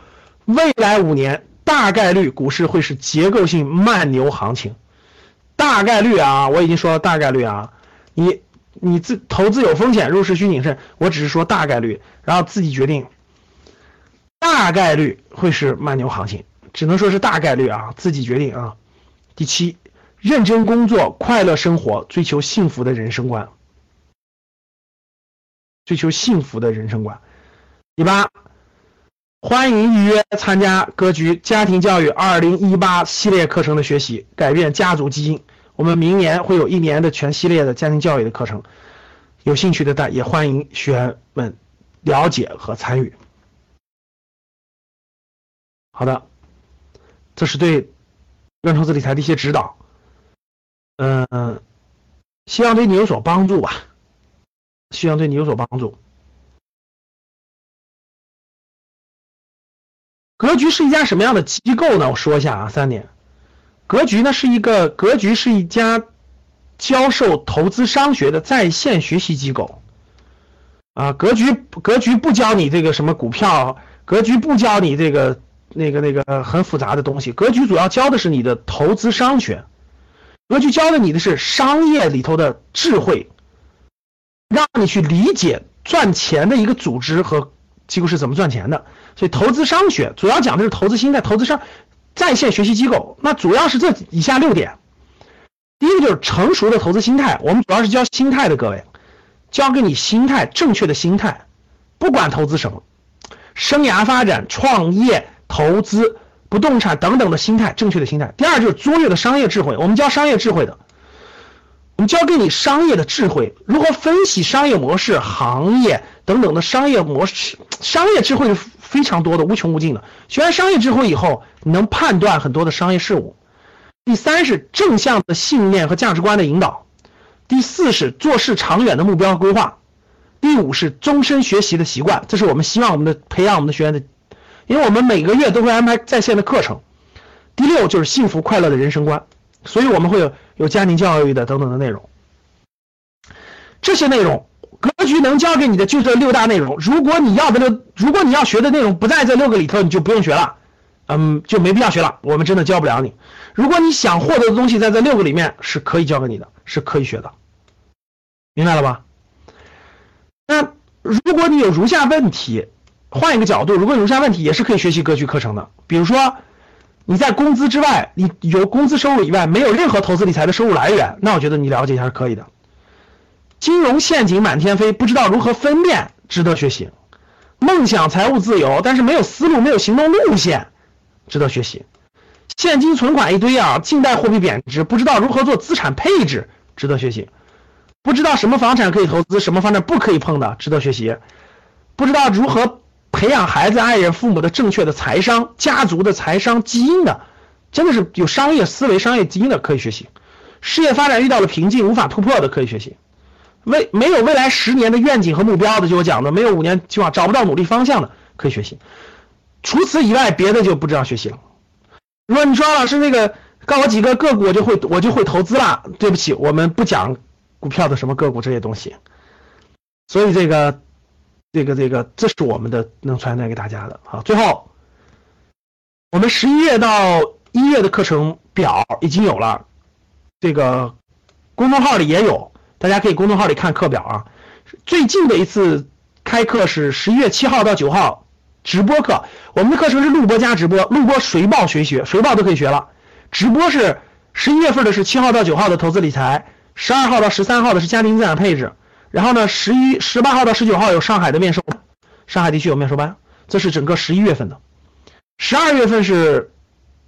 未来五年大概率股市会是结构性慢牛行情，大概率啊，我已经说了大概率啊，你。你自投资有风险，入市需谨慎。我只是说大概率，然后自己决定。大概率会是慢牛行情，只能说是大概率啊，自己决定啊。第七，认真工作，快乐生活，追求幸福的人生观。追求幸福的人生观。第八，欢迎预约参加格局家庭教育二零一八系列课程的学习，改变家族基因。我们明年会有一年的全系列的家庭教育的课程，有兴趣的大也欢迎学员们了解和参与。好的，这是对个人投资理财的一些指导，嗯，希望对你有所帮助吧，希望对你有所帮助。格局是一家什么样的机构呢？我说一下啊，三点。格局呢是一个格局是一家教授投资商学的在线学习机构。啊，格局格局不教你这个什么股票，格局不教你这个那个那个很复杂的东西，格局主要教的是你的投资商学，格局教的你的是商业里头的智慧，让你去理解赚钱的一个组织和机构是怎么赚钱的，所以投资商学主要讲的是投资心态，投资商。在线学习机构，那主要是这以下六点。第一个就是成熟的投资心态，我们主要是教心态的，各位，教给你心态正确的心态，不管投资什么，生涯发展、创业、投资、不动产等等的心态，正确的心态。第二就是卓越的商业智慧，我们教商业智慧的，我们教给你商业的智慧，如何分析商业模式、行业等等的商业模式、商业智慧是。非常多的无穷无尽的，学完商业智慧以后，你能判断很多的商业事物。第三是正向的信念和价值观的引导。第四是做事长远的目标和规划。第五是终身学习的习惯，这是我们希望我们的培养我们的学员的，因为我们每个月都会安排在线的课程。第六就是幸福快乐的人生观，所以我们会有有家庭教育的等等的内容。这些内容。格局能教给你的就这六大内容。如果你要的那，如果你要学的内容不在这六个里头，你就不用学了，嗯，就没必要学了。我们真的教不了你。如果你想获得的东西在这六个里面，是可以教给你的，是可以学的，明白了吧？那如果你有如下问题，换一个角度，如果有如下问题，也是可以学习格局课程的。比如说你在工资之外，你有工资收入以外没有任何投资理财的收入来源，那我觉得你了解一下是可以的。金融陷阱满天飞，不知道如何分辨，值得学习。梦想财务自由，但是没有思路，没有行动路线，值得学习。现金存款一堆啊，近代货币贬值，不知道如何做资产配置，值得学习。不知道什么房产可以投资，什么房产不可以碰的，值得学习。不知道如何培养孩子、爱人、父母的正确的财商、家族的财商基因的，真的是有商业思维、商业基因的可以学习。事业发展遇到了瓶颈，无法突破的可以学习。未没有未来十年的愿景和目标的，就我讲的，没有五年计划，找不到努力方向的，可以学习。除此以外，别的就不知道学习了。如果你说老师那个告我几个个股，我就会我就会投资了。对不起，我们不讲股票的什么个股这些东西。所以这个这个这个，这是我们的能传达给大家的。好，最后我们十一月到一月的课程表已经有了，这个公众号里也有。大家可以公众号里看课表啊，最近的一次开课是十一月七号到九号直播课，我们的课程是录播加直播，录播随报随学，随报都可以学了。直播是十一月份的是七号到九号的投资理财，十二号到十三号的是家庭资产配置，然后呢十一十八号到十九号有上海的面授，上海地区有面授班，这是整个十一月份的。十二月份是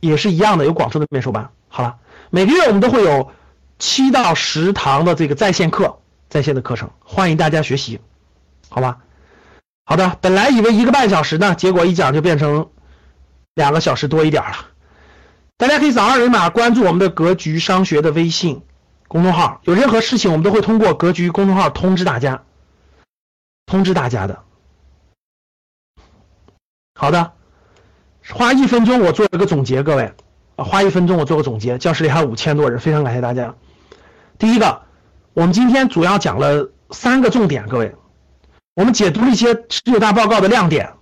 也是一样的，有广州的面授班。好了，每个月我们都会有。七到十堂的这个在线课，在线的课程，欢迎大家学习，好吧？好的，本来以为一个半小时呢，结果一讲就变成两个小时多一点了。大家可以扫二维码关注我们的格局商学的微信公众号，有任何事情我们都会通过格局公众号通知大家，通知大家的。好的，花一分钟我做了个总结，各位。啊，花一分钟我做个总结。教室里还有五千多人，非常感谢大家。第一个，我们今天主要讲了三个重点，各位，我们解读了一些十九大报告的亮点，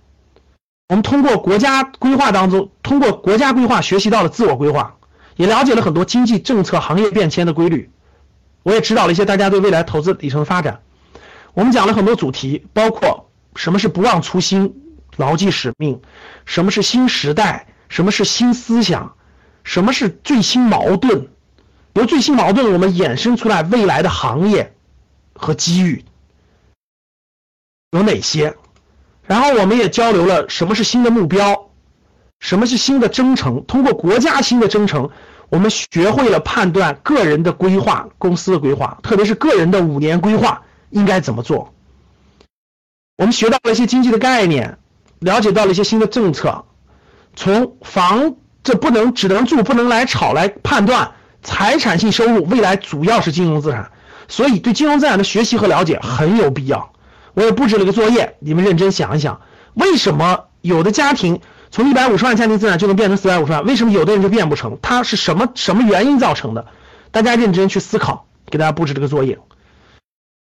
我们通过国家规划当中，通过国家规划学习到了自我规划，也了解了很多经济政策、行业变迁的规律，我也指导了一些大家对未来投资里程的发展。我们讲了很多主题，包括什么是不忘初心。牢记使命，什么是新时代？什么是新思想？什么是最新矛盾？由最新矛盾，我们衍生出来未来的行业和机遇有哪些？然后我们也交流了什么是新的目标，什么是新的征程。通过国家新的征程，我们学会了判断个人的规划、公司的规划，特别是个人的五年规划应该怎么做。我们学到了一些经济的概念。了解到了一些新的政策，从房这不能只能住不能来炒来判断财产性收入未来主要是金融资产，所以对金融资产的学习和了解很有必要。我也布置了一个作业，你们认真想一想，为什么有的家庭从一百五十万家庭资产就能变成四百五十万？为什么有的人就变不成？他是什么什么原因造成的？大家认真去思考，给大家布置这个作业。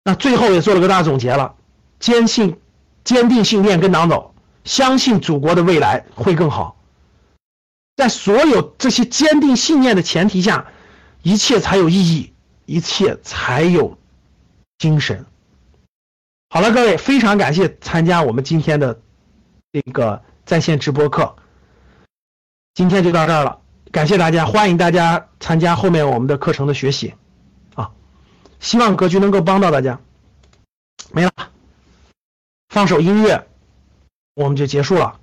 那最后也做了个大总结了，坚信坚定信念跟党走。相信祖国的未来会更好，在所有这些坚定信念的前提下，一切才有意义，一切才有精神。好了，各位，非常感谢参加我们今天的这个在线直播课，今天就到这儿了，感谢大家，欢迎大家参加后面我们的课程的学习，啊，希望格局能够帮到大家，没了，放首音乐。我们就结束了。